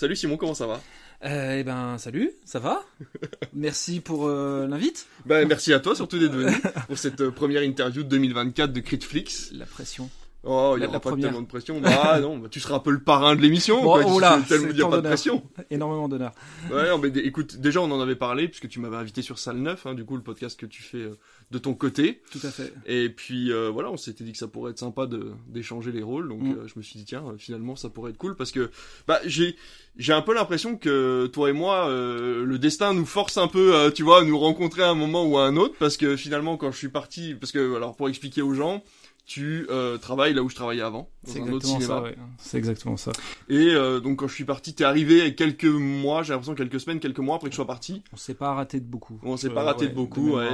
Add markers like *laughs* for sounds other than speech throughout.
Salut Simon, comment ça va? Euh, Eh ben, salut, ça va? *laughs* Merci pour euh, l'invite. Ben, merci à toi surtout d'être venu pour cette euh, première interview de 2024 de Critflix. La pression. Oh, il n'y aura pas tellement de pression. Ah non, bah, tu seras un peu le parrain de l'émission. Bon, oh là, il n'y a pas de pression. Énormément d'honneur. Ouais, mais écoute, déjà on en avait parlé puisque tu m'avais invité sur Salle 9, hein, du coup le podcast que tu fais de ton côté. Tout à fait. Et puis euh, voilà, on s'était dit que ça pourrait être sympa de d'échanger les rôles, donc mm. euh, je me suis dit tiens, finalement ça pourrait être cool parce que bah j'ai j'ai un peu l'impression que toi et moi, le destin nous force un peu, tu vois, à nous rencontrer à un moment ou à un autre parce que finalement quand je suis parti, parce que alors pour expliquer aux gens tu euh, travailles là où je travaillais avant, dans un autre cinéma. C'est exactement ça. Et euh, donc quand je suis parti, t'es arrivé quelques mois, j'ai l'impression quelques semaines, quelques mois après que je sois parti. On s'est pas raté de beaucoup. On s'est pas raté de beaucoup. ouais,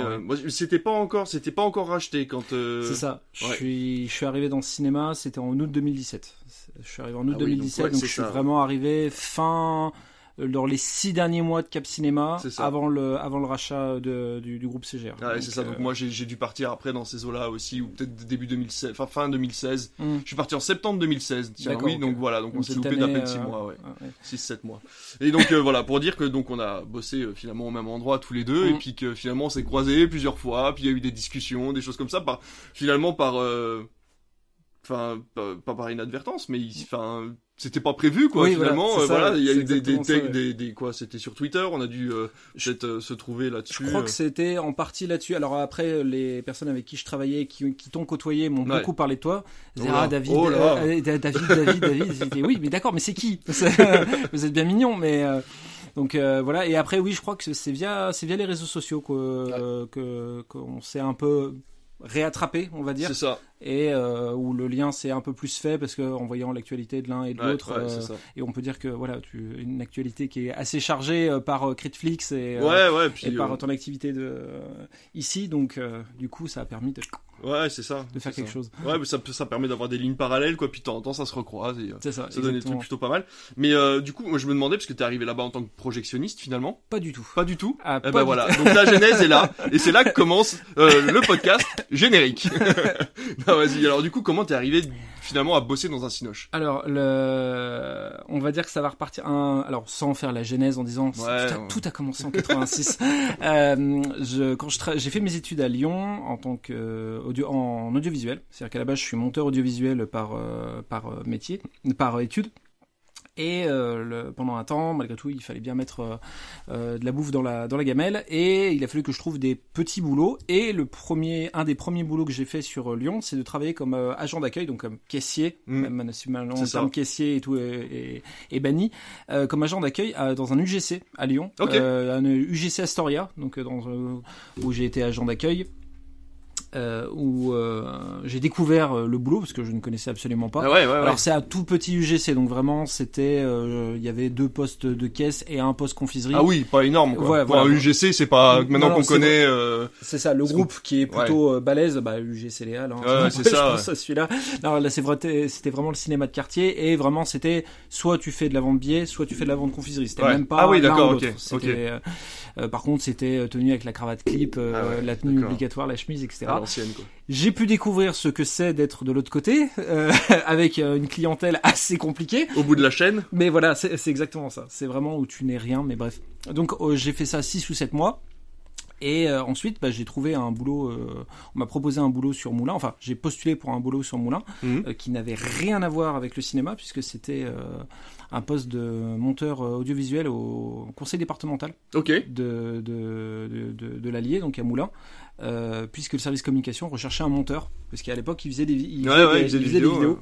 c'était pas encore, c'était pas encore racheté quand. Euh, c'est ça. Je suis, je suis arrivé dans le cinéma, c'était en août 2017. Je suis arrivé en août 2017, ah donc, je suis vraiment arrivé fin dans les six derniers mois de Cap Cinéma avant le avant le rachat de, du, du, groupe CGR. Ah, c'est ça. Donc euh, moi j'ai dû partir après dans ces eaux-là aussi ou peut-être début 2016, enfin fin 2016. Hmm. Je suis parti en septembre 2016. Tiens, oui, donc voilà, donc on s'est loupé d'à peine 6 mois, ouais. 6 7 mois. Et donc euh, voilà, pour dire que donc on a bossé euh, finalement au même endroit tous les deux et hmm. puis que finalement on s'est croisés plusieurs fois, puis il y a eu des discussions, des choses comme ça par finalement par enfin pas, par inadvertance mais enfin c'était pas prévu quoi finalement euh, voilà il y a eu des des, des, quoi c'était sur Twitter on a dû euh, euh, se trouver là-dessus je crois que c'était en partie là-dessus. Alors après les personnes avec qui je travaillais qui, qui t'ont côtoyé m'ont beaucoup parlé de toi. Oh ah, David, oh David David David. Oui mais d'accord mais c'est qui? *laughs* Vous êtes bien mignon mais donc voilà. Et après oui je crois que c'est via c'est via les réseaux sociaux que qu'on s'est un peu réattrapé, on va dire. C'est ça. Et euh, où le lien s'est un peu plus fait parce qu'en voyant l'actualité de l'un et de l'autre, euh, et on peut dire que voilà, tu une actualité qui est assez chargée euh, par Critflix et, et par ton activité de ici, donc du coup ça a permis de Ouais, c'est ça. De faire quelque chose. Ouais, mais ça, ça permet d'avoir des lignes parallèles, quoi. Puis de temps en temps, ça se recroise. Et, c'est ça. Ça donne des trucs plutôt pas mal. Mais euh, du coup, moi, je me demandais, parce que t'es arrivé là-bas en tant que projectionniste, finalement. Pas du tout. Pas du tout. Ah, eh ben voilà. Donc la genèse est là. Et c'est là que commence euh, le *laughs* podcast générique. *laughs* non, vas-y. Alors du coup, comment t'es arrivé finalement à bosser dans un cinoche Alors, le... on va dire que ça va repartir. Un... Alors, sans faire la genèse en disant tout, a, commencé en 86. *laughs* euh, je, quand j'ai fait mes études à Lyon en tant que audio... en audiovisuel, c'est-à-dire qu'à la base, je suis monteur audiovisuel par euh, par euh, métier, par études. Et euh, le, pendant un temps, malgré tout, il fallait bien mettre euh, euh, de la bouffe dans la dans la gamelle. Et il a fallu que je trouve des petits boulots. Et le premier, un des premiers boulots que j'ai fait sur Lyon, c'est de travailler comme agent d'accueil, donc comme caissier, mmh. même si maintenant terme caissier et tout est, est, banni, comme agent d'accueil dans un UGC à Lyon, un UGC Astoria, donc dans où j'ai été agent d'accueil euh, où euh, j'ai découvert euh, le boulot parce que je ne connaissais absolument pas. Ah Alors c'est un tout petit UGC, donc vraiment c'était, il y avait deux postes de caisse et un poste confiserie. Ah oui, pas énorme. Quoi. Pour un UGC, c'est pas maintenant qu'on connaît. C'est ça, le groupe qui est plutôt balèze, bah UGC Léal. Hein, c'est *laughs* ça. celui-là. Alors là, c'est vrai, c'était vraiment le cinéma de quartier et vraiment c'était soit tu fais de la vente billets, soit tu fais de la vente confiserie. C'était même pas. Ah oui, d'accord, ok. par contre, c'était tenu avec la cravate clip, ah la tenue obligatoire, la chemise, etc. Quoi. J'ai pu découvrir ce que c'est d'être de l'autre côté, euh, *laughs* avec euh, une clientèle assez compliquée. Au bout de la chaîne. Mais voilà, c'est exactement ça. C'est vraiment où tu n'es rien, mais bref. Donc euh, j'ai fait ça 6 ou 7 mois. Et ensuite, bah, j'ai trouvé un boulot. on m'a proposé un boulot sur Moulin. Enfin, j'ai postulé pour un boulot sur Moulin mhm. qui n'avait rien à voir avec le cinéma puisque c'était un poste de monteur audiovisuel au conseil départemental de, de, de, de, de l'Allier, donc à Moulin. Euh, puisque le service communication recherchait un monteur, parce qu'à l'époque il faisait des, vidéos.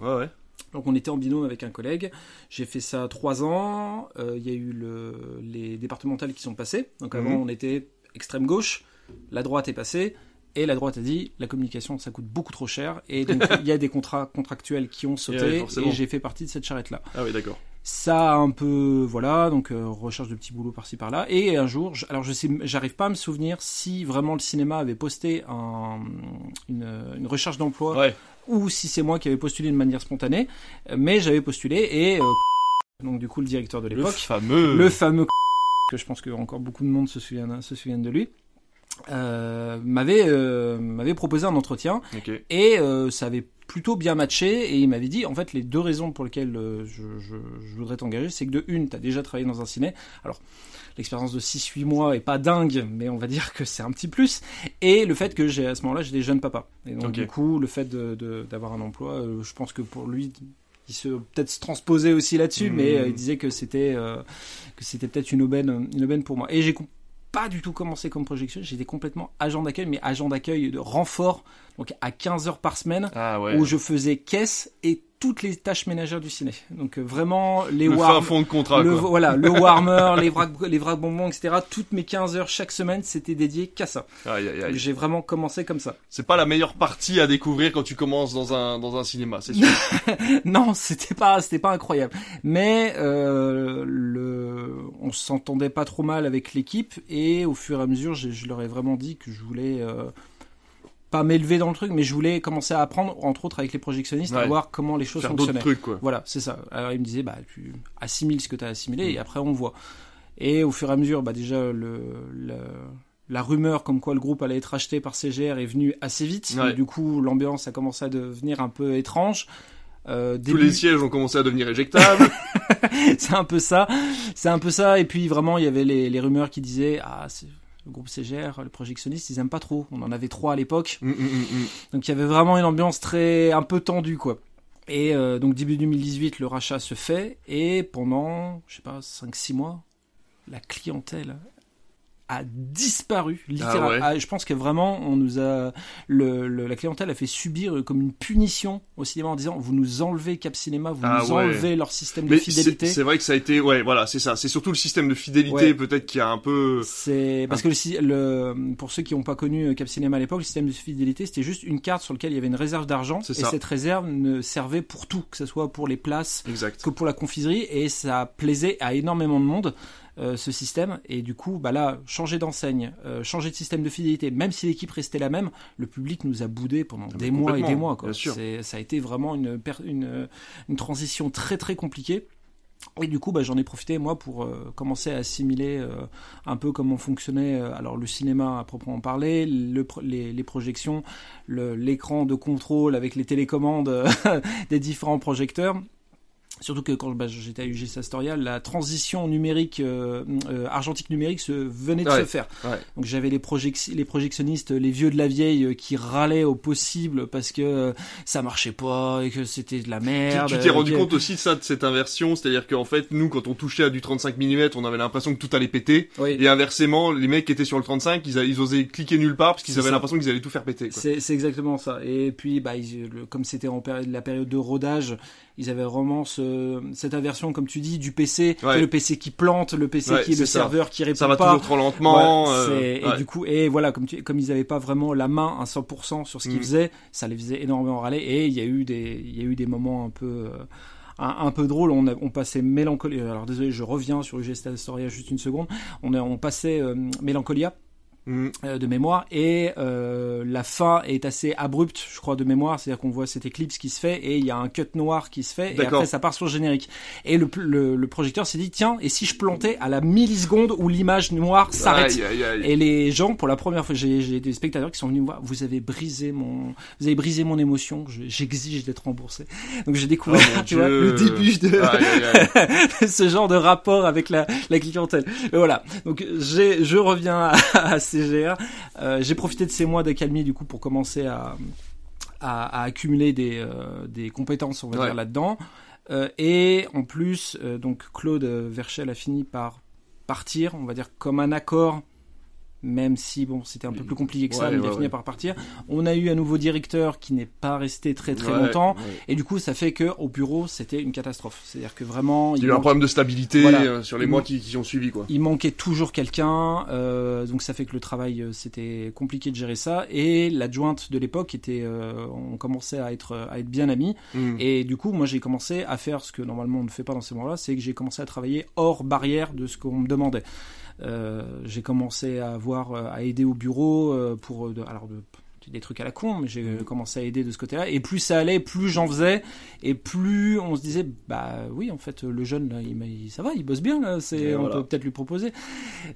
Donc on était en binôme avec un collègue. J'ai fait ça trois ans. Euh, il y a eu le, les départementales qui sont passées. Donc avant mhm. on était extrême gauche, la droite est passée. Et la droite a dit la communication ça coûte beaucoup trop cher et donc *laughs* il y a des contrats contractuels qui ont sauté et j'ai fait partie de cette charrette là. Ah oui d'accord. Ça un peu voilà donc euh, recherche de petits boulots par-ci par-là et un jour alors je sais j'arrive pas à me souvenir si vraiment le cinéma avait posté un, une, une recherche d'emploi ou si c'est moi qui avais postulé de manière spontanée mais j'avais postulé et euh, donc du coup le directeur de l'époque le fameux le fameux que je pense que encore beaucoup de monde se souviennent se souviennent de lui m'avait m'avait proposé un entretien et ça avait plutôt bien matché et il m'avait dit en fait les deux raisons pour lesquelles je, je, je voudrais t'engager c'est que de une tu as déjà travaillé dans un ciné alors l'expérience de 6-8 mois est pas dingue, mais on va dire que c'est un petit plus. Et le fait que j'ai à ce moment-là, j'ai des jeunes papas. Et donc du coup, le fait d'avoir un emploi, euh, je pense que pour lui, il se peut-être se transposait aussi là-dessus, mais euh, il disait que c'était euh, que c'était peut-être une aubaine, une aubaine pour moi. Et j'ai pas du tout commencé comme projection, j'étais complètement agent d'accueil, mais agent d'accueil de renfort, donc à 15 heures par semaine, ah où je faisais caisse et toutes les tâches ménagères du ciné. Donc euh, vraiment les le fond de contrat. Le, Voilà, le *laughs* warmer, les vracs, les vracs bonbons, etc. Toutes mes 15 heures chaque semaine, c'était dédié qu'à ça. J'ai vraiment commencé comme ça. C'est pas la meilleure partie à découvrir quand tu commences dans un dans un cinéma, c'est sûr. *laughs* non, c'était pas c'était pas incroyable. Mais euh, le, on s'entendait pas trop mal avec l'équipe et au fur et à mesure, je, leur ai vraiment dit que je voulais euh, pas m'élever dans le truc, mais je voulais commencer à apprendre, entre autres avec les projectionnistes, à voir comment les choses Faire fonctionnaient. Trucs, quoi. Voilà, c'est ça. Alors il me disait, bah, tu assimiles ce que tu as assimilé et après on voit. Et au fur et à mesure, bah, déjà, le, la rumeur comme quoi le groupe allait être acheté par CGR est venue assez vite. du coup, l'ambiance a commencé à devenir un peu étrange. Euh, Tous les sièges ont commencé à devenir éjectables. *laughs* c'est un peu ça. C'est un peu ça. Et puis vraiment, il y avait les, les rumeurs qui disaient, ah, le groupe CGR, le projectionniste, ils aiment pas trop. On en avait trois à l'époque. Mm, mm, mm, donc il y avait vraiment une ambiance très un peu tendue quoi. Et euh, donc début 2018, le rachat se fait et pendant, je sais pas, 5-6 mois, la clientèle a disparu littéralement. Ah ah, je pense que vraiment on nous a le, la clientèle a fait subir comme une punition au cinéma en disant vous nous enlevez Cap Cinéma, vous ah nous enlevez leur système de fidélité. C'est vrai que ça a été ouais voilà c'est ça c'est surtout le système de fidélité peut-être qui a un peu. C'est parce que le, pour ceux qui n'ont pas connu euh, Cap Cinéma à l'époque le système de fidélité c'était juste une carte sur laquelle il y avait une réserve d'argent et cette réserve ne servait pour tout que ce soit pour les places que pour la confiserie et ça plaisait à énormément de monde. Euh, ce système. Et du coup, bah là, changer d'enseigne, euh, changer de système de fidélité, même si l'équipe restait la même, le public nous a boudé pendant ah, des mois et des mois. Quoi. Ça a été vraiment une, une, une transition très très compliquée. Et du coup, bah, j'en ai profité moi pour euh, commencer à assimiler un peu comment fonctionnait alors le cinéma à proprement parler, le, les, les, projections, l'écran de contrôle avec les télécommandes *laughs* des différents projecteurs. Surtout que quand bah, j'étais à UGC Astoria, la transition numérique, euh, euh, argentique numérique se, venait de se faire. Donc j'avais les, les projectionnistes, les vieux de la vieille, euh, qui râlaient au possible parce que ça marchait pas et que c'était de la merde. Tu t'es rendu compte aussi de ça, de cette inversion, c'est-à-dire qu'en fait, nous, quand on touchait à du 35 mm, on avait l'impression que tout allait péter. Et inversement, les mecs qui étaient sur le 35, ils, ils osaient cliquer nulle part parce qu'ils avaient l'impression qu'ils allaient tout faire péter. C'est exactement ça. Et puis, bah, comme c'était en la période de rodage, ils avaient vraiment ce, cette aversion, comme tu dis, du PC, le PC qui plante, le PC qui est, le serveur qui répond pas. Ça va toujours trop lentement. Euh, et du coup, et voilà, comme, tu, comme ils n'avaient pas vraiment la main à 100% sur ce qu'ils mm. faisaient, ça les faisait énormément râler. Et il y a eu des, il y a eu des moments un peu. Euh, un, peu drôle. On, on passait mélancolie. Alors désolé, je reviens sur UGS Astoria juste une seconde. On, on passait euh, mélancolia Mm. Euh, de mémoire. Et euh, la fin est assez abrupte je crois de mémoire. C'est à dire qu'on voit cette éclipse qui se fait et il y a un cut noir qui se fait. Et après ça part sur le générique. Et le, le, projecteur s'est dit tiens et si je plantais à la milliseconde où l'image noire s'arrête et les gens pour la première fois j'ai des spectateurs qui sont venus me voir. Vous avez brisé mon vous avez brisé mon émotion. J'exige d'être remboursé. Donc j'ai découvert oh *laughs* tu vois, le début de *laughs* ce genre de rapport avec la, la clientèle. Et voilà. Donc j'ai je reviens à, à euh, j'ai profité de ces mois d'accalmie du coup pour commencer à, à, accumuler des, euh, des compétences, on va dire, là-dedans. Euh, et en plus, donc Claude Verchel a fini par partir, on va dire, comme un accord même si bon c'était un peu plus compliqué que ça, mais il a fini par partir. On a eu un nouveau directeur qui n'est pas resté très très longtemps, et du coup ça fait que au bureau c'était une catastrophe. C'est-à-dire que vraiment il y a eu un problème de stabilité euh, sur les mois qui, qui, ont suivi quoi. Il manquait toujours quelqu'un, euh, donc ça fait que le travail euh, c'était compliqué de gérer ça, et l'adjointe de l'époque était, euh, on commençait à être à être bien amis, hmm. et du coup moi j'ai commencé à faire ce que normalement on ne fait pas dans ces moments-là, c'est que j'ai commencé à travailler hors barrière de ce qu'on me demandait. Euh, j'ai commencé à avoir à aider au bureau euh, pour alors de des trucs à la con, mais j'ai mm. commencé à aider de ce côté-là. Et plus ça allait, plus j'en faisais, et plus on se disait, bah oui, en fait, le jeune, là, il, ça va, il bosse bien, là, c'est, on peut peut-être lui proposer.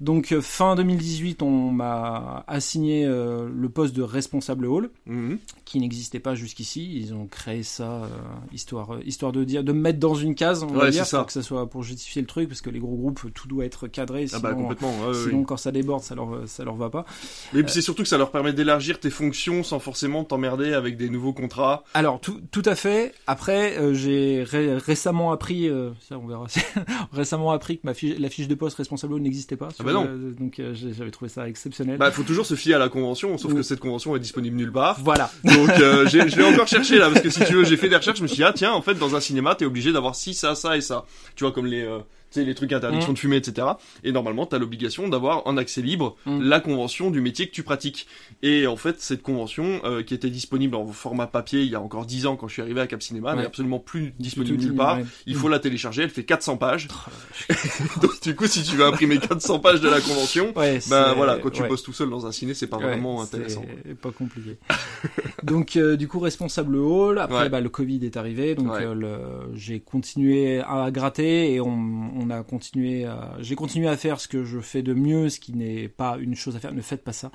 Donc euh, fin 2018, on m'a assigné euh, le poste de responsable hall, mm-hmm. qui n'existait pas jusqu'ici. Ils ont créé ça euh, histoire, histoire de dire, de me mettre dans une case, on va dire, pour que ça soit pour justifier le truc, parce que les gros groupes, tout doit être cadré. Sinon, ah bah complètement. sinon quand ça déborde, ça leur, ça leur va pas. Mais c'est surtout que ça leur permet d'élargir tes fonctions sans forcément t'emmerder avec des nouveaux contrats. Alors tout, tout à fait. Après, euh, j'ai récemment appris, euh, ça on verra, *laughs* récemment appris que ma fiche, la fiche de poste responsable n'existait pas. Ah bah non. donc euh, j'avais trouvé ça exceptionnel. Bah faut toujours se fier à la convention, sauf que cette convention est disponible nulle part. Voilà. Donc *laughs* je l'ai encore cherché là, parce que si tu veux, j'ai fait des recherches, je me suis dit ah tiens, en fait dans un cinéma t'es obligé d'avoir ci, ça, ça et ça. Tu vois comme les tu sais, les trucs interdiction mm. de fumer, etc. Et normalement, tu as l'obligation d'avoir en accès libre mm. la convention du métier que tu pratiques. Et en fait, cette convention, euh, qui était disponible en format papier il y a encore 10 ans quand je suis arrivé à Cap Cinéma, n'est absolument plus disponible nulle part. Il faut la télécharger, elle fait 400 pages. Oh *laughs* Donc du coup, si tu veux imprimer 400 pages de la convention, *laughs* ben voilà, quand tu bosses tout seul dans un ciné, c'est pas vraiment intéressant. Pas compliqué. *laughs* donc euh, du coup, responsable hall. Après, bah, le Covid est arrivé, donc euh, j'ai continué à gratter et on on a continué, j'ai continué à faire ce que je fais de mieux, ce qui n'est pas une chose à faire. Ne faites pas ça.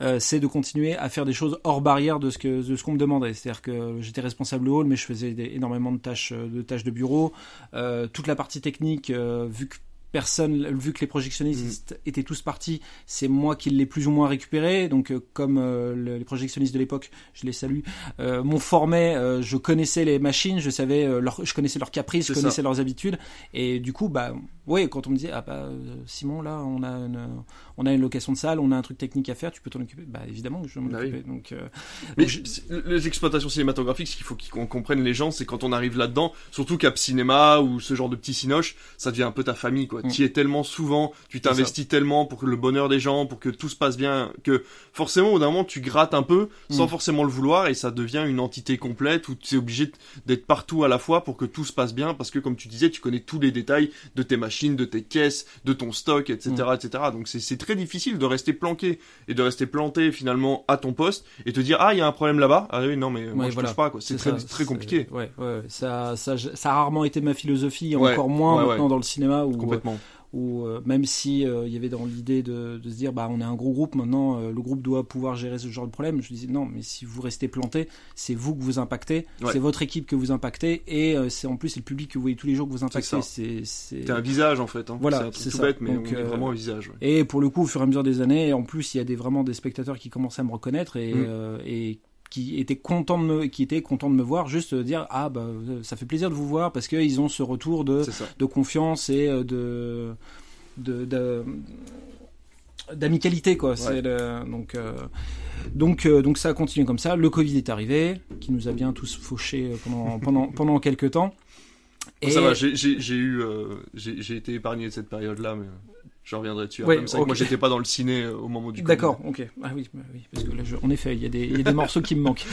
Euh, c'est de continuer à faire des choses hors barrière de ce que ce qu'on me demandait. C'est-à-dire que j'étais responsable hall, mais je faisais énormément de tâches de tâches de bureau. Euh, toute la partie technique, euh, vu que personne, vu que les projectionnistes mm. étaient tous partis, c'est moi qui l'ai plus ou moins récupéré. Donc, euh, comme euh, les projectionnistes de l'époque, je les salue, euh, m'ont formé, je connaissais les machines, je savais, leur, je connaissais leurs caprices, je connaissais leurs habitudes, et du coup, bah, ouais, quand on me disait, ah bah, Simon, là, on a une, on a une location de salle, on a un truc technique à faire, tu peux t'en occuper. Bah, évidemment que je m'en bah occuper. Donc, mais les exploitations cinématographiques, ce qu'il faut qu'on comprenne les gens, c'est quand on arrive là-dedans, surtout Cap Cinéma ou ce genre de petit cinoche, ça devient un peu ta famille, quoi. Mm. Tu es tellement souvent, tu t'investis tellement pour le bonheur des gens, pour que tout se passe bien, que forcément au d'un moment tu grattes un peu sans mm. forcément le vouloir et ça devient une entité complète où tu es obligé d'être partout à la fois pour que tout se passe bien parce que comme tu disais, tu connais tous les détails de tes machines, de tes caisses, de ton stock, etc., mm. etc. Donc c'est très difficile de rester planqué et de rester planté finalement à ton poste et te dire ah il y a un problème là-bas. Ah oui non mais moi je voilà. touche pas quoi. C'est très, très compliqué. Ouais, ouais, ça, ça, ça a rarement été ma philosophie, encore moins maintenant dans le cinéma où complètement. Ou euh, même si euh, il y avait dans l'idée de, de, se dire bah on est un gros groupe maintenant euh, le groupe doit pouvoir gérer ce genre de problème je disais non mais si vous restez planté c'est vous que vous impactez c'est votre équipe que vous impactez et c'est en plus c'est le public que vous voyez tous les jours que vous impactez c'est un visage en fait hein. voilà c'est tout bête mais Donc, on est vraiment un visage et pour le coup au fur et à mesure des années en plus il y a des vraiment des spectateurs qui commencent à me reconnaître et, mm. et qui étaient contents de me, qui étaient contents de me voir, juste dire ah bah ça fait plaisir de vous voir parce qu'ils ont ce retour de, de confiance et de de, d'amicalité quoi. C'est donc euh, donc euh, donc ça a continué comme ça. Le covid est arrivé qui nous a bien tous fauchés pendant *laughs* pendant pendant quelques temps. Et... ça va j'ai eu euh, j'ai été épargné de cette période là mais je reviendrai dessus. Ouais, okay. Moi, j'étais pas dans le ciné euh, au moment du. D'accord, ok. Ah oui, bah oui, parce que là, en effet, il y a des, y a des morceaux qui me manquent.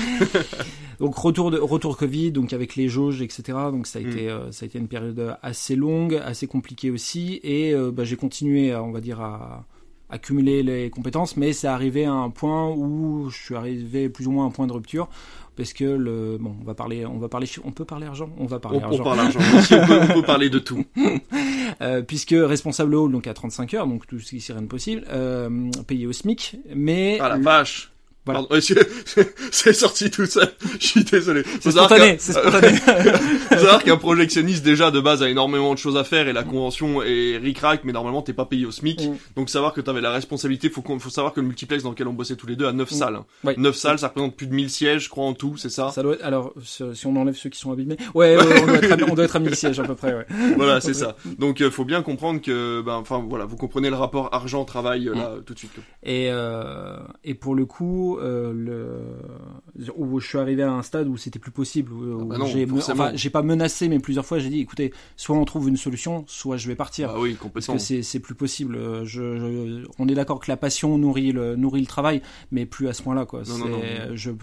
*laughs* donc retour de retour Covid, donc avec les jauges, etc. Donc ça a mm. été euh, ça a été une période assez longue, assez compliquée aussi, et euh, bah, j'ai continué, on va dire à accumuler les compétences, mais c'est arrivé à un point où je suis arrivé plus ou moins à un point de rupture parce que le bon, on va parler, on va parler, on peut parler argent, on va parler on, *laughs* argent. On parle argent. on, peut, parler de tout. *laughs* euh, puisque responsable hall donc à 35 heures, donc tout ce qui serait possible, euh, payé au SMIC, mais ah la vache. Voilà. *laughs* c'est sorti tout seul. *laughs* Je suis désolé. C'est spontané, c'est spontané. *laughs* Savoir qu'un projectionniste déjà de base a énormément de choses à faire et la convention est ric-rac, mais normalement t'es pas payé au SMIC. Mm. Donc savoir que t'avais la responsabilité, faut, faut savoir que le multiplex dans lequel on bossait tous les deux a 9 mm. salles. Hein. 9 salles, ça représente plus de 1000 sièges, je crois en tout, c'est ça Ça doit être, alors si on enlève ceux qui sont abîmés, ouais, on, doit être à, on, doit être à, 1000 sièges à peu près. Ouais. Voilà, c'est ça. Donc euh, faut bien comprendre que, ben, enfin voilà, vous comprenez le rapport argent-travail euh, là mm. tout de suite. Et euh, et pour le coup euh, le, où je suis arrivé à un stade où c'était plus possible. Où, ah bah j'ai, pas menacé, mais plusieurs fois j'ai dit, écoutez, soit on trouve une solution, soit je vais partir. Ah oui, complètement. Parce que c'est, plus possible. Je, on est d'accord que la passion nourrit le, nourrit le travail, mais plus à ce point-là,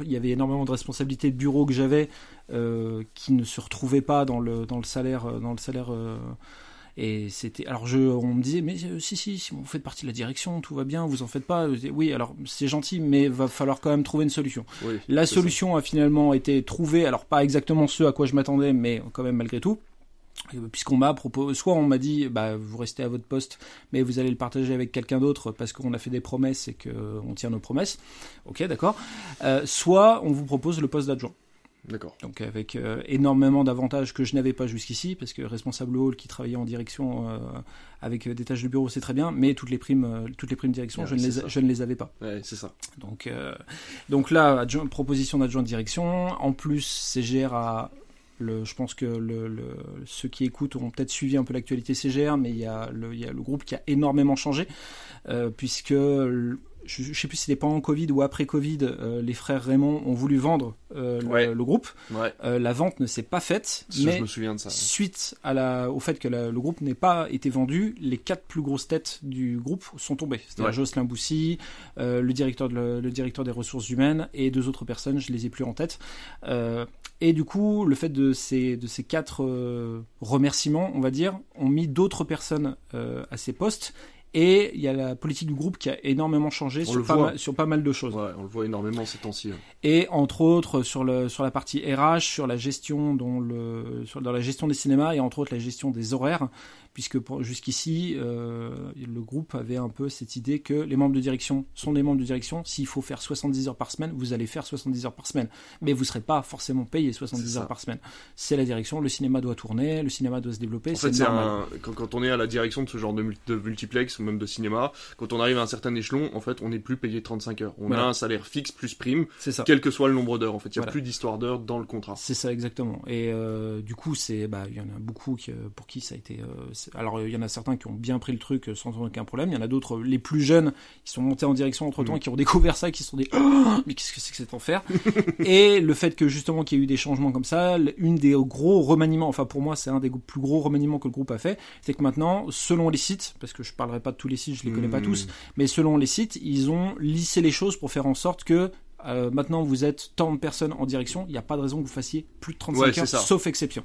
il y avait énormément de responsabilités de bureau que j'avais, euh, qui ne se retrouvaient pas dans le, dans le salaire, dans le salaire Et c'était, alors je, on me disait, mais euh, si, si, si, vous faites partie de la direction, tout va bien, vous en faites pas. Oui, alors c'est gentil, mais va falloir quand même trouver une solution. la solution a finalement été trouvée, alors pas exactement ce à quoi je m'attendais, mais quand même malgré tout puisqu'on m'a proposé, soit on m'a dit, bah, vous restez à votre poste, mais vous allez le partager avec quelqu'un d'autre parce qu'on a fait des promesses et qu'on tient nos promesses. Ok, d'accord. Euh, soit on vous propose le poste d'adjoint. D'accord. Donc avec euh, énormément d'avantages que je n'avais pas jusqu'ici, parce que responsable hall qui travaillait en direction euh, avec des tâches de bureau, c'est très bien, mais toutes les primes, toutes les primes direction, je, ne les, je ne les avais pas. Ouais, c'est ça. Donc, donc là, proposition d'adjoint de direction. En plus, CGR a je pense que ceux qui écoutent auront peut-être suivi un peu l'actualité CGR, mais il y, a le, groupe qui a énormément changé, euh, puisque je ne sais plus si c'était pendant Covid ou après Covid, euh, les frères Raymond ont voulu vendre euh, le, groupe. la vente ne s'est pas faite, mais je me souviens de ça, suite à la, au fait que le groupe n'ait pas été vendu, les quatre plus grosses têtes du groupe sont tombées. C'était Jocelyn Boussy, le, directeur le directeur des ressources humaines et deux autres personnes, je les ai plus en tête. Et du coup, le fait de ces, de ces quatre euh, remerciements, on va dire, ont mis d'autres personnes euh, à ces postes. Et il y a la politique du groupe qui a énormément changé sur pas, mal, sur pas, mal, de choses. Ouais, on le voit énormément ces temps-ci. Et entre autres sur, le, sur la partie RH, sur la gestion, dont le, sur, dans la gestion des cinémas et entre autres la gestion des horaires puisque jusqu'ici, euh, le groupe avait un peu cette idée que les membres de direction sont des membres de direction. S'il faut faire 70 heures par semaine, vous allez faire 70 heures par semaine. Mais vous ne serez pas forcément payé 70 heures par semaine. C'est la direction, le cinéma doit tourner, le cinéma doit se développer. En fait, quand, on est à la direction de ce genre de, multiplex ou même de cinéma, quand on arrive à un certain échelon, en fait, on n'est plus payé 35 heures. On a un salaire fixe plus prime, ça. quel que soit le nombre d'heures. En fait, il n'y a plus d'histoire d'heures dans le contrat. C'est ça, exactement. Et euh, du coup, bah, il y en a beaucoup qui, pour qui ça a été. Euh, alors il y en a certains qui ont bien pris le truc sans aucun problème. Il y en a d'autres, les plus jeunes, qui sont montés en direction entre temps, mm. qui ont découvert ça, qui se sont dit oh, mais qu'est-ce que c'est que cet enfer *laughs* Et le fait que justement qu'il y ait eu des changements comme ça, une des gros remaniements, enfin pour moi c'est un des plus gros remaniements que le groupe a fait, c'est que maintenant, selon les sites, parce que je parlerai pas de tous les sites, je les connais pas mm. tous, mais selon les sites, ils ont lissé les choses pour faire en sorte que euh, maintenant vous êtes tant de personnes en direction, il n'y a pas de raison que vous fassissiez plus de 35 heures, sauf exception.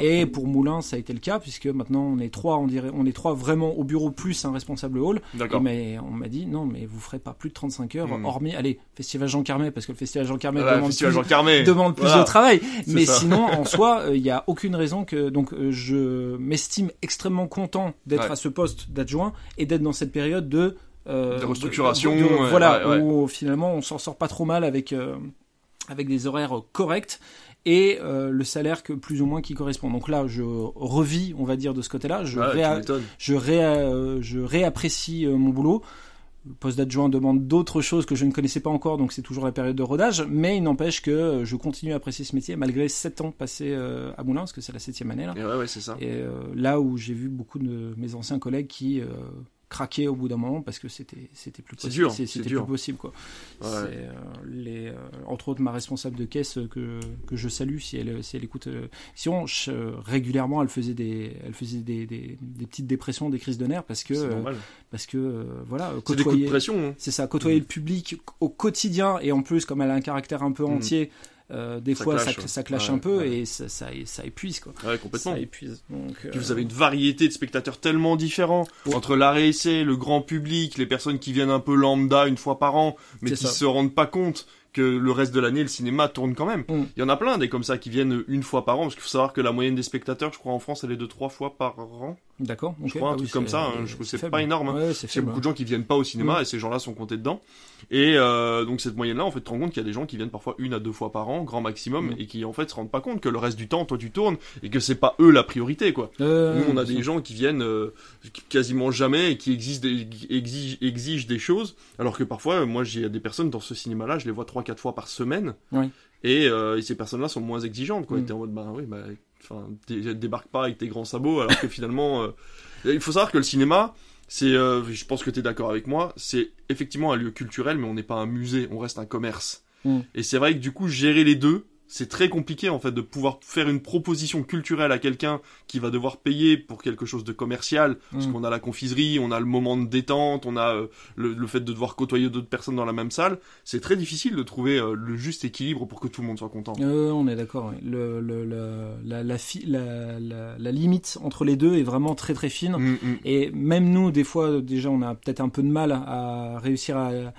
Et pour Moulin, ça a été le cas, puisque maintenant on est trois, on, dirait, on est trois vraiment au bureau plus un responsable hall. Mais on m'a dit non, mais vous ferez pas plus de 35 heures, hmm. hormis, allez, Festival Jean Carmet, parce que le Festival Jean Carmet demande, plus, *laughs* demande plus de travail. mais sinon, en *laughs* soi, euh, il n'y a aucune raison que. Donc euh, je m'estime extrêmement content d'être à ce poste d'adjoint et d'être dans cette période de euh, de restructuration. voilà, où finalement on s'en sort pas trop mal avec, euh, avec des horaires corrects et euh, le salaire que plus ou moins qui correspond. Donc là, je revis, on va dire, de ce côté-là. Je, je, je réapprécie mon boulot. Le poste d'adjoint demande d'autres choses que je ne connaissais pas encore, donc c'est toujours la période de rodage. Mais il n'empêche que je continue à apprécier ce métier malgré 7 ans passés à Moulins, parce que c'est la septième année là. Et, ouais, c'est ça. et là où j'ai vu beaucoup de mes anciens collègues qui craquer au bout d'un moment parce que c'était c'était plus possible. c'était plus possible quoi. Euh, les euh, entre autres ma responsable de caisse que, que je salue si elle si elle écoute euh, si on régulièrement elle faisait des elle faisait des, des, petites dépressions des crises de nerfs parce que parce que voilà côtoyer hein. c'est ça côtoyer le public au quotidien et en plus comme elle a un caractère un peu mm. entier euh, des fois ça, ça clash un peu et ça, ça, ça, épuise quoi. Ouais, complètement. Ça épuise. Donc, Puis vous avez une variété de spectateurs tellement différents entre l'arrêt essai, le grand public, les personnes qui viennent un peu lambda une fois par an, mais qui se rendent pas compte que le reste de l'année le cinéma tourne quand même. Mm. Il y en a plein des comme ça qui viennent une fois par an parce qu'il faut savoir que la moyenne des spectateurs, je crois en France, elle est de trois fois par an. D'accord. Je crois un ah truc comme ça. Hein. C'est pas énorme. Hein. il y a beaucoup de gens qui viennent pas au cinéma mm. et ces gens-là sont comptés dedans. Et euh, donc cette moyenne-là, en fait, tu te rends compte qu'il y a des gens qui viennent parfois une à deux fois par an, grand maximum, mm. et qui en fait se rendent pas compte que le reste du temps, toi tu tournes et que c'est pas eux la priorité, quoi. Euh, Nous, on a des gens qui viennent euh, quasiment jamais et qui exigent des, exigent, exigent des choses, alors que parfois, moi, j'ai des personnes dans ce cinéma-là, je les vois trois quatre fois par semaine. Et, et, ces personnes-là sont moins exigeantes, quoi. Mm. T'es en mode, bah oui, bah, débarque pas avec tes grands sabots, alors que finalement, il faut savoir que le cinéma, c'est, euh, je pense que tu es d'accord avec moi, c'est effectivement un lieu culturel, mais on n'est pas un musée, on reste un commerce. Mm. Et c'est vrai que du coup, gérer les deux, c'est très compliqué en fait de pouvoir faire une proposition culturelle à quelqu'un qui va devoir payer pour quelque chose de commercial parce mm. qu'on a la confiserie, on a le moment de détente, on a euh, le, fait de devoir côtoyer d'autres personnes dans la même salle. C'est très difficile de trouver euh, le juste équilibre pour que tout le monde soit content. Euh, on est d'accord. Le, le, la, la, la, la, limite entre les deux est vraiment très très fine mm, mm. et même nous des fois déjà on a peut-être un peu de mal à réussir à à,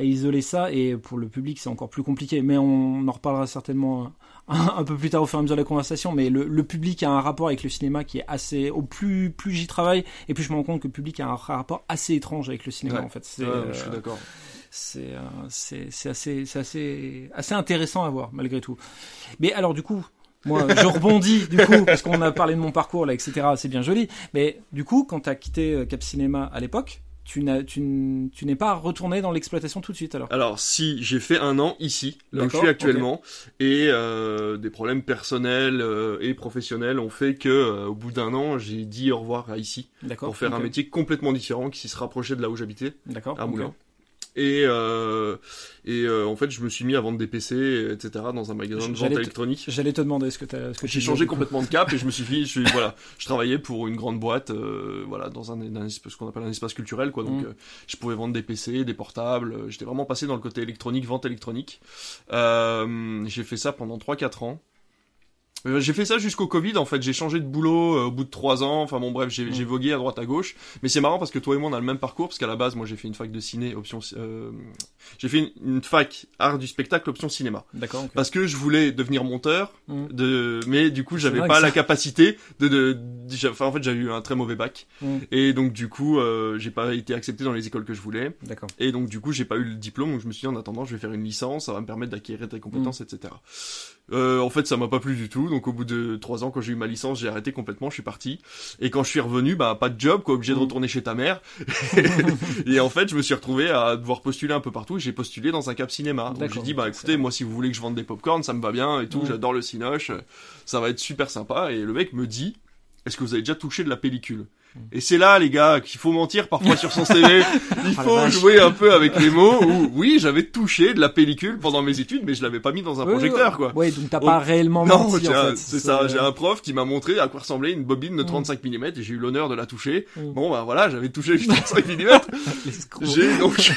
isoler ça. Et pour le public, c'est encore plus compliqué. Mais on, en reparlera certainement *laughs* un, peu plus tard au fur et à mesure de la conversation. Mais le, public a un rapport avec le cinéma qui est assez. Au plus, plus j'y travaille, et plus je me rends compte que le public a un rapport assez étrange avec le cinéma. En fait, c'est, je suis d'accord. C'est, c'est, c'est assez, c'est assez, assez intéressant à voir malgré tout. Mais alors du coup, moi, je rebondis du coup *laughs* parce qu'on a parlé de mon parcours là, etc. C'est bien joli. Mais du coup, quand tu as quitté euh, Cap Cinéma à l'époque, tu n'es tu, pas retourné dans l'exploitation tout de suite alors Alors si, j'ai fait un an ici, là où je suis actuellement, et euh, des problèmes personnels euh, et professionnels ont fait que euh, au bout d'un an, j'ai dit au revoir à ici. Pour faire un métier complètement différent qui se rapprochait de là où j'habitais, à Moulins. Et, euh, et euh, en fait, je me suis mis à vendre des PC, etc., dans un magasin de vente électronique. J'allais te demander ce que tu as. J'ai changé complètement de cap et je me suis *laughs* dit, je, voilà, je travaillais pour une grande boîte, euh, voilà, dans un, un ce qu'on appelle un espace culturel, quoi. Donc, mm. euh, je pouvais vendre des PC, des portables. J'étais vraiment passé dans le côté électronique, vente électronique. j'ai fait ça pendant 3-4 ans. Euh, j'ai fait ça jusqu'au Covid en fait. J'ai changé de boulot euh, au bout de trois ans. Enfin bon bref, j'ai mm. vogué à droite à gauche. Mais c'est marrant parce que toi et moi on a le même parcours parce qu'à la base moi j'ai fait une fac de ciné option. Euh, j'ai fait une, fac art du spectacle option cinéma. D'accord. Parce que je voulais devenir monteur. Mm. De mais du coup j'avais pas la capacité de. de, enfin en fait j'ai eu un très mauvais bac. Mm. Et donc du coup euh, j'ai pas été accepté dans les écoles que je voulais. D'accord. Et donc du coup j'ai pas eu le diplôme. Donc je me suis dit en attendant je vais faire une licence. Ça va me permettre d'acquérir des compétences etc. Euh, en fait, ça m'a pas plu du tout. Donc, au bout de trois ans, quand j'ai eu ma licence, j'ai arrêté complètement. Je suis parti. Et quand je suis revenu, bah, pas de job, quoi, obligé de mm. retourner chez ta mère. *laughs* et en fait, je me suis retrouvé à devoir postuler un peu partout. J'ai postulé dans un cap cinéma. Donc, j'ai dit, bah, écoutez, moi, si vous voulez que je vende des popcorns, ça me va bien et tout. Mm. J'adore le cinoche. Ça va être super sympa. Et le mec me dit, est-ce que vous avez déjà touché de la pellicule? Et c'est là, les gars, qu'il faut mentir parfois sur son CV. *laughs* Il oh faut jouer un peu avec les mots. Où, oui, j'avais touché de la pellicule pendant mes études, mais je l'avais pas mis dans un projecteur, quoi. Oui, donc t'as pas réellement menti. Non, c'est ça. J'ai un prof qui m'a montré à quoi ressemblait une bobine de 35 mm et j'ai eu l'honneur de la toucher. Mm. Bon, bah voilà, j'avais touché une 35 mm. j'ai donc *laughs*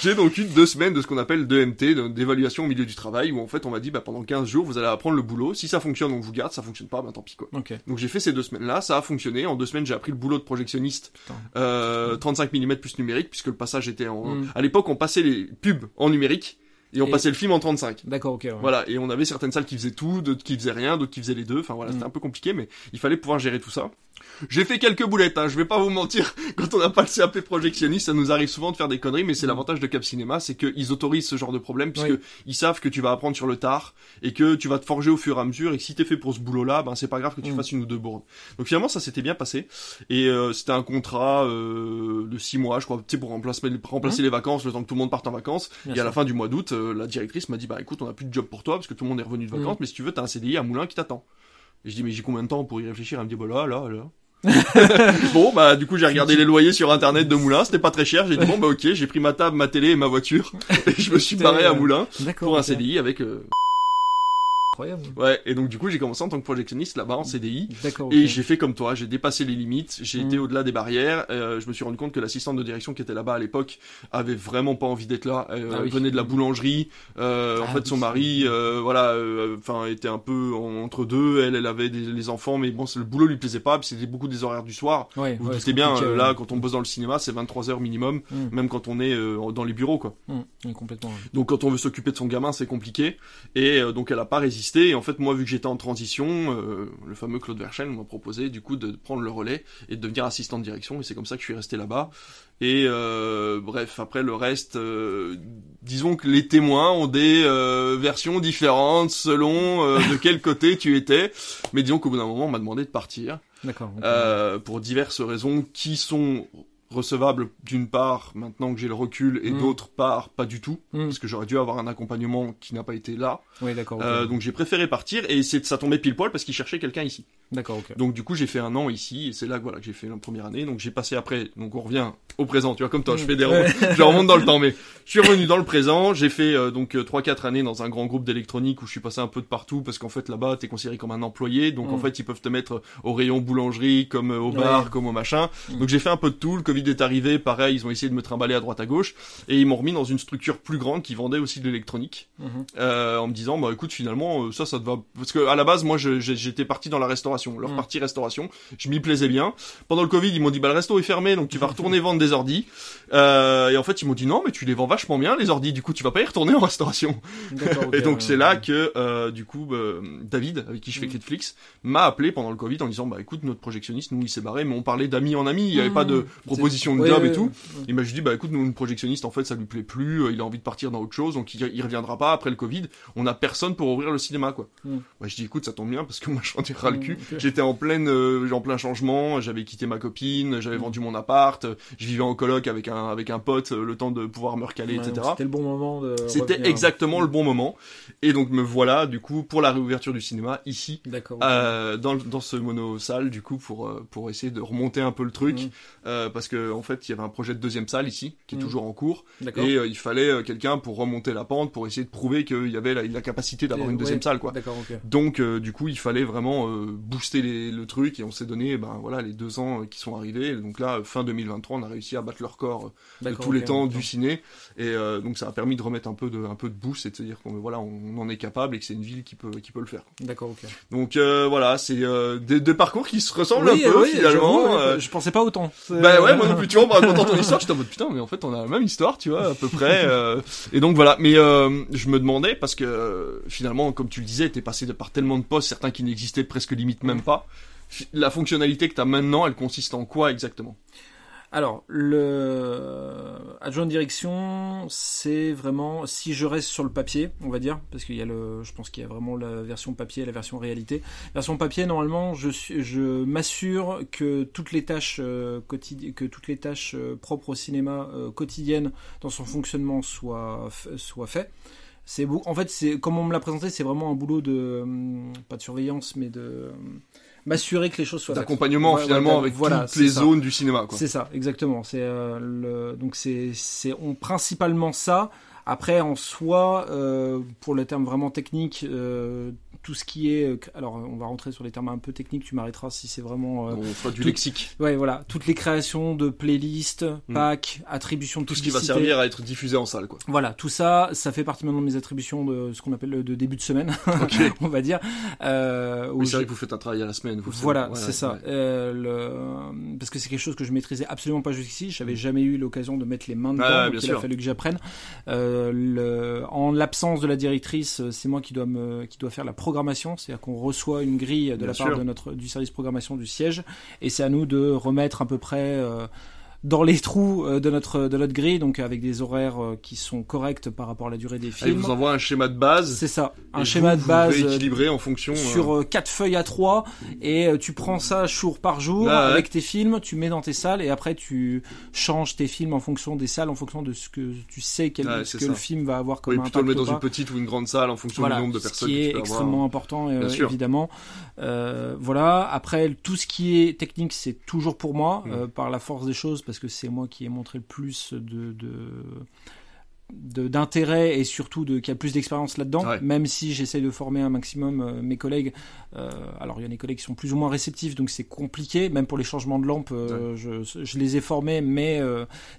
j'ai donc eu deux semaines de ce qu'on appelle DMT, d'évaluation au milieu du travail, où en fait on m'a dit, bah pendant 15 jours, vous allez apprendre le boulot. Si ça fonctionne, on vous garde. Ça fonctionne pas, bah tant pis, quoi. Donc j'ai fait ces deux semaines-là. Ça a fonctionné. En deux semaines, j'ai appris le boulot de projectionniste, euh, 35 mm plus numérique, puisque le passage était en. Hmm. À l'époque, on passait les pubs en numérique. Et on passait le film en 35. D'accord, ok. Voilà, et on avait certaines salles qui faisaient tout, d'autres qui faisaient rien, d'autres qui faisaient les deux. Enfin voilà, c'était hmm. un peu compliqué, mais il fallait pouvoir gérer tout ça. J'ai fait quelques boulettes, hein, je vais pas vous mentir. *laughs* Quand on n'a pas le CAP projectionniste, ça nous arrive souvent de faire des conneries, mais c'est mm. l'avantage de Cap Cinéma, c'est qu'ils autorisent ce genre de problème, puisque ils savent que tu vas apprendre sur le tard, et que tu vas te forger au fur et à mesure, et que si t'es fait pour ce boulot-là, ben c'est pas grave que tu mm. fasses une ou deux bourdes. Donc finalement, ça s'était bien passé, et euh, c'était un contrat euh, de six mois, je crois, tu sais, pour remplacer, remplacer mm. les vacances, le temps que tout le monde parte en vacances. et à la fin du mois d'août, euh, la directrice m'a dit, bah écoute, on a plus de job pour toi, parce que tout le monde est revenu de vacances, mais si tu veux, t'as un CDI à Moulin qui t'attend. Et je dis, mais j'ai combien de temps pour y réfléchir? Elle me dit, bah là, là, là. *laughs* bon bah du coup j'ai regardé les loyers sur internet de Moulin, c'était pas très cher. J'ai dit bon bah ok, j'ai pris ma table, ma télé et ma voiture *laughs* et je me suis barré à Moulin pour un CDI avec euh, Ouais, et donc du coup j'ai commencé en tant que projectionniste là-bas en CDI. Et j'ai fait comme toi, j'ai dépassé les limites, j'ai été mm. au-delà des barrières. Euh, je me suis rendu compte que l'assistante de direction qui était là-bas à l'époque avait vraiment pas envie d'être là. Elle ah venait de la boulangerie. Euh, en ah fait, son mari, euh, voilà, euh, enfin était un peu entre deux. Elle, elle avait des, les enfants, mais bon, le boulot lui plaisait pas. C'était beaucoup des horaires du soir. Ouais, Vous ouais, bien, là, quand on bosse dans le cinéma, c'est 23 heures minimum, mm. même quand on est dans les bureaux, quoi. Mm. complètement. Donc quand on veut s'occuper de son gamin, c'est compliqué. Et donc elle a pas résisté. Et en fait, moi, vu que j'étais en transition, euh, le fameux Claude Verchel m'a proposé du coup de prendre le relais et de devenir assistant de direction. Et c'est comme ça que je suis resté là-bas. Et euh, bref, après le reste, euh, disons que les témoins ont des versions différentes selon de *laughs* quel côté tu étais. Mais disons qu'au bout d'un moment, on m'a demandé de partir. D'accord. pour diverses raisons qui sont recevable d'une part maintenant que j'ai le recul et mm. d'autre part pas du tout mm. parce que j'aurais dû avoir un accompagnement qui n'a pas été là. Oui, d'accord. Euh, donc j'ai préféré partir et c'est ça tombait pile poil parce qu'il cherchait quelqu'un ici. D'accord, Donc du coup, j'ai fait un an ici, et c'est là voilà, que j'ai fait la première année. Donc j'ai passé après, donc on revient au présent, tu vois, comme toi, je fais des je remonte dans le *laughs* temps, mais je suis revenu dans le présent, j'ai fait euh, donc 3-4 euh, années dans un grand groupe d'électronique où je suis passé un peu de partout, parce qu'en fait là-bas, t'es considéré comme un employé, donc en mm. fait, ils peuvent te mettre au rayon boulangerie, comme euh, au bar, comme au machin. Mm. Donc j'ai fait un peu de tout, le Covid est arrivé, pareil, ils ont essayé de me trimballer à droite à gauche, et ils m'ont remis dans une structure plus grande qui vendait aussi de l'électronique, mm-hmm. en me disant, bah écoute, finalement, ça, ça te va... Parce que à la base, moi, j'étais parti dans la restauration, leur mm. partie restauration, je m'y plaisais bien. Pendant le Covid, ils m'ont dit, bah le resto est fermé, donc tu vas retourner vendre des ordis. Euh, et en fait, ils m'ont dit, non, mais tu les vends vachement bien, les ordis, du coup, tu vas pas y retourner en restauration. *laughs* et donc, c'est là que, euh, du coup, bah, David, avec qui je fais mm. Netflix, m'a appelé pendant le Covid en disant, bah écoute, notre projectionniste, nous, il s'est barré, mais on parlait d'amis en amis, il y avait pas de mm. Proposition de job et tout. Il m'a juste dit, bah écoute, nous, une projectionniste, en fait, ça lui plaît plus, euh, il a envie de partir dans autre chose, donc il, reviendra pas après le Covid. On a personne pour ouvrir le cinéma, quoi. Mm. Bah, je dis, écoute, ça tombe bien, parce que *laughs* moi, j'en ai ras le cul. J'étais en pleine, euh, en plein changement, j'avais quitté ma copine, j'avais vendu mon appart, je vivais en coloc avec un, avec un pote, euh, le temps de pouvoir me recaler, etc. C'était le bon moment de. C'était exactement le bon moment. Et donc me voilà, du coup, pour la réouverture du cinéma, ici, euh, dans, dans ce mono-salle, du coup, pour, pour essayer de remonter un peu le truc. Mm. Euh, parce que en fait, il y avait un projet de deuxième salle ici, qui est mm. toujours en cours. Et il fallait quelqu'un pour remonter la pente, pour essayer de prouver qu'il y avait la, la capacité d'avoir une deuxième salle, quoi. Donc, du coup, il fallait vraiment booster le truc. Et on s'est donné, ben voilà, les deux ans qui sont arrivés. Donc là, fin 2023, on a réussi à battre le record de tous les temps du ciné. Et donc, ça a permis de remettre un peu de, un peu de boost et de se dire qu'on voilà, on en est capable et que c'est une ville qui peut, qui peut le faire. D'accord, ok. Donc euh, voilà, c'est euh, des, des, parcours qui se ressemblent un peu finalement. Euh. Je pensais pas autant. Bah ouais, moi *laughs* plus. Tu vois, en racontant ton histoire, j'étais en mode putain, mais en fait on a la même histoire, tu vois, à peu près. et donc voilà. Mais je me demandais parce que finalement, comme tu le disais, t'es passé de par tellement de postes, certains qui n'existaient presque limite même pas. La fonctionnalité que t'as maintenant, elle consiste en quoi exactement? Alors, le adjoint de direction, c'est vraiment si je reste sur le papier, on va dire, parce qu'il y a le, je pense qu'il y a vraiment la version papier et la version réalité. Version papier, normalement, je je m'assure que toutes les tâches euh, que toutes les tâches euh, propres au cinéma euh, quotidiennes dans son fonctionnement soient soient faites. C'est en fait, c'est comme on me l'a présenté, c'est vraiment un boulot de pas de surveillance, mais de m'assurer que les choses soient d'accompagnement finalement avec toutes les zones du cinéma c'est ça exactement. C'est euh, le donc c'est c'est on principalement ça. Après en soi euh, pour le terme vraiment technique euh, tout ce qui est. Euh, alors, on va rentrer sur les termes un peu techniques, tu m'arrêteras si c'est vraiment. Euh, on fera du lexique. Ouais, voilà. Toutes les créations de playlists, mm. packs, attributions de Tout ce qui va servir à être diffusé en salle, quoi. Voilà, tout ça, ça fait partie maintenant de mes attributions de ce qu'on appelle de début de semaine, *laughs* on va dire. Euh, oui, c'est vrai que vous faites un travail à la semaine. Vous voilà, c'est ça. Euh, le... Parce que c'est quelque chose que je maîtrisais absolument pas jusqu'ici. J'avais mm. jamais eu l'occasion de mettre les mains dedans, ah, donc il a fallu que j'apprenne. Euh, le... En l'absence de la directrice, c'est moi qui dois, me... qui dois faire la programmation, c'est-à-dire qu'on reçoit une grille de la part de notre, du service programmation du siège, et c'est à nous de remettre à peu près euh, dans les trous euh, de notre de notre grille, donc avec des horaires euh, qui sont corrects par rapport à la durée des films. Et vous envoie un schéma de base. C'est ça, un schéma de base équilibré en fonction sur quatre feuilles à trois, et tu prends ça jour par jour ah avec tes films, tu mets dans tes salles et après tu changes tes films en fonction des salles, en fonction de ce que tu sais quel, ce que le film va avoir comme oui, plutôt le mettre dans une petite ou une grande salle en fonction du nombre de personnes. Ce qui est extrêmement important évidemment. voilà. Après tout ce qui est technique, c'est toujours pour moi mm. par la force des choses parce que c'est moi qui ai montré le plus de, d'intérêt et surtout de qui a plus d'expérience là-dedans. Même si j'essaye de former un maximum euh, mes collègues euh, alors il y a des collègues qui sont plus ou moins réceptifs donc c'est compliqué. Même pour les changements de lampe euh, je, les ai formés mais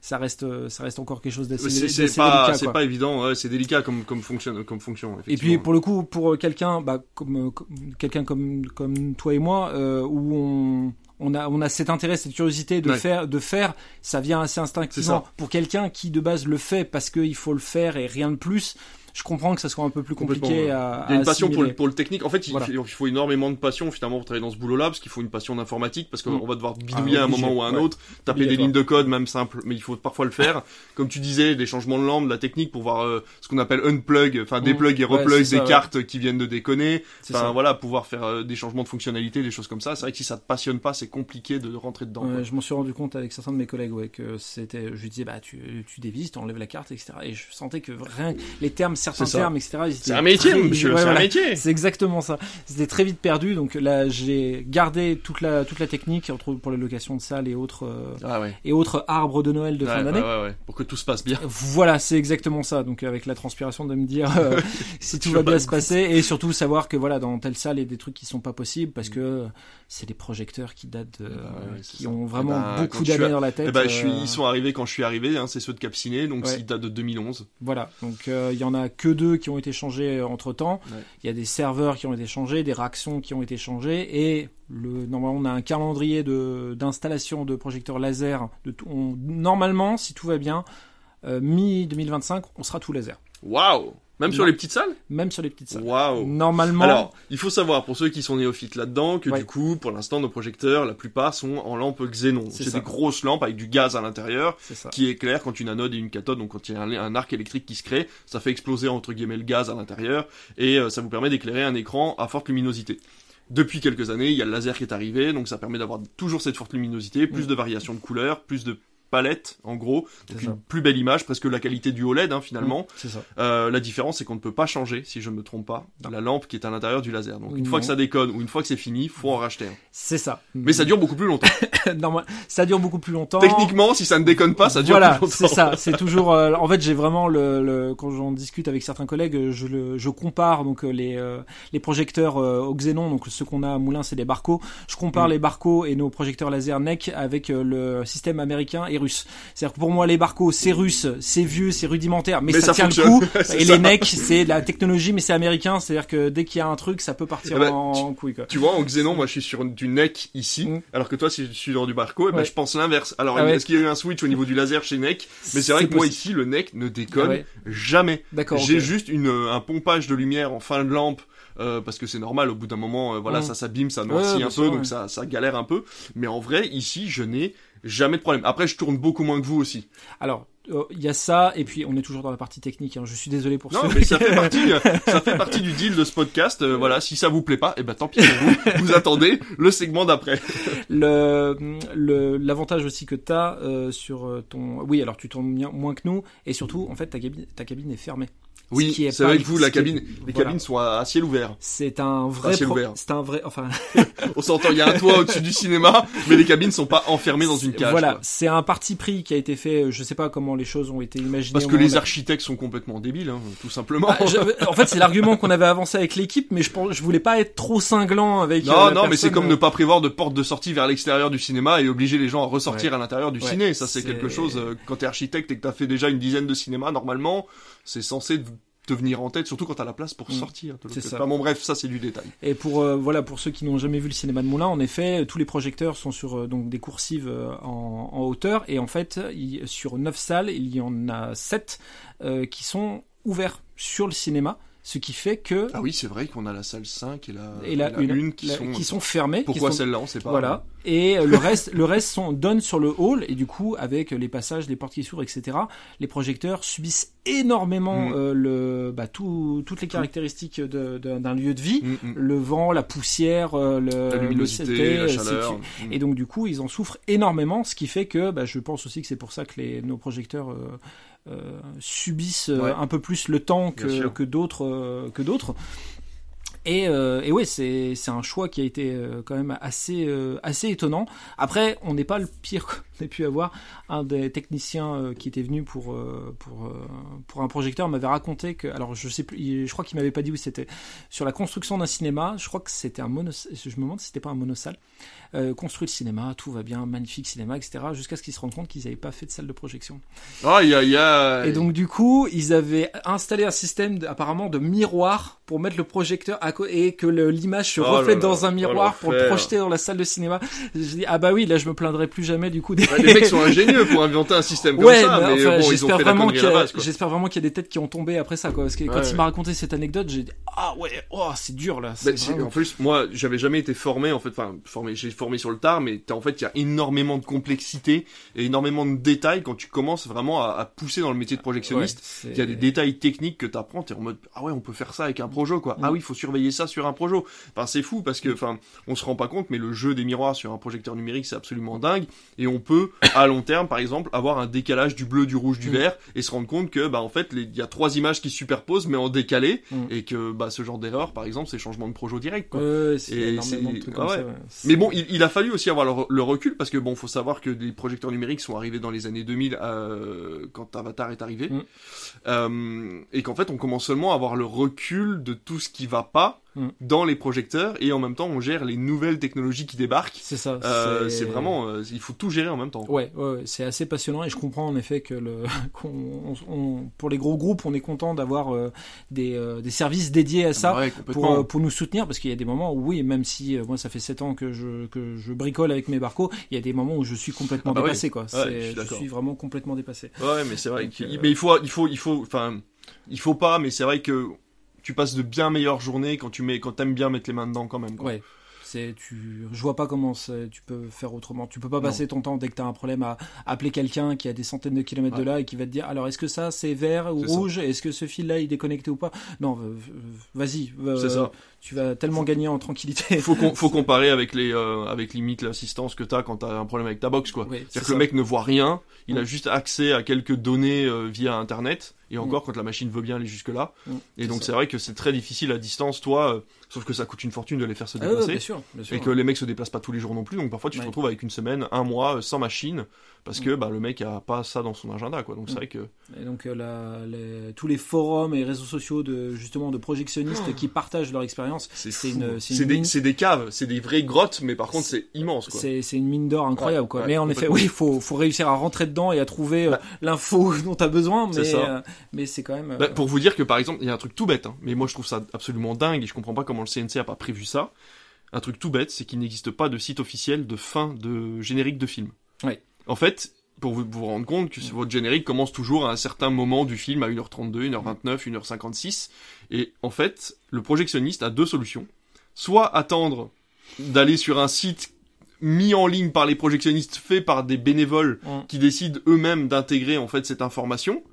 ça reste ça reste encore quelque chose d'assez c'est pas c'est pas évident c'est délicat comme comme fonction comme fonction et puis pour le coup pour quelqu'un bah, comme, quelqu'un comme comme toi et moi où on on a on a cet intérêt cette curiosité de faire de faire. Ça vient assez instinctivement pour quelqu'un qui de base le fait parce qu'il faut le faire et rien de plus je comprends que ça soit un peu plus compliqué à. Il y a une passion pour le, pour le, technique. En fait, il, faut énormément de passion finalement pour travailler dans ce boulot-là, parce qu'il faut une passion d'informatique, parce qu'on mm. va devoir bidouiller ah, à un moment ou à un autre, taper des lignes de code, même simple, mais il faut parfois le faire. *laughs* Comme tu disais, des changements de lampe, de la technique pour voir euh, ce qu'on appelle unplug, enfin mm. déplug et replug des cartes qui viennent de déconner. Enfin voilà, pouvoir faire euh, des changements de fonctionnalité, des choses comme ça. C'est vrai que si ça te passionne pas, c'est compliqué de rentrer dedans. je m'en suis rendu compte avec certains de mes collègues, ouais, que c'était, je lui disais, bah tu, tu dévises, tu enlèves la carte, etc. Et je sentais que rien, les termes certains termes, etc. C'est un métier, monsieur, c'est un métier. C'est exactement ça. C'était très vite perdu, donc là, j'ai gardé toute la toute la technique entre pour les locations de salles et autres euh, ah et autres arbres de Noël de fin d'année. pour que tout se passe bien. Voilà, c'est exactement ça. Donc avec la transpiration de me dire euh, *laughs* si tout va bien se passer et surtout savoir que voilà dans telle salle il y a des trucs qui sont pas possibles parce que c'est des projecteurs qui datent, qui ont vraiment eh ben, beaucoup d'années dans la tête. Je suis, ils sont arrivés quand je suis arrivé, hein, c'est ceux de Capciné, donc ils datent de 2011. Voilà, donc il y en a que deux qui ont été changés entre temps. Il y a des serveurs qui ont été changés, des réactions qui ont été changées et le, normalement, on a un calendrier d'installation de, projecteurs laser. De normalement, si tout va bien, euh, mi 2025, on sera tout laser. Waouh même sur les petites salles Même sur les petites salles. Waouh Normalement. Alors, il faut savoir, pour ceux qui sont néophytes là-dedans, que du coup, pour l'instant, nos projecteurs, la plupart sont en lampe xénon. C'est des grosses lampes avec du gaz à l'intérieur, qui éclairent quand une anode et une cathode, donc quand il y a un, arc électrique qui se crée, ça fait exploser entre guillemets le gaz à l'intérieur, et euh, ça vous permet d'éclairer un écran à forte luminosité. Depuis quelques années, il y a le laser qui est arrivé, donc ça permet d'avoir toujours cette forte luminosité, plus de variations de couleurs, plus de palette, en gros, une plus belle image, presque la qualité du OLED hein, finalement. Mmh, ça. Euh, la différence, c'est qu'on ne peut pas changer, si je ne me trompe pas, la lampe qui est à l'intérieur du laser. Donc une fois que ça déconne ou une fois que c'est fini, faut en racheter un. C'est ça. Mais ça dure beaucoup plus longtemps. *laughs* non, ça dure beaucoup plus longtemps. Techniquement, si ça ne déconne pas, ça dure voilà, plus longtemps. c'est ça. *laughs* C'est toujours. Euh, en fait, j'ai vraiment le, le quand j'en discute avec certains collègues, je le, je compare donc euh, les euh, les projecteurs au xénon, donc ceux qu'on a à Moulin, c'est des Barco. Je compare mmh. les Barco et nos projecteurs laser NEC avec le système américain et C'est-à-dire pour moi, les barcos, c'est russe, c'est vieux, c'est rudimentaire, mais, ça, tient le coup. *laughs* et les NEC, c'est la technologie, mais c'est américain. C'est-à-dire que dès qu'il y a un truc, ça peut partir eh ben, en, couille. Quoi. Tu vois, en Xenon, moi, je suis sur du NEC ici, mm. alors que toi, si je suis sur du barco, et eh ben, je pense l'inverse. Alors, ah est-ce qu'il y a eu un switch au niveau du laser chez NEC Mais c'est vrai que moi, ici, le NEC ne déconne ah jamais. D'accord. J'ai juste une, un pompage de lumière en fin de lampe. Euh, parce que c'est normal au bout d'un moment euh, voilà mm. ça s'abîme ça noircit un peu donc ça ça galère un peu mais en vrai ici je n'ai jamais de problème. Après, je tourne beaucoup moins que vous aussi. Alors, euh, il y a ça, et puis on est toujours dans la partie technique. Hein. Je suis désolé pour non, ça. mais ça fait *laughs* partie, euh, ça fait partie du deal de ce podcast. Euh, voilà, si ça vous plaît pas, et eh ben tant pis pour vous. *laughs* vous attendez le segment d'après. le l'avantage aussi que tu as sur ton, oui, alors tu tournes moins que nous, et surtout, en fait, ta cabine, ta cabine est fermée. Oui, c'est vrai que vous, la cabine, les cabines sont à, ciel ouvert. C'est un vrai, c'est un vrai, enfin. *laughs* On s'entend, il y a un toit au-dessus du cinéma, mais les cabines sont pas enfermées dans une cage. Voilà, c'est un parti pris qui a été fait. Je sais pas comment les choses ont été imaginées. Parce que les architectes sont complètement débiles, hein, tout simplement. Bah, en fait, c'est l'argument qu'on avait avancé avec l'équipe, mais je pense, je voulais pas être trop cinglant avec. Non, euh, non, mais c'est comme ne pas prévoir de porte de sortie vers l'extérieur du cinéma et obliger les gens à ressortir à l'intérieur du ciné. Ça, c'est quelque chose. Euh, quand t'es architecte et que t'as fait déjà une dizaine de cinémas, normalement, c'est censé te venir en tête, surtout quand t'as la place pour mm. sortir. C'est ça. bon, bref, ça c'est du détail. Et pour euh, voilà, pour ceux qui n'ont jamais vu le cinéma de Moulin, en effet, tous les projecteurs sont sur euh, donc des coursives euh, en, en, hauteur, et en fait, sur 9 salles, il y en a 7 qui sont ouverts sur le cinéma ce qui fait que ah oui c'est vrai qu'on a la salle 5 et la, et la, une, qui, sont, qui sont fermées pourquoi celle-là on sait pas. voilà. Et le reste le reste sont, donne sur le hall et du coup avec les passages les portes qui s'ouvrent etc les projecteurs subissent énormément mm. euh, le bah, tout, toutes les caractéristiques d'un lieu de vie. Mm, mm. le vent la poussière euh, le, la luminosité la chaleur. et donc du coup ils en souffrent énormément ce qui fait que bah, je pense aussi que c'est pour ça que les, nos projecteurs euh, euh, subissent euh, un peu plus le temps que, que d'autres euh, que d'autres. Et, et ouais, c'est c'est un choix qui a été quand même assez assez étonnant. Après, on n'est pas le pire ait pu avoir. Un des techniciens qui était venu pour pour pour un projecteur m'avait raconté que alors je sais plus, je crois qu'il m'avait pas dit où c'était sur la construction d'un cinéma. Je crois que c'était un mono. Je me demande si c'était pas un monosalle. Euh, construit le cinéma, tout va bien, magnifique cinéma, etc. Jusqu'à ce qu'ils se rendent compte qu'ils n'avaient pas fait de salle de projection. Aïe, aïe, aïe. Et donc du coup, ils avaient installé un système apparemment de miroir pour mettre le projecteur à et que l'image se oh reflète dans un miroir pour le projeter dans la salle de cinéma. Je dis ah bah oui, là je me plaindrai plus jamais du coup. Des... les mecs sont ingénieux pour inventer un système comme ça, mais, bon, j'espère vraiment qu'il j'espère vraiment qu'il y a des têtes qui ont tombé après ça quoi. Parce que quand il m'a raconté cette anecdote, j'ai dit ah ouais, oh c'est dur là. En plus, moi j'avais jamais été formé en fait, enfin formé, j'ai formé sur le tard, mais en fait, il y a énormément de complexité et énormément de détails quand tu commences vraiment à, pousser dans le métier de projectionniste. il y a des détails techniques que tu apprends, tu es en mode ah ouais, on peut faire ça avec un projo quoi. Ah oui, il faut surveiller ça sur un projo. Enfin, c'est fou parce que enfin, on se rend pas compte mais le jeu des miroirs sur un projecteur numérique, c'est absolument dingue et on peut peut à long terme par exemple avoir un décalage du bleu, du rouge, du mm. vert et se rendre compte que bah en fait il y a trois images qui se superposent mais en décalé mm. et que bah ce genre d'erreur par exemple c'est changement de projet direct quoi. Mais bon il, a fallu aussi avoir le, recul parce que bon faut savoir que les projecteurs numériques sont arrivés dans les années 2000 euh, quand Avatar est arrivé mm. euh, et qu'en fait on commence seulement à avoir le recul de tout ce qui va pas Mm. dans les projecteurs et en même temps on gère les nouvelles technologies qui débarquent. C'est ça. Euh, c'est vraiment, euh, il faut tout gérer en même temps. Ouais, ouais, c'est assez passionnant et je comprends en effet que le, *laughs* pour les gros groupes, on est content d'avoir euh, des, des, services dédiés à ça pour, pour nous soutenir parce qu'il y a des moments où oui, même si moi ça fait 7 ans que je, que je bricole avec mes barcos, il y a des moments où je suis complètement ah bah dépassé quoi. je, suis vraiment complètement dépassé. Ouais, mais c'est vrai. mais il faut, il faut, il faut, enfin, il faut pas, mais c'est vrai que tu passes de bien meilleures journées quand tu mets, quand aimes bien mettre les mains dedans quand même. C'est, tu, je vois pas comment tu peux faire autrement. Tu peux pas passer ton temps dès que tu as un problème à appeler quelqu'un qui a des centaines de kilomètres de là et qui va te dire alors est-ce que ça c'est vert ou rouge? Est-ce que ce fil là il est déconnecté ou pas? Non, vas-y. ça tu vas tellement gagner en tranquillité. faut *laughs* faut comparer avec les euh, avec limite l'assistance que tu as quand tu as un problème avec ta box quoi. C'est-à-dire que le mec ne voit rien, il a mm. juste accès à quelques données euh, via internet et encore mm. quand la machine veut bien aller jusque là. Mm. Et donc c'est vrai que c'est très difficile à distance toi euh, sauf que ça coûte une fortune de les faire se ah déplacer. bien sûr, et que les mecs se déplacent pas tous les jours non plus. Donc parfois tu te retrouves avec une semaine, un mois sans machine parce que bah, le mec a pas ça dans son agenda quoi. Donc c'est vrai que et donc la, tous les forums et réseaux sociaux de justement de projectionnistes oh. qui partagent leur expérience c'est une, c'est des, des, caves, c'est des vraies grottes, mais par contre c'est immense. C'est une mine d'or incroyable quoi. mais en effet, oui, il faut, faut réussir à rentrer dedans et à trouver euh, bah. l'info *laughs* dont tu as besoin, mais euh, mais c'est quand même. Bah, euh, pour vous dire que par exemple, il y a un truc tout bête, hein, mais moi je trouve ça absolument dingue et je comprends pas comment le CNC a pas prévu ça. Un truc tout bête, c'est qu'il n'existe pas de site officiel de fin de générique de film. Ouais. En fait, pour vous, vous rendre compte que votre générique commence toujours à un certain moment du film, à 1h32, 1h29, 1h56. Et en fait, le projectionniste a deux solutions. Soit attendre d'aller sur un site mis en ligne par les projectionnistes, fait par des bénévoles qui décident eux-mêmes d'intégrer en fait cette information,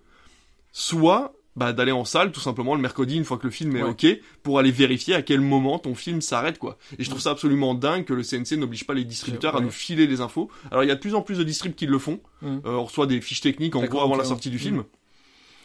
soit bah, d'aller en salle tout simplement le mercredi une fois que le film est ok pour aller vérifier à quel moment ton film s'arrête quoi. Et je trouve ça absolument dingue que le CNC n'oblige pas les distributeurs à nous filer les infos. Alors il y a de plus en plus de distributeurs qui le font. Euh, on reçoit des fiches techniques en gros avant la sortie du film.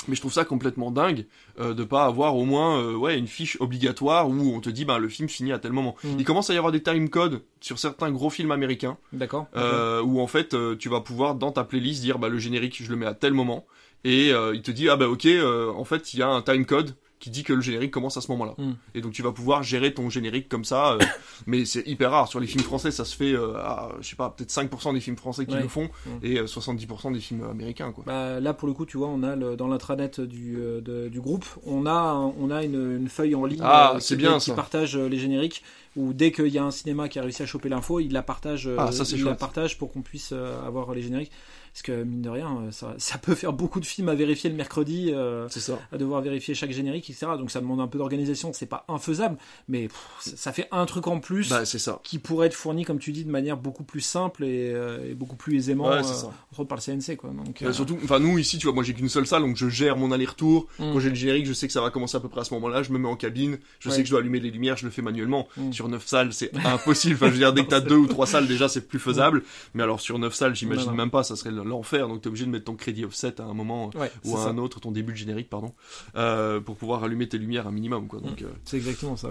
Mais je trouve ça complètement dingue euh, de pas avoir au moins euh, ouais une fiche obligatoire où on te dit bah le film finit à tel moment. Il commence à y avoir des time codes sur certains gros films américains. D'accord. Euh, où en fait tu vas pouvoir dans ta playlist dire bah le générique je le mets à tel moment et euh, il te dit ah bah ok euh, en fait il y a un time code qui dit que le générique commence à ce moment-là. Hmm. Et donc tu vas pouvoir gérer ton générique comme ça, euh, *coughs* mais c'est hyper rare. Sur les films français, ça se fait à, je sais pas, peut-être 5% des films français qui le font, hmm. et 70% des films américains. Quoi. Bah, là, pour le coup, tu vois, on a le, dans l'intranet du, du groupe, on a, on a une, une feuille en ligne ah, c'est bien, qui partage les génériques, où dès qu'il y a un cinéma qui a réussi à choper l'info, il la partage, ah, ça, il la partage pour qu'on puisse avoir les génériques. Parce que mine de rien, euh, ça, ça, peut faire beaucoup de films à vérifier le mercredi, euh, ça. à devoir vérifier chaque générique, etc. Donc ça demande un peu d'organisation. C'est pas infaisable, mais ça fait un truc en plus bah, ça. qui pourrait être fourni, comme tu dis, de manière beaucoup plus simple et, euh, beaucoup plus aisément, ouais, euh, par le CNC. Quoi. Donc, bah, surtout, enfin nous ici, tu vois, moi j'ai qu'une seule salle, donc je gère mon aller-retour. Mm. Quand j'ai le générique, je sais que ça va commencer à peu près à ce moment-là. Je me mets en cabine, je sais que je dois allumer les lumières, je le fais manuellement. Mm. Sur neuf salles, c'est *laughs* impossible. Enfin, je veux dire, dès que t'as deux ou trois salles, déjà c'est plus faisable. Mais alors sur neuf salles, j'imagine même pas, ça serait l'enfer. Donc t'es obligé de mettre ton crédit offset à un moment ou à un autre, ton début de générique, pardon, euh, pour pouvoir allumer tes lumières un minimum. Quoi. Donc, mm. euh, C'est exactement ça.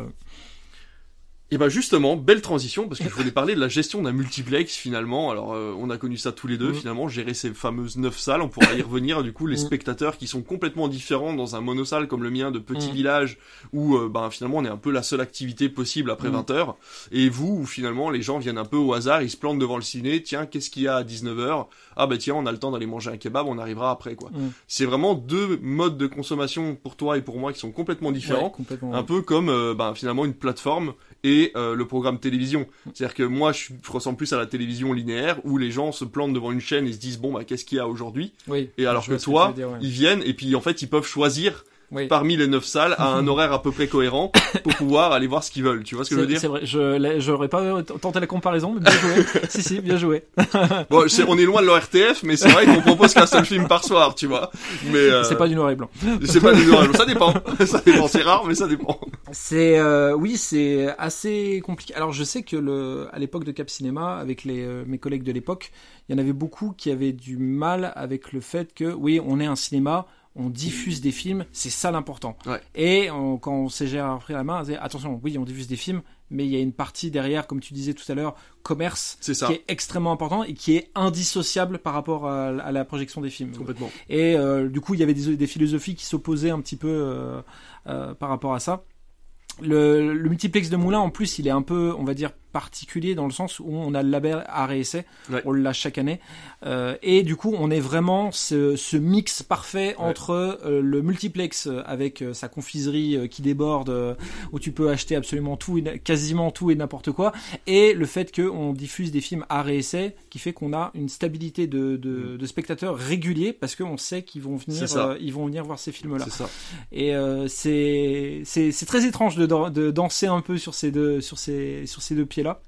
Et bah justement, belle transition parce que je voulais parler de la gestion d'un multiplex finalement. Alors euh, on a connu ça tous les deux mm. finalement, gérer ces fameuses neuf salles, on pourra y revenir du coup les mm. spectateurs qui sont complètement différents dans un monosalle comme le mien de petit village où euh, bah, finalement on est un peu la seule activité possible après 20 heures et vous où finalement les gens viennent un peu au hasard, ils se plantent devant le ciné, tiens, qu'est-ce qu'il y a à 19h Ah bah tiens, on a le temps d'aller manger un kebab, on arrivera après quoi. C'est vraiment deux modes de consommation pour toi et pour moi qui sont complètement différents, un peu comme euh, bah, finalement une plateforme et euh, le programme télévision. C'est-à-dire que moi, je, ressemble plus à la télévision linéaire où les gens se plantent devant une chaîne et se disent bon bah qu'est-ce qu'il y a aujourd'hui? Oui, et alors que toi, ils viennent et puis en fait ils peuvent choisir parmi les neuf salles à un *laughs* horaire à peu près cohérent pour pouvoir aller voir ce qu'ils veulent. Tu vois ce que je veux dire C'est vrai. Je j'aurais pas tenté la comparaison, mais bien joué. *laughs* si si, bien joué. *laughs* bon, on est loin de l'ORTF, mais c'est vrai qu'on propose qu'un seul film par soir, tu vois. Mais euh... c'est pas du noir et blanc. c'est pas du noir et blanc. Ça dépend. ça dépend. C'est rare, mais ça dépend. C'est euh, oui, c'est assez compliqué. Alors je sais que le à l'époque de Cap Cinéma, avec les euh, mes collègues de l'époque, il y en avait beaucoup qui avaient du mal avec le fait que oui, on est un cinéma on diffuse des films, c'est ça l'important. Et quand on s'est appris la main, attention, oui, on diffuse des films, mais il y a une partie derrière, comme tu disais tout à l'heure, commerce, qui est extrêmement important et qui est indissociable par rapport à, la projection des films. Complètement. Et euh, du coup, il y avait des, philosophies qui s'opposaient un petit peu euh, euh, par rapport à ça. Le, le, multiplex de Moulin, en plus, il est un peu, on va dire, particulier dans le sens où on a le label arrêt essai, on l'a chaque année, euh, et du coup on est vraiment ce, ce mix parfait entre euh, le multiplex avec euh, sa confiserie qui déborde, où tu peux acheter absolument tout, et, quasiment tout et n'importe quoi, et le fait qu'on diffuse des films arrêt essai, qui fait qu'on a une stabilité de, de, mm. de spectateurs réguliers parce qu'on sait qu'ils vont venir, ils vont venir voir ces films-là. Et c'est c'est très étrange de, de danser un peu sur ces deux sur ces sur ces deux pieds là.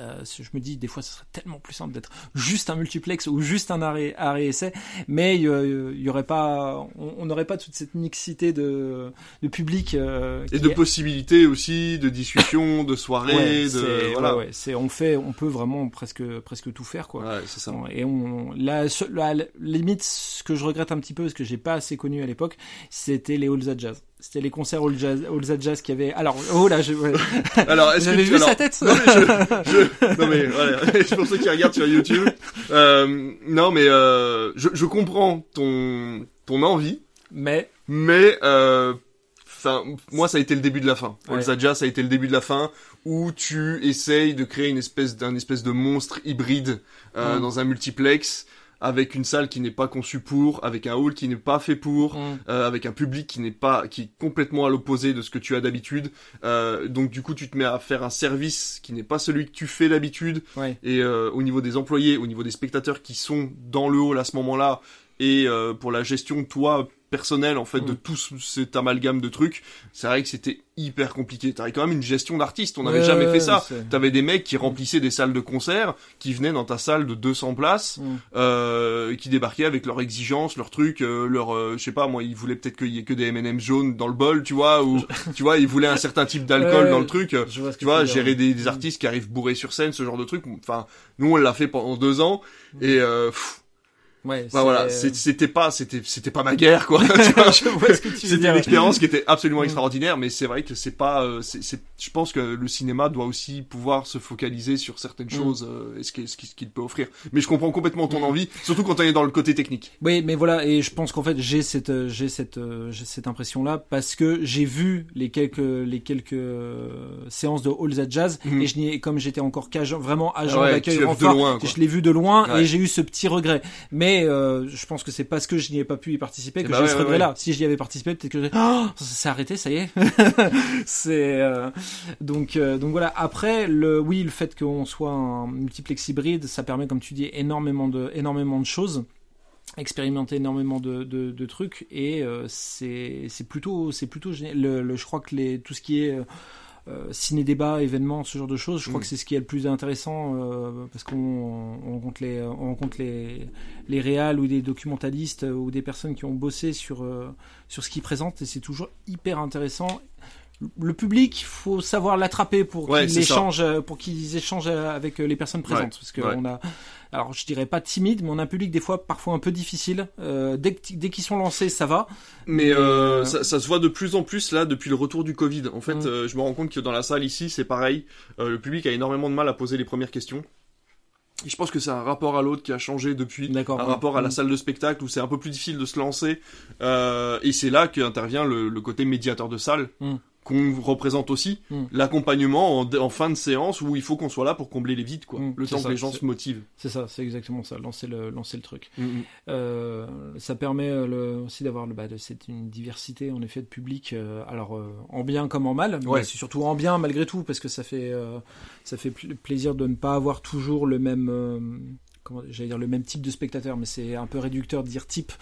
Euh, je me dis des fois ce serait tellement plus simple d'être juste un multiplex ou juste un arrêt, arrêt essai mais il y, aurait pas on n'aurait pas toute cette mixité de, de public euh, et de possibilités aussi de discussion de soirées de voilà ouais, c'est on fait on peut vraiment presque presque tout faire quoi. Ça. Et on la, la, limite ce que je regrette un petit peu parce que j'ai pas assez connu à l'époque c'était les halls à jazz c'était les concerts All Jazz, All Jazz qui avait. Alors, oh là, je. *laughs* Alors, est-ce que vu sa tête Non mais, je, non mais *laughs* voilà, *laughs* pour ceux qui regardent sur YouTube. Euh, non mais euh, je, je comprends ton ton envie. Mais. Mais euh, moi ça a été le début de la fin. Ouais. All Jazz ça a été le début de la fin où tu essayes de créer une espèce d'un espèce de monstre hybride euh, mm. dans un multiplex avec une salle qui n'est pas conçue pour, avec un hall qui n'est pas fait pour, mm. euh, avec un public qui n'est pas, qui est complètement à l'opposé de ce que tu as d'habitude. Euh, donc du coup, tu te mets à faire un service qui n'est pas celui que tu fais d'habitude. Et euh, au niveau des employés, au niveau des spectateurs qui sont dans le hall à ce moment-là, et euh, pour la gestion, toi, personnel en fait de mm. tout cet amalgame de trucs. C'est vrai que c'était hyper compliqué. T'avais quand même une gestion d'artiste. On n'avait jamais fait ça. t'avais des mecs qui remplissaient des salles de concert qui venaient dans ta salle de 200 places mm. euh, qui débarquaient avec leurs exigences leurs trucs euh, leur euh, je sais pas moi ils voulaient peut-être qu'il y ait que des M&M jaunes dans le bol tu vois ou *laughs* tu vois ils voulaient un certain type d'alcool dans le truc. tu vois gérer des, des, artistes qui arrivent bourrés sur scène ce genre de truc. Enfin nous on l'a fait pendant deux ans. Mm. et Ouais, bah voilà, c'était pas, c'était, c'était pas ma guerre quoi. *laughs* c'était une expérience qui était absolument mm. extraordinaire, mais c'est vrai que c'est pas, euh, c'est, je pense que le cinéma doit aussi pouvoir se focaliser sur certaines mm. choses, euh, et ce qu'il, ce qu'il peut offrir. Mais je comprends complètement ton mm. envie, surtout quand on est dans le côté technique. Oui, mais voilà, et je pense qu'en fait j'ai cette, euh, j'ai cette, j'ai cette impression là parce que j'ai vu les quelques, les quelques séances de All That Jazz et je n'ai, comme j'étais encore qu'agent, vraiment agent d'accueil, enfin, je l'ai vu de loin et j'ai eu ce petit regret. Mais euh, je pense que c'est parce que je n'y ai pas pu y participer que bah j'ai ce regret là. Si j'y avais participé, peut-être que oh, ça s'est arrêté, ça y est. *laughs* c'est euh, donc euh, donc voilà. Après le oui, le fait qu'on soit un multiplex hybride, ça permet comme tu dis énormément de énormément de choses expérimenter énormément de, de, de trucs et c'est c'est plutôt c'est plutôt génial. Le, je crois que les tout ce qui est ciné-débat, événements, ce genre de choses. Je crois mm. que c'est ce qui est le plus intéressant euh, parce qu'on rencontre les, on rencontre les, les réals ou des documentalistes ou des personnes qui ont bossé sur, euh, sur ce qu'ils présentent et c'est toujours hyper intéressant le public, il faut savoir l'attraper pour qu'ils échangent, pour qu'ils échangent avec les personnes présentes, parce qu'on a, alors je dirais pas timide, mais on a un public des fois parfois un peu difficile. Euh, dès dès qu'ils sont lancés, ça va. Mais, euh, euh, ça, ça, se voit de plus en plus là depuis le retour du Covid. En fait, mm. je me rends compte que dans la salle ici, c'est pareil. le public a énormément de mal à poser les premières questions. Et je pense que c'est un rapport à l'autre qui a changé depuis, un rapport à la mm. salle de spectacle où c'est un peu plus difficile de se lancer. et c'est là qu'intervient le, le, côté médiateur de salle, mm qu'on représente aussi hmm. l'accompagnement en, fin de séance où il faut qu'on soit là pour combler les vides quoi. Hmm, le temps que les gens se motivent. C'est ça c'est exactement ça lancer le lancer le truc. Hmm, euh, ça permet euh, le, aussi d'avoir le bah, c'est une diversité en effet de public euh, alors en bien comme en mal ouais. c'est surtout en bien malgré tout parce que ça fait ça fait plaisir de ne pas avoir toujours le même j'allais dire le même type de spectateur mais c'est un peu réducteur de dire type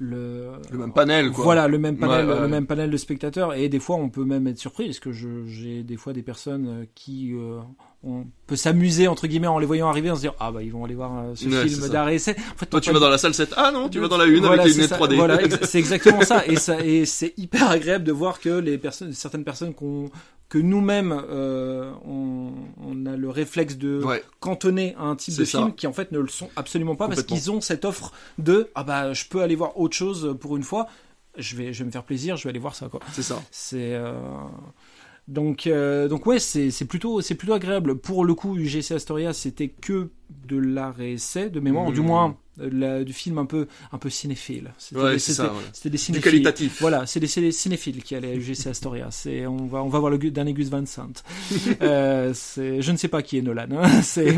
le, le même panel quoi. Voilà, le même panel, le même panel de spectateurs et des fois on peut même être surpris parce que j'ai des fois des personnes euh, qui euh, on peut s'amuser entre guillemets en les voyant arriver, on se dire ah bah ils vont aller voir euh, ce film d'arrêt. Essai. En fait, toi tu vas dans la salle 7. Ah non, tu vas dans la 1 avec les lunettes 3D. Voilà, *laughs* c'est exactement ça. Et ça et c'est hyper agréable de voir que les personnes certaines personnes qu'on que nous-mêmes euh, on, on, a le réflexe de cantonner à un type de film qui en fait ne le sont absolument pas parce qu'ils ont cette offre de ah bah je peux aller voir autre chose pour une fois. Je vais je vais me faire plaisir je vais aller voir ça quoi. C'est ça. C'est euh... donc euh, donc ouais c'est c'est plutôt c'est plutôt agréable pour le coup UGC Astoria c'était que de l'art et essai de mémoire du mmh. moins du film un peu un peu cinéphile. C'était ouais, des, des cinéphiles. Du qualitatif. Voilà, c'est des, cinéphiles qui allaient à UGC Astoria. *laughs* C'est on va on va voir le dernier Gus Van Sant. *laughs* euh, je ne sais pas qui est Nolan. Hein. *laughs* c'est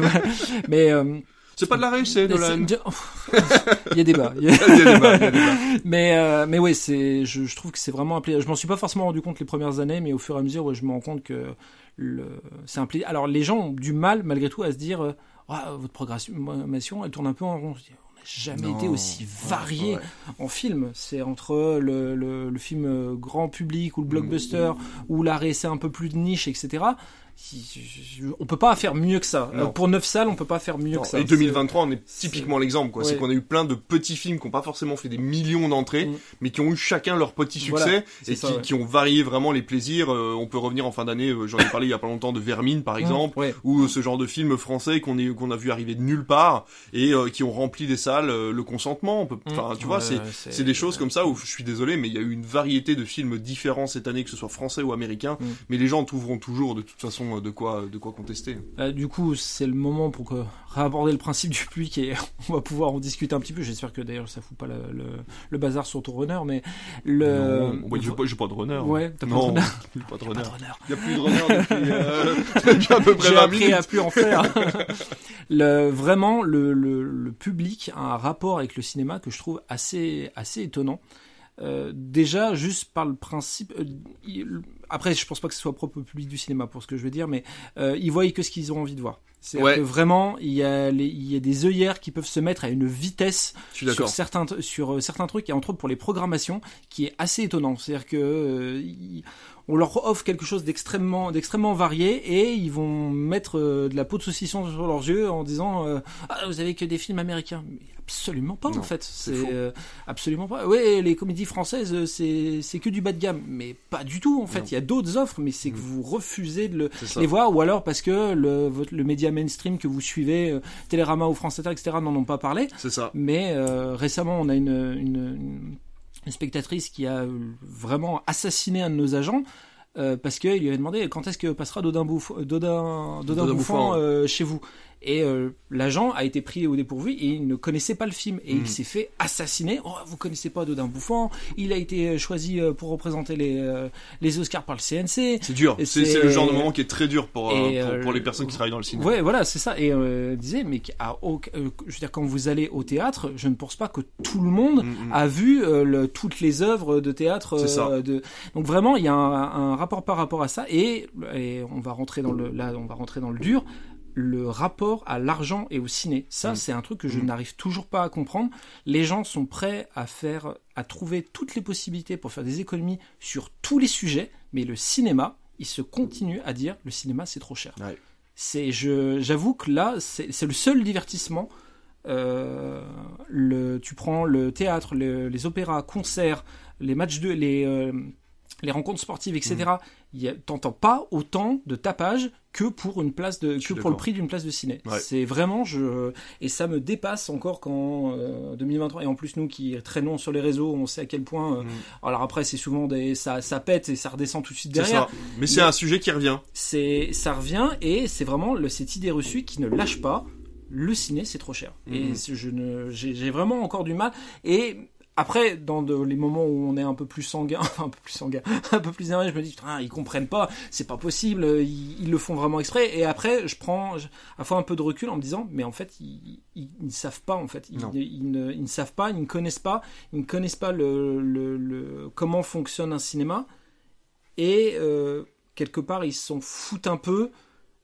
mais euh, c'est pas de la réussite, Nolan. *laughs* il y a débat. Il y a, débat, il y a débat. Mais euh, mais ouais, c'est je, je, trouve que c'est vraiment un plaisir. Je m'en suis pas forcément rendu compte les premières années, mais au fur et à mesure, ouais, je me rends compte que le c'est un plaisir. Alors les gens ont du mal malgré tout à se dire euh, oh, votre programmation, elle tourne un peu en rond jamais été aussi varié en film. C'est entre le, le, film grand public ou le blockbuster ou l'arrêt c'est un peu plus de niche, etc on peut pas faire mieux que ça. Pour 9 salles, on peut pas faire mieux que ça. Et 2023, on est typiquement l'exemple, quoi. C'est qu'on a eu plein de petits films qui ont pas forcément fait des millions d'entrées, mm. mais qui ont eu chacun leur petit succès et qui, ont varié vraiment les plaisirs. Euh, on peut revenir en fin d'année, euh, j'en ai parlé il y a pas longtemps de Vermine, par mm. exemple, ou ce genre de film français qu'on qu'on a vu arriver de nulle part et euh, qui ont rempli des salles. le consentement, mm. enfin, tu vois, c'est c'est des choses comme ça où je suis désolé, mais il y a eu une variété de films différents cette année, que ce soit français ou américain, mais les gens trouveront toujours de toute façon de quoi, de quoi contester. Euh, du coup, c'est le moment pour que, réaborder le principe du public et *laughs* on va pouvoir en discuter un petit peu. J'espère que d'ailleurs ça fout pas le, le, bazar sur ton runner, mais le. Non, j'ai pas, pas, de runner. Ouais, t'as pas, de runner. pas de runner. Il y a plus de runner depuis, euh, *laughs* *laughs* depuis à peu près 20 minutes. à plus en faire. le, vraiment, le, public a un rapport avec le cinéma que je trouve assez, assez étonnant. Euh, déjà, juste par le principe, euh, après, je pense pas que ce soit propre au public du cinéma pour ce que je veux dire, mais euh, ils voient que ce qu'ils ont envie de voir. C'est que vraiment, il y, a il y a des œillères qui peuvent se mettre à une vitesse sur certains, sur euh, certains trucs, et entre autres pour les programmations, qui est assez étonnant. C'est-à-dire que euh, on leur offre quelque chose d'extrêmement d'extrêmement varié et ils vont mettre euh, de la peau de saucisson sur leurs yeux en disant euh, ah vous avez que des films américains. Mais absolument pas en fait. c'est euh, absolument pas. Ouais les comédies françaises c'est c'est que du bas de gamme. Mais pas du tout en fait. Il y a d'autres offres mais c'est que mm. vous refusez de le, les voir ou alors parce que le le média mainstream que vous suivez Télérama ou France Inter etc n'en ont pas parlé c'est ça mais récemment on a une, une, une une spectatrice qui a vraiment assassiné un de nos agents euh, parce qu'il lui avait demandé quand est-ce que passera Dodin, Dodin, Dodin, Bouffant, euh, chez vous? Et euh, l'agent a été pris au dépourvu et il ne connaissait pas le film et il hmm. s'est fait assassiner. Oh, vous connaissez pas Dodin Bouffant Il a été choisi pour représenter les les Oscars par le CNC. C'est dur. C'est le genre de moment qui est très dur pour pour, les personnes qui travaillent dans le cinéma. Ouais, voilà, c'est ça. Et euh, disait, mais à, je veux dire, quand vous allez au théâtre, je ne pense pas que tout le monde hmm, hmm. a vu le, toutes les œuvres de théâtre. de... Donc vraiment, il y a un, un, rapport par rapport à ça et, et on va rentrer dans le là, on va rentrer dans le dur le rapport à l'argent et au ciné. Ça, mm. c'est un truc que je mm. n'arrive toujours pas à comprendre. Les gens sont prêts à faire, à trouver toutes les possibilités pour faire des économies sur tous les sujets, mais le cinéma, il se continue à dire le cinéma c'est trop cher. C'est, j'avoue que là, c'est le seul divertissement. Euh, le, tu prends le théâtre, les opéras, concerts, les matchs de, les euh, les rencontres sportives, etc. Mmh. T'entends pas autant de tapage que pour une place de, que pour le prix d'une place de ciné. C'est vraiment je et ça me dépasse encore quand 2023 euh, et en plus nous qui traînons sur les réseaux, on sait à quel point. Euh, mmh. alors après c'est souvent des ça ça pète et ça redescend tout de suite derrière. Mais c'est un sujet qui revient. C'est ça revient et c'est vraiment le, cette idée reçue qui ne lâche pas. Le ciné c'est trop cher et mmh. je ne j'ai vraiment encore du mal et après, dans les moments où on est un peu plus sanguin, *laughs* un peu plus sanguin, un peu plus énervé, je me dis putain, ils comprennent pas, c'est pas possible, ils, le font vraiment exprès. Et après, je prends à fois un peu de recul en me disant, mais en fait, ils, ne savent pas en fait, ils, ne, savent pas, ils ne connaissent pas, ils ne connaissent pas le, comment fonctionne un cinéma. Et euh, quelque part, ils s'en foutent un peu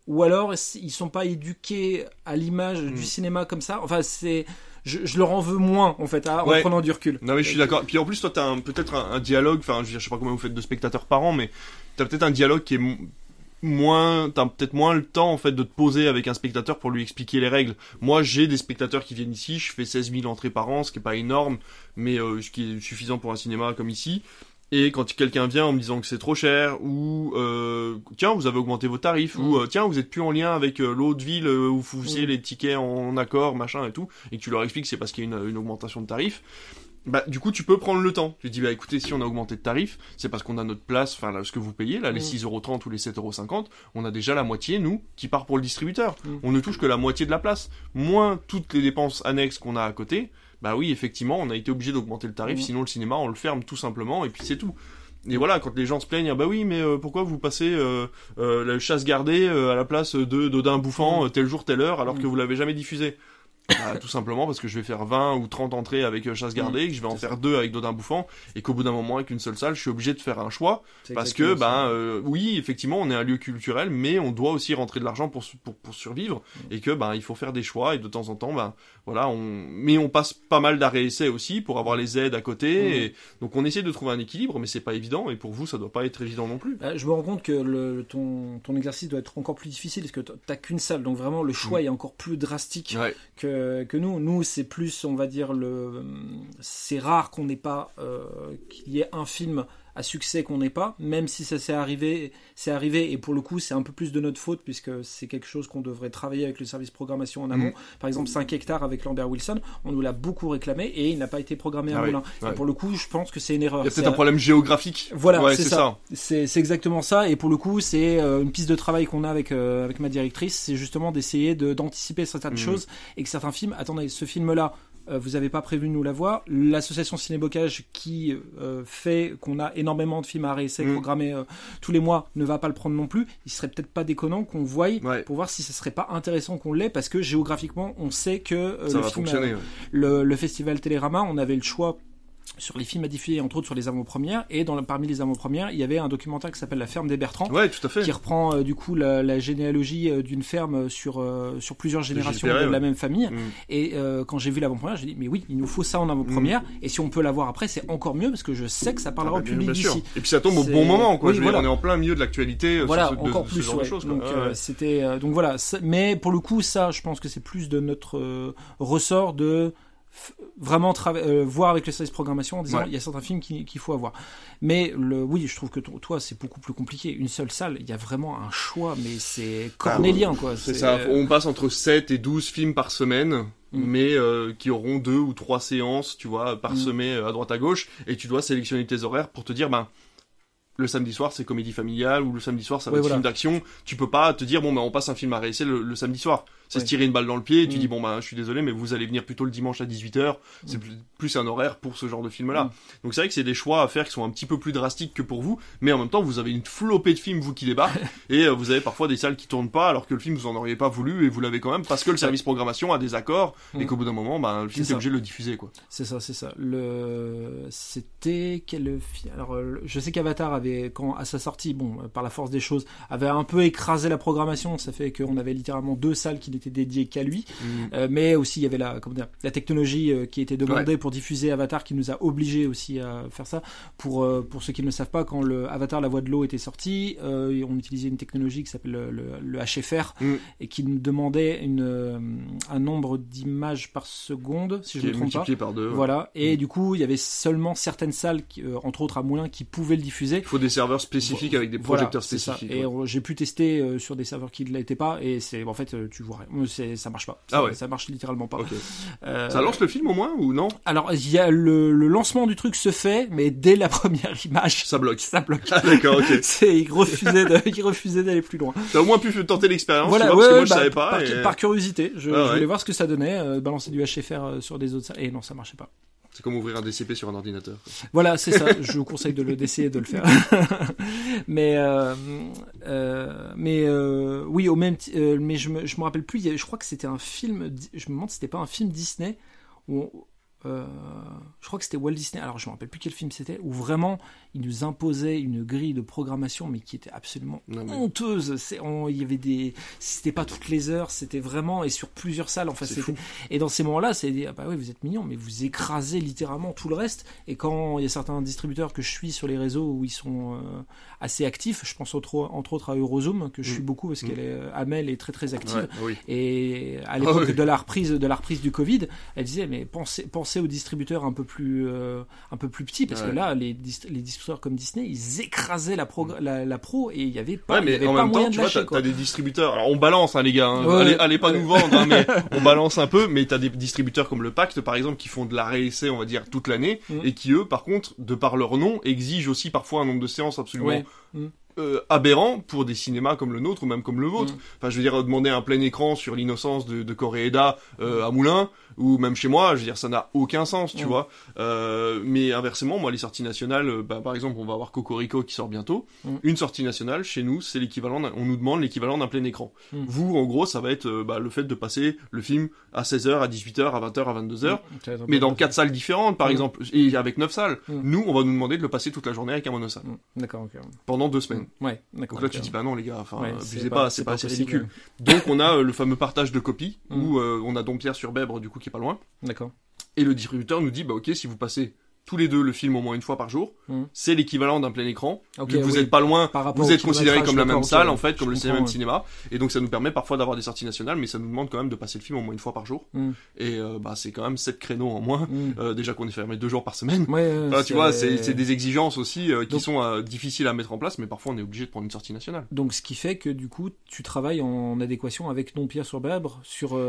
ou alors ils sont pas éduqués à l'image du mm. cinéma comme ça. Enfin, c'est je, leur en veux moins en fait en prenant du recul. Non mais je suis d'accord. Puis en plus toi t'as peut-être un, dialogue. Enfin je, sais pas combien vous faites de spectateurs par an, mais t'as peut-être un dialogue qui est moins t'as peut-être moins le temps en fait de te poser avec un spectateur pour lui expliquer les règles moi j'ai des spectateurs qui viennent ici je fais 16 000 entrées par an ce qui est pas énorme mais euh, ce qui est suffisant pour un cinéma comme ici et quand quelqu'un vient en me disant que c'est trop cher, ou euh, tiens vous avez augmenté vos tarifs, ou mm. euh, tiens vous êtes plus en lien avec euh, l'autre ville où vous faisiez mm. les tickets en accord, machin et tout, et que tu leur expliques que c'est parce qu'il y a une, une, augmentation de tarifs, bah du coup tu peux prendre le temps. Tu dis bah écoutez si on a augmenté de tarifs, c'est parce qu'on a notre place, enfin ce que vous payez là les 6,30€ mm. ou les 7,50€, on a déjà la moitié nous qui part pour le distributeur. On ne touche que la moitié de la place, moins toutes les dépenses annexes qu'on a à côté bah oui, effectivement, on a été obligé d'augmenter le tarif, mmh. sinon le cinéma, on le ferme tout simplement, et puis c'est tout. Et voilà, quand les gens se plaignent, ah bah oui, mais euh, pourquoi vous passez euh, euh, la chasse gardée à la place de d'Odin bouffant mmh. tel jour, telle heure, alors mmh. que vous l'avez jamais diffusé? Bah, tout simplement parce que je vais faire 20 ou 30 entrées avec euh, chasse gardée, que je vais en faire deux avec Dodin bouffant, et qu'au bout d'un moment avec une seule salle, je suis obligé de faire un choix. Parce que ben euh, oui, effectivement, on est un lieu culturel, mais on doit aussi rentrer de l'argent pour, pour, pour survivre et que ben il faut faire des choix et de temps en temps ben voilà, on mais on passe pas mal d'arrêts essais aussi pour avoir les aides à côté et donc on essaie de trouver un équilibre, mais c'est pas évident et pour vous ça doit pas être évident non plus. Bah, je me rends compte que le, ton ton exercice doit être encore plus difficile parce que t'as qu'une salle, donc vraiment le choix mm. est encore plus drastique que que nous nous c'est plus, on va dire, le. C'est rare qu'on n'ait pas euh, qu'il y ait un film à succès qu'on n'ait pas, même si ça s'est arrivé, c'est arrivé, et pour le coup, c'est un peu plus de notre faute, puisque c'est quelque chose qu'on devrait travailler avec le service programmation en amont. Mm. Par exemple, 5 hectares avec Lambert Wilson, on nous l'a beaucoup réclamé, et il n'a pas été programmé à ah pour le coup, je pense que c'est une erreur. Il y a peut-être un problème géographique. Voilà, c'est ça. C'est exactement ça, et pour le coup, c'est euh, une piste de travail qu'on a avec, euh, avec ma directrice, c'est justement d'essayer d'anticiper certaines mm. choses, et que certains films, attendez, ce film-là, vous n'avez pas prévu de nous la voir. L'association Cinébocage qui euh, fait qu'on a énormément de films à réessayer mm. programmés euh, tous les mois ne va pas le prendre non plus. Il serait peut-être pas déconnant qu'on voie pour voir si ce serait pas intéressant qu'on l'ait parce que géographiquement on sait que le, le, festival Télérama on avait le choix sur les films à diffuser, entre autres sur les avant-premières. Et dans, parmi les avant-premières, il y avait un documentaire qui s'appelle La ferme des Bertrands. Ouais, tout à fait. Qui reprend euh, du coup la, généalogie euh, d'une ferme sur, euh, sur plusieurs générations de, la même famille. Mm. Et quand j'ai vu l'avant-première, j'ai dit, mais oui, il nous faut ça en avant-première. Mm. Et si on peut l'avoir après, c'est encore mieux parce que je sais que ça parlera ah, au public d'ici. Et puis ça tombe au bon moment, quoi. On est en plein milieu de l'actualité. Voilà, encore plus. genre de choses, donc, c'était, donc voilà. Mais pour le coup, ça, je pense que c'est plus de notre ressort de vraiment euh, voir avec le service programmation en disant il y a certains films qu'il faut avoir. Mais le, oui, je trouve que toi c'est beaucoup plus compliqué. Une seule salle, il y a vraiment un choix, mais c'est cornélien quoi. C'est ça. On passe entre 7 et 12 films par semaine. Mm. mais euh, qui auront deux ou trois séances, tu vois, parsemées mm. à droite à gauche, et tu dois sélectionner tes horaires pour te dire, ben, le samedi soir c'est comédie familiale ou le samedi soir ça va être film d'action. Tu peux pas te dire bon ben on passe un film à réessayer le samedi soir c'est se tirer une balle dans le pied, et tu mm. dis bon bah je suis désolé mais vous allez venir plutôt le dimanche à 18h, c'est mm. plus, un horaire pour ce genre de film là. Mm. Donc c'est vrai que c'est des choix à faire qui sont un petit peu plus drastiques que pour vous, mais en même temps vous avez une flopée de films vous qui débarquent *laughs* et euh, vous avez parfois des salles qui tournent pas alors que le film vous en auriez pas voulu et vous l'avez quand même parce que le service programmation a des accords et qu'au bout d'un moment bah, le film est, obligé de le diffuser quoi. C'est ça, c'est ça. Le c'était quel film Alors euh, je sais qu'Avatar avait quand à sa sortie bon par la force des choses avait un peu écrasé la programmation, ça fait qu'on avait littéralement deux salles qui était dédié qu'à lui. Mm. Euh, mais aussi, il y avait la, comment dire, la technologie euh, qui était demandée pour diffuser Avatar qui nous a obligés aussi à faire ça. Pour, euh, pour ceux qui ne le savent pas, quand le Avatar La Voix de l'eau était sorti, on utilisait une technologie qui s'appelle le, le, HFR mm. et qui nous demandait une, un nombre d'images par seconde, si je ne me trompe pas. par deux. Voilà. Et mm. du coup, il y avait seulement certaines salles, entre autres à Moulins, qui pouvaient le diffuser. Il faut des serveurs spécifiques avec des projecteurs spécifiques. Et j'ai pu tester sur des serveurs qui ne l'étaient pas et c'est en fait tu vois c'est ça marche pas. Ah ouais. Ça marche littéralement pas. Euh, ça lance le film au moins ou non? Alors il y a le, lancement du truc se fait, mais dès la première *laughs* image, ça bloque. Ça bloque. Ah, d'accord, ok. *laughs* c'est il refusait il refusait d'aller plus loin. T'as au moins pu tenter l'expérience, voilà, parce que moi je bah, savais pas. Par, curiosité, je, ah voulais voir ce que ça donnait, euh, balancer du HFR euh, sur des autres et non ça marchait pas. C'est comme ouvrir un DCP sur un ordinateur. Voilà, c'est ça. Je vous conseille de le d'essayer de le faire. *laughs* mais euh, euh, mais euh, oui, au même mais je me je me rappelle plus. Je crois que c'était un film. Je me demande si c'était pas un film Disney où je crois que c'était Walt Disney, alors je me rappelle plus quel film c'était, où vraiment il nous imposait une grille de programmation, mais qui était absolument honteuse. C'est, il y avait des, c'était pas toutes les heures, c'était vraiment et sur plusieurs salles. Enfin, c'était, et dans ces moments-là, c'est ah bah oui, vous êtes mignon, mais vous écrasez littéralement tout le reste. Et quand il y a certains distributeurs que je suis sur les réseaux où ils sont euh, assez actifs, je pense entre, entre autres à Eurozoom que je suis mm. beaucoup parce mm. qu'elle est, Amel est très très active. Et à l'époque ah de la reprise de la reprise du Covid, elle disait mais pensez, pensez aux distributeurs un peu plus euh, un peu plus petits parce que là les, les distributeurs comme Disney, ils écrasaient la pro, la, pro et il y avait pas, mais y avait en même temps, tu vois, t'as des distributeurs. Alors on balance, hein, les gars. Hein. allez, pas nous vendre, hein, mais *laughs* on balance un peu. Mais t'as des distributeurs comme le Pacte, par exemple, qui font de la réessai, on va dire, toute l'année, mm. et qui eux, par contre, de par leur nom, exigent aussi parfois un nombre de séances absolument. Mm. Euh, aberrant pour des cinémas comme le nôtre ou même comme le vôtre. Mm. Enfin, je veux dire, demander un plein écran sur l'innocence de, de Coréeda euh, à Moulins, ou même chez moi, je veux dire, ça n'a aucun sens, tu vois. Euh, mais inversement, moi, les sorties nationales, euh, bah, par exemple, on va avoir Cocorico qui sort bientôt. Mm. Une sortie nationale, chez nous, c'est l'équivalent, on nous demande l'équivalent d'un plein écran. Mm. Vous, en gros, ça va être euh, bah, le fait de passer le film à 16h, à 18h, à 20h, à 22h, mais dans quatre salles différentes, par exemple, et avec neuf salles. Nous, on va nous demander de le passer toute la journée avec un monosalle. D'accord, ok. Pendant deux semaines. Ouais. Donc là, tu dis, bah non, les gars, enfin, abusez pas, c'est pas, assez ridicule. Donc, on a le fameux partage de copies, où on a Dompierre sur Bèbre, du coup, qui est pas loin. D'accord. Et le distributeur nous dit, bah ok, si vous passez tous les deux le film au moins une fois par jour. Hmm. C'est l'équivalent d'un plein écran. vous n'êtes pas loin, vous êtes considéré comme la même salle en fait, comme le même cinéma. Et donc ça nous permet parfois d'avoir des sorties nationales, mais ça nous demande quand même de passer le film au moins une fois par jour. Hmm. Et euh, bah c'est quand même 7 créneaux en moins. Hmm. Euh, déjà qu'on est fermé deux jours par semaine. tu vois, c'est des exigences aussi euh, qui sont difficiles à mettre en place, mais parfois on est obligé de prendre une sortie nationale. Donc ce qui fait que du coup tu travailles en adéquation avec Non Pierre sur Bèbre sur.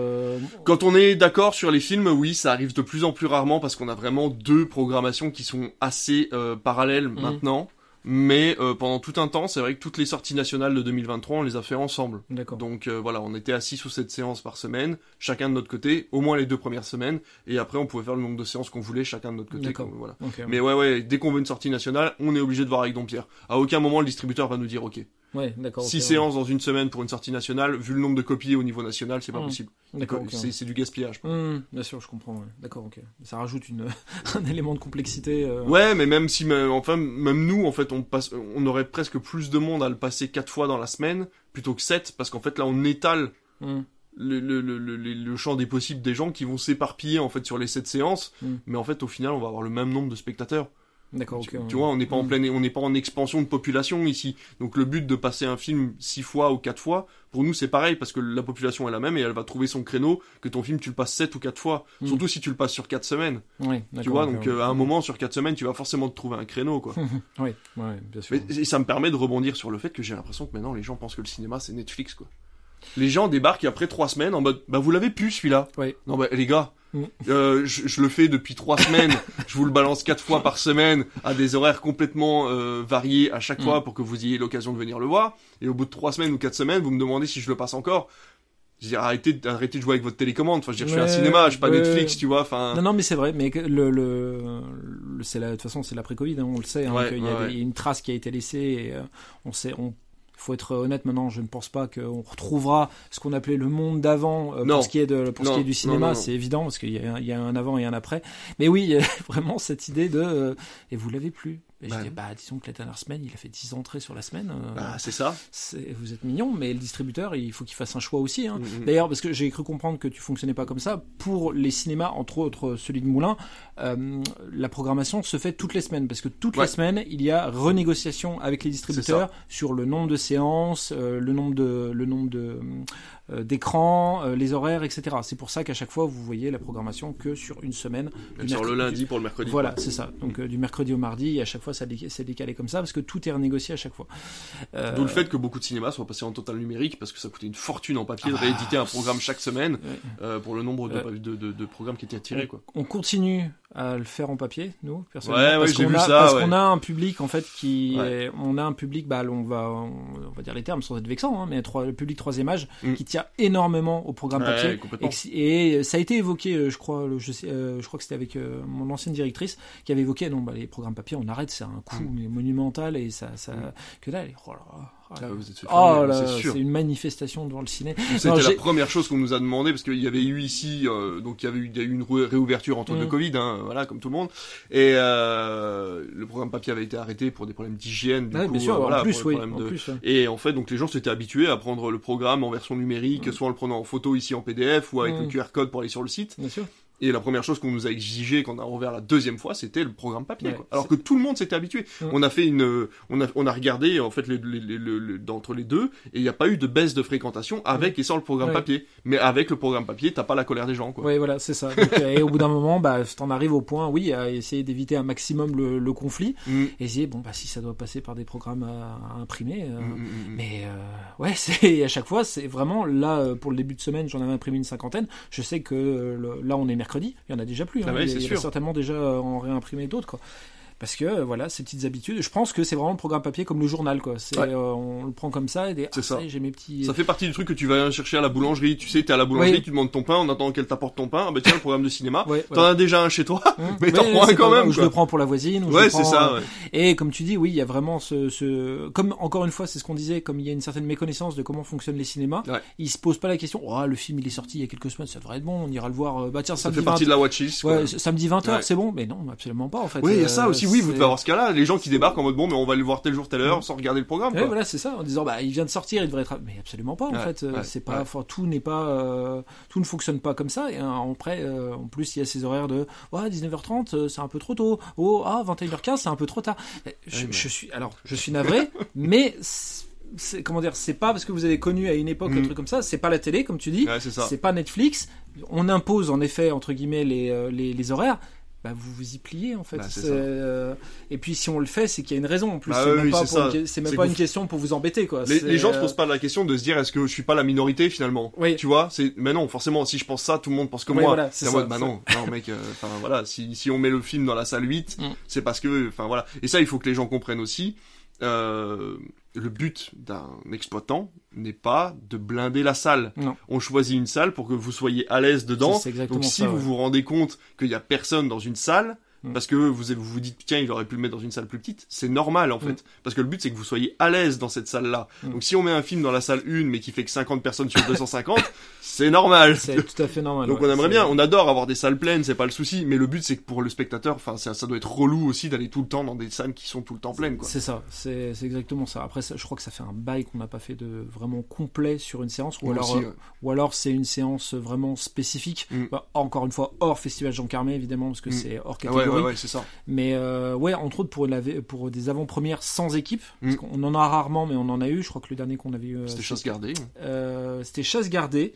Quand on est d'accord sur les films, oui, ça arrive de plus en plus rarement parce qu'on a vraiment deux qui sont assez euh, parallèles mhm. maintenant. Mais euh, pendant tout un temps, c'est vrai que toutes les sorties nationales de 2023, on les a fait ensemble. Donc euh, voilà, on était assis sous cette séance par semaine, chacun de notre côté, au moins les deux premières semaines, et après on pouvait faire le nombre de séances qu'on voulait, chacun de notre côté. voilà. Mais ouais, ouais, dès qu'on veut une sortie nationale, on est obligé de voir avec Dompierre. À aucun moment le distributeur va nous dire OK. Ouais, d'accord. Six séances dans une semaine pour une sortie nationale, vu le nombre de copies au niveau national, c'est pas mmh. possible. D'accord. C'est du gaspillage. Mmh, bien sûr, je comprends. D'accord, ok. Ça rajoute une, *laughs* un élément de complexité. Euh. Ouais, mais même si, enfin, même nous, en fait, on passe, on aurait presque plus de monde à le passer quatre fois dans la semaine plutôt que sept, parce qu'en fait là, on étale. Mmh. Le, le, le, le, champ des possibles des gens qui vont s'éparpiller en fait sur les sept séances, mais en fait au final on va avoir le même nombre de spectateurs. D'accord. Tu, vois, on n'est pas en pleine, on n'est pas en expansion de population ici. Donc le but de passer un film six fois ou quatre fois, pour nous c'est pareil parce que la population est la même et elle va trouver son créneau. Que ton film tu le passes sept ou quatre fois, hmm. surtout si tu le passes sur quatre semaines. Oui. Tu vois, donc euh, à un moment sur quatre semaines, tu vas forcément te trouver un créneau, quoi. *laughs* oui, bien sûr. et ça me permet de rebondir sur le fait que j'ai l'impression que maintenant les gens pensent que le cinéma c'est Netflix, quoi. Les gens débarquent après trois semaines en mode, bah vous l'avez pu celui-là. Oui. Non bah les gars. Euh, je, le fais depuis trois semaines. je vous le balance quatre fois par semaine à des horaires complètement euh, variés à chaque mm. fois pour que vous ayez l'occasion de venir le voir. Et au bout de trois semaines ou quatre semaines, vous me demandez si je le passe encore. Je dis arrêtez, arrêtez de jouer avec votre télécommande. Enfin, je, je suis un cinéma, je suis pas Netflix, tu vois. Enfin. Non, non, mais c'est vrai. Mais le, le, c'est la, de toute façon, c'est l'après-Covid, hein, on le sait. Hein, il y a une trace qui a été laissée. Et, euh, on sait, on faut être honnête maintenant, je ne pense pas qu'on retrouvera ce qu'on appelait le monde d'avant euh, pour ce qui est de pour ce qui est du cinéma, c'est évident parce qu'il y, y, a un avant et un après. Mais oui, *laughs* vraiment cette idée de euh, et vous l'avez plus. Et bah, je dis, bah, disons que la dernière semaine, il a fait 10 entrées sur la semaine. Euh, bah, c'est ça. Vous êtes mignon, mais le distributeur, il faut qu'il fasse un choix aussi. Hein. Mm, mm. D'ailleurs, parce que j'ai cru comprendre que tu fonctionnais pas comme ça. Pour les cinémas, entre autres celui de Moulin, euh, la programmation se fait toutes les semaines. Parce que toutes les semaines, il y a renégociation avec les distributeurs sur le nombre de séances, euh, le nombre de, le nombre de, euh, d'écran, euh, les horaires, etc. C'est pour ça qu'à chaque fois, vous voyez la programmation que sur une semaine. sur le lundi pour le mercredi. Voilà, c'est ça. Donc euh, du mercredi au mardi, et à chaque fois, ça c'est décalé comme ça, parce que tout est renégocié à chaque fois. D'où le fait que beaucoup de cinémas soient passés en total numérique, parce que ça coûtait une fortune en papier de ah. rééditer un programme chaque semaine, pour le nombre de, de, programmes qui étaient attirés. Quoi. On continue à le faire en papier, nous, personnellement. parce qu'on a, parce qu'on a un public, en fait, qui on a un public, bah, on va, on, va dire les termes sans être vexant, hein, mais le public troisième âge, mm. qui tient énormément au programme papier. Et, ça a été évoqué, euh, je crois, je, sais, euh, je crois que c'était avec euh, mon ancienne directrice, qui avait évoqué, non, bah, les programmes papier, on arrête, c'est un coût mm. monumental, et ça, ça, mm. que là, oh Ah, oh c'est une manifestation devant le ciné. C'était la première chose qu'on nous a demandé parce qu'il y avait eu ici, euh, donc il y avait eu, une réouverture en temps de mm. Covid, hein, voilà, comme tout le monde, et euh, le programme papier avait été arrêté pour des problèmes d'hygiène. Ouais, bien sûr, en plus, oui, Et en fait, donc les gens s'étaient habitués à prendre le programme en version numérique, mm. soit en le prenant en photo ici en PDF ou avec le mm. QR code pour aller sur le site. Bien sûr. Et la première chose qu'on nous a exigé quand on a rouvert la deuxième fois, c'était le programme papier. quoi. Alors que tout le monde s'était habitué. On a fait une, on a, on a regardé en fait les, les, les, d'entre les deux, et il n'y a pas eu de baisse de fréquentation avec et sans le programme papier. Mais avec le programme papier, t'as pas la colère des gens. Quoi. Oui, voilà, c'est ça. Euh, et au bout d'un moment, bah, t'en arrives au point, oui, à essayer d'éviter un maximum le, le conflit, mm. et essayer, bon, bah, si ça doit passer par des programmes à, imprimer, euh, mm, mm, mais euh, ouais, *laughs* c'est à chaque fois, c'est vraiment là pour le début de semaine, j'en avais imprimé une cinquantaine. Je sais que là, on est mercredi, il y en a déjà plus. Hein. Ah il, y a certainement déjà euh, en réimprimé d'autres. Parce que euh, voilà ces petites habitudes je pense que c'est vraiment le programme papier comme le journal quoi. C'est euh, on le prend comme ça et des, ah, ça. j'ai mes petits ça fait partie du truc que tu vas chercher à la boulangerie. Tu sais t'es à la boulangerie tu demandes ton pain on attend qu'elle t'apporte ton pain. Ah bah tiens le programme de cinéma. T'en as déjà un chez toi mmh. *laughs* mais t'en prends un quand même je le prends pour la voisine ouais c'est ça et comme tu dis oui il y a vraiment ce, ce... comme encore une fois c'est ce qu'on disait comme il y a une certaine méconnaissance de comment fonctionnent les cinémas ils se posent pas la question oh le film il est sorti il y a quelques semaines ça devrait être bon on ira le voir euh, bah tiens ça fait partie de la watchlist samedi 20h c'est bon mais non absolument pas en fait oui il y a ça aussi oui vous devez avoir ce cas là les gens qui débarquent en mode bon, mais on va le voir tel jour, telle heure, sans regarder le programme. Quoi. voilà, c'est ça, en disant bah il vient de sortir, il devrait être. Mais absolument pas, en fait. Euh, c'est pas, tout n'est pas, euh, tout ne fonctionne pas comme ça. Et après, euh, en plus, il y a ces horaires de, ouais, 19h30, c'est un peu trop tôt. Oh, ah, 21h15, c'est un peu trop tard. Je, suis, alors, je suis *laughs* navré, mais c'est comment dire c'est pas parce que vous avez connu à une époque un mm. truc comme ça c'est pas la télé comme tu dis c'est pas Netflix on impose en effet entre guillemets les, les, les horaires bah, vous vous y pliez en fait. Bah, euh, et puis si on le fait, c'est qu'il y a une raison en plus. Bah, c'est même pas, une, question pour vous embêter quoi. Les, gens se euh, posent pas la question de se dire est-ce que je suis pas la minorité finalement? Oui. Tu vois, c'est mais non forcément si je pense ça, tout le monde pense que moi. c'est en mode bah non, non mec. Euh, voilà, si si on met le film dans la salle 8, mm. c'est parce que enfin voilà. Et ça il faut que les gens comprennent aussi. Euh, le but d'un exploitant n'est pas de blinder la salle. On choisit une salle pour que vous soyez à l'aise dedans. Donc si vous vous rendez compte qu'il y a personne dans une salle, Mm. parce que vous, vous vous dites tiens il aurait pu le mettre dans une salle plus petite. C'est normal en mm. fait. Parce que le but c'est que vous soyez à l'aise dans cette salle là mm. donc si on met un film dans la salle 1 mais qui fait que 50 personnes sur 250 *laughs* c'est normal. C'est tout à fait normal donc on aimerait bien. On adore avoir des salles pleines c'est pas le souci. Mais le but c'est que pour le spectateur enfin ça, doit être relou aussi d'aller tout le temps dans des salles qui sont tout le temps pleines quoi. C'est ça. C'est exactement ça. Après je crois que ça fait un bail qu'on n'a pas fait de vraiment complet sur une séance. Ou alors ou alors c'est une séance vraiment spécifique. Bah, encore une fois hors festival Jean Carmé évidemment parce que c'est hors catégorie. ouais, c'est ça. Mais euh, ouais, entre autres pour, pour des avant-premières sans équipe, parce mm. qu'on en a rarement, mais on en a eu. Je crois que le dernier qu'on avait eu. Euh, c'était chasse gardée. Euh, c'était chasse gardée.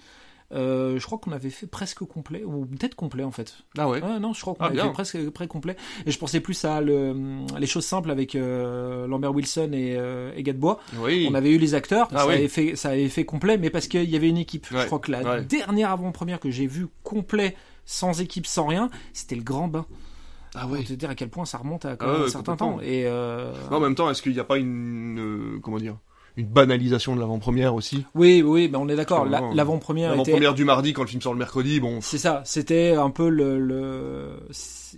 Euh, je crois qu'on avait fait presque complet, ou peut-être complet en fait. Ah ouais, Non, je crois qu'on ah, avait fait presque près complet. Et je pensais plus à le, les choses simples avec euh, Lambert Wilson et, euh, et Gadebois. Oui. On avait eu les acteurs, ah ça, avait fait, ça avait fait complet, mais parce qu'il y avait une équipe. Je crois que la dernière avant-première que j'ai vue complet, sans équipe, sans rien, c'était le Grand Bain. Ah ouais. Te dire à quel point ça remonte à ah un certain temps. Et euh... en même temps, est-ce qu'il n'y a pas une euh, comment dire une banalisation de l'avant-première aussi? Oui, oui, ben on est d'accord. L'avant-première. L'avant-première du mardi quand le film sort le mercredi, bon. C'est ça. C'était un peu le, le,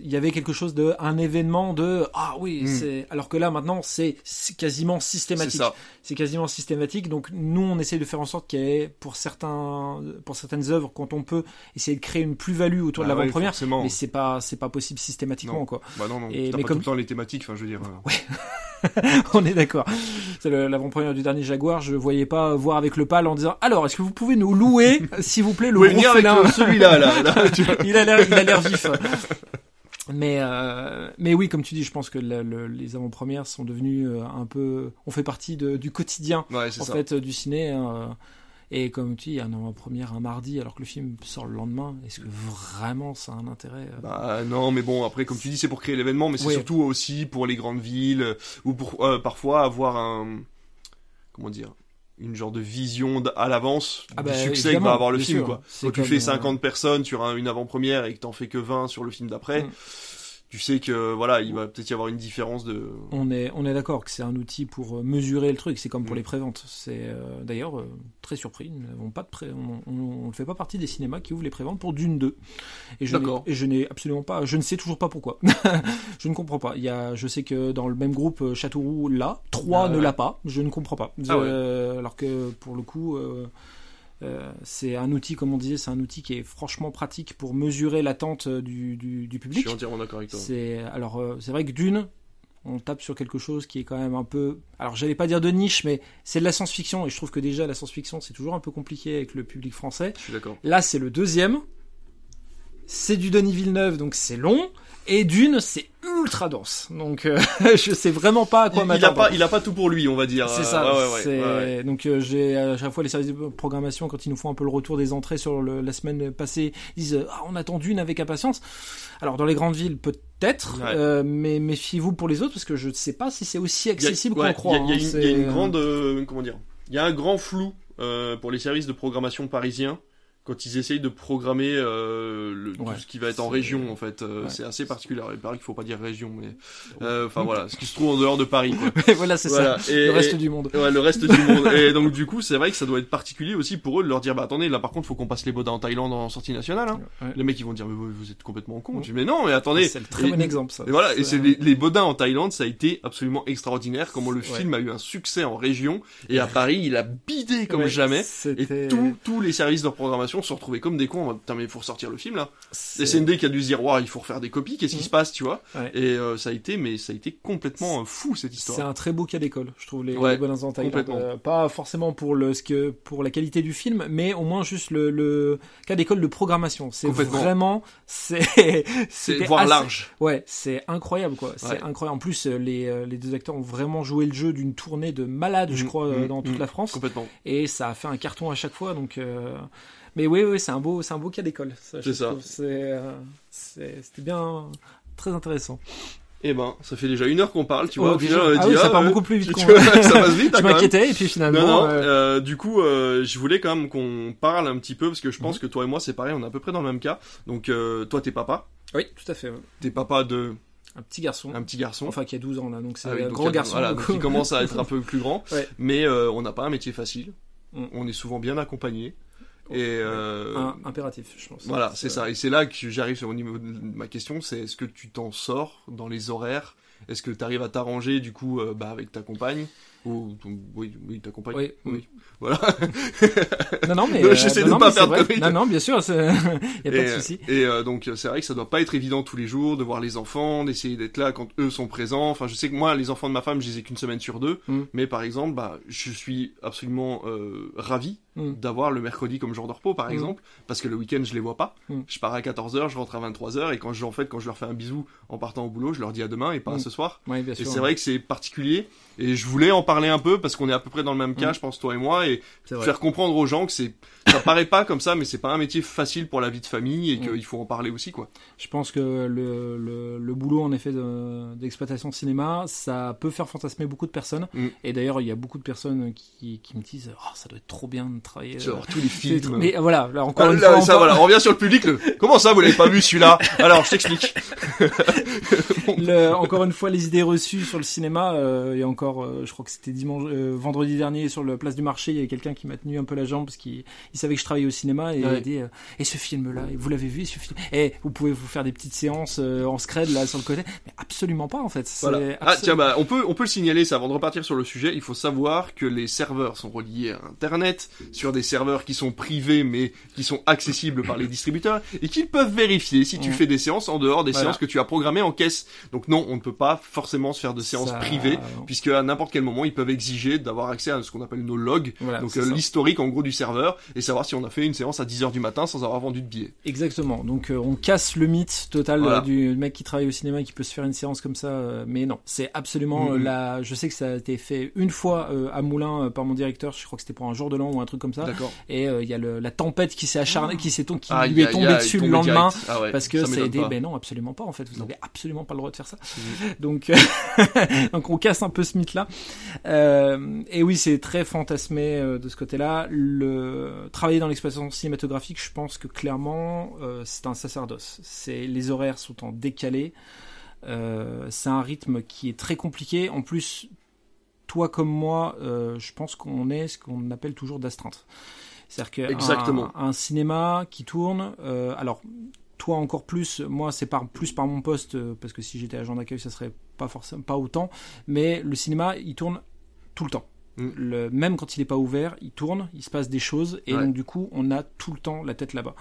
il y avait quelque chose de, un événement de, ah oui, hmm. c'est, alors que là maintenant c'est quasiment systématique. C'est quasiment systématique. Donc nous on essaie de faire en sorte qu'il y ait pour certains, pour certaines œuvres quand on peut essayer de créer une plus-value autour de bah l'avant-première. mais c'est pas, c'est pas possible systématiquement quoi. Bah non, non. Et, mais pas comme... tout le temps les thématiques. Enfin, je veux dire. Euh. Ouais. *laughs* on est d'accord. C'est l'avant-première du dernier Jaguar. Je voyais pas voir avec le pal en disant alors est-ce que vous pouvez nous louer, s'il vous plaît, le gros avec celui-là là. *laughs* il a l'air, il a l'air vif. Mais euh, mais oui, comme tu dis, je pense que les avant-premières sont devenues euh, un peu, on fait partie de, du quotidien en fait du ciné. Hein. Et comme tu dis, un avant-première un mardi alors que le film sort le lendemain, est-ce que vraiment ça a un intérêt euh? Bah non, mais bon après comme tu dis, c'est pour créer l'événement, mais c'est surtout aussi pour les grandes villes ou pour parfois avoir un comment dire une genre de vision à l'avance ah du bah, succès que va avoir le film quoi. Quand tu fais 50 personnes sur une avant-première et que t'en fais que 20 sur le film d'après, mm. Tu sais que voilà, il va peut-être y avoir une différence de. On est, on est d'accord que c'est un outil pour euh, mesurer le truc. C'est comme pour mm. les préventes. C'est euh, d'ailleurs euh, très surpris. Nous pas de pré... on, ne fait pas partie des cinémas qui ouvrent les préventes pour Dune 2. Et je et je n'ai absolument pas, je ne sais toujours pas pourquoi. *laughs* je ne comprends pas. Il y a, je sais que dans le même groupe Châteauroux l'a, 3 ah ne l'a pas. Je ne comprends pas. Ah alors que pour le coup. Euh, c'est un outil, comme on disait, c'est un outil qui est franchement pratique pour mesurer l'attente du, du, du, public. Je suis entièrement d'accord avec toi. C'est alors euh, c'est vrai que d'une, on tape sur quelque chose qui est quand même un peu, alors j'allais pas dire de niche, mais c'est de la science-fiction et je trouve que déjà la science-fiction c'est toujours un peu compliqué avec le public français. Je suis d'accord. Là c'est le deuxième. C'est du Denis Villeneuve, donc c'est long. Et d'une, c'est ultra dense. Donc euh, *laughs* je sais vraiment pas à quoi m'attendre. Il a pas, il a pas tout pour lui, on va dire. C'est ça. donc euh, j'ai à chaque fois les services de programmation quand ils nous font un peu le retour des entrées sur la semaine passée, ils disent ah, on attend d'une avec impatience. Alors dans les grandes villes peut-être, euh, mais méfiez-vous pour les autres parce que je ne sais pas si c'est aussi accessible qu'on croit. Il y, a une hein, grande comment dire, il y a un grand flou pour les services de programmation parisiens quand ils essayent de programmer euh, le, tout ce qui va être en région en fait euh, c'est assez particulier. Il paraît qu'il faut pas dire région mais euh, enfin voilà ce qui se trouve en dehors de Paris quoi. *laughs* voilà c'est ça. Et, le reste du monde. ouais le reste du monde. *laughs* Et donc du coup c'est vrai que ça doit être particulier aussi pour eux de leur dire bah attendez là par contre faut qu'on passe les bodins en Thaïlande en sortie nationale hein. les mecs ils vont dire mais vous, êtes complètement con dis mais non mais attendez. C'est le très bon exemple ça. et voilà et c'est les, les bodins en Thaïlande ça a été absolument extraordinaire comment le film a eu un succès en région. Et à Paris il a bidé comme jamais. Et tous les services de programmation se sont retrouvés comme des cons, putain mais il faut ressortir le film là. SND qui a dû se dire, il faut refaire des copies, qu'est-ce qui se passe, tu vois Et euh, ça a été, mais ça a été complètement euh, fou cette histoire. C'est un très beau cas d'école, je trouve les, ouais, bonnes euh, pas forcément pour le ce que pour la qualité du film, mais au moins juste le, le cas d'école de programmation. C'est vraiment, *laughs* c'est c'est voire large. Ouais, c'est incroyable quoi. C'est incroyable. En plus, les les deux acteurs ont vraiment joué le jeu d'une tournée de malade, je mm, crois, mm, dans toute mm. la France. Complètement. Et ça a fait un carton à chaque fois, donc. Mais oui, oui, c'est un beau, c'est un beau cas d'école. C'est ça. Euh, c'était bien, très intéressant. Eh ben, ça fait déjà une heure qu'on parle, tu vois. Oh, déjà, ah, oui, ça part beaucoup plus vite. Tu, vois, *laughs* ça passe vite. je m'inquiétais et puis finalement. Non, non, euh... du coup, euh, je voulais quand même qu'on parle un petit peu parce que je pense mhm. que toi et moi c'est pareil, on est à peu près dans le même cas. Donc, euh, toi, t'es papa. Oui, tout à fait. Ouais. T'es papa de. Un petit garçon. Un petit garçon. Enfin, qui a 12 ans là, donc c'est ah un grand garçon. Voilà, donc il commence à être un *laughs* peu plus grand. Ouais. Mais euh, on n'a pas un métier facile. Mm. On est souvent bien accompagné. Et euh, impératif, je pense. Voilà, c'est ça. Et c'est là que j'arrive au niveau de ma question, c'est est-ce que tu t'en sors dans les horaires? Est-ce que tu arrives à t'arranger du coup euh, bah, avec ta compagne? Ou oui, oui, ta compagne. Oui, oui. Voilà. non, non, mais *laughs* j'essaie de ne pas faire de Non, non, bien sûr, il *laughs* y a pas de souci. Et euh, donc c'est vrai que ça doit pas être évident tous les jours de voir les enfants, d'essayer d'être là quand eux sont présents. Enfin, je sais que moi, les enfants de ma femme, je les ai qu'une semaine sur deux. Mm. Mais par exemple, bah, je suis absolument euh, ravi mm. d'avoir le mercredi comme jour de repos, par mm. exemple, parce que le week-end je les vois pas. Je pars à 14h, je rentre à 23h, et quand je, en fait, quand je leur fais un bisou en partant au boulot, je leur dis à demain et pas à ce soir. Ouais, bien et c'est vrai que c'est particulier. Et je voulais en parler un peu parce qu'on est à peu près dans le même cas, mm. je pense toi et moi, et faire comprendre aux gens que c'est, ça paraît pas comme ça, mais c'est pas un métier facile pour la vie de famille et qu'il faut en parler aussi, quoi. Je pense que le, le, le boulot en effet d'exploitation de, cinéma, ça peut faire fantasmer beaucoup de personnes. Mm. Et d'ailleurs, il y a beaucoup de personnes qui, qui me disent, oh, ça doit être trop bien de travailler. Sur tous les films. Mais voilà, là, encore ah, une fois, ça, voilà, on revient sur le public. Le... Comment ça, vous l'avez pas vu celui-là? Alors, je t'explique. *laughs* encore une fois, les idées reçues sur le cinéma, euh, et encore euh, je crois que c'était dimanche, euh, vendredi dernier sur la place du marché, il y avait quelqu'un qui m'a tenu un peu la jambe parce qu'il savait que je travaillais au cinéma et il a dit euh, et ce film là, vous l'avez vu ce film? Et vous pouvez vous faire des petites séances en scred là sur le côté, mais absolument pas en fait. Ah tiens bah on peut on peut le signaler ça avant de repartir sur le sujet, il faut savoir que les serveurs sont reliés à internet sur des serveurs qui sont privés mais qui sont accessibles par les distributeurs et qu'ils peuvent vérifier si tu fais des séances en dehors des séances que tu as programmées en caisse. Donc non, on ne peut pas forcément se faire de séances privées puisque à n'importe quel moment, ils peuvent exiger d'avoir accès à ce qu'on appelle nos logs, donc euh, l'historique en gros du serveur, et savoir si on a fait une séance à 10h du matin sans avoir vendu de billets. Exactement. Donc euh, on casse le mythe total euh, du mec qui travaille au cinéma et qui peut se faire une séance comme ça, mais non, c'est absolument mm-hmm. la. Je sais que ça a été fait une fois à Moulin par mon directeur, je crois que c'était pour un jour de l'an ou un truc comme ça. Et il y a la tempête qui s'est acharnée, qui s'est qui lui est tombée dessus le lendemain ah parce que ça a aidé. Ben non, absolument pas. En fait, vous n'avez absolument pas le droit de faire ça. Mm-hmm. *laughs* Donc *laughs* donc on casse un peu ce mythe là. Euh, et oui, c'est très fantasmé euh, de ce côté-là. Le travailler dans l'exploitation cinématographique, je pense que clairement, euh, c'est un sacerdoce. C'est les horaires sont en décalé. c'est un rythme qui est très compliqué. En plus, toi comme moi, je pense qu'on est ce qu'on appelle toujours d'astreinte. C'est-à-dire qu'un un cinéma qui tourne, alors toi encore plus, moi c'est par, plus par mon poste, euh, parce que si j'étais agent d'accueil ça serait pas forcément pas autant, mais le cinéma il tourne tout le temps. Mm. Le, même quand il n'est pas ouvert, il tourne, il se passe des choses, et donc du coup, on a tout le temps la tête là-bas.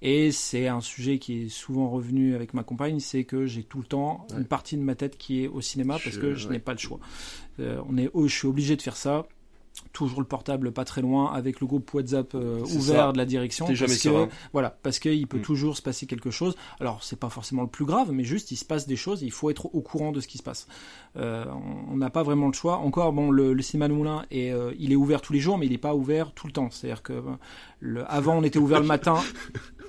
Et c'est un sujet qui est souvent revenu avec ma compagne, c'est que j'ai tout le temps une partie de ma tête qui est au cinéma parce que je n'ai pas le choix. Euh, on est, oh, je suis obligé de faire ça toujours le portable pas très loin avec le groupe WhatsApp euh, ouvert de la direction parce jamais que, voilà parce qu'il peut mm. toujours se passer quelque chose alors c'est pas forcément le plus grave mais juste il se passe des choses il faut être au courant de ce qui se passe euh, on n'a pas vraiment le choix encore bon le, le cinéma de Moulin est, euh, il est ouvert tous les jours mais il n'est pas ouvert tout le temps c'est à dire que le, avant on était ouvert le matin *laughs*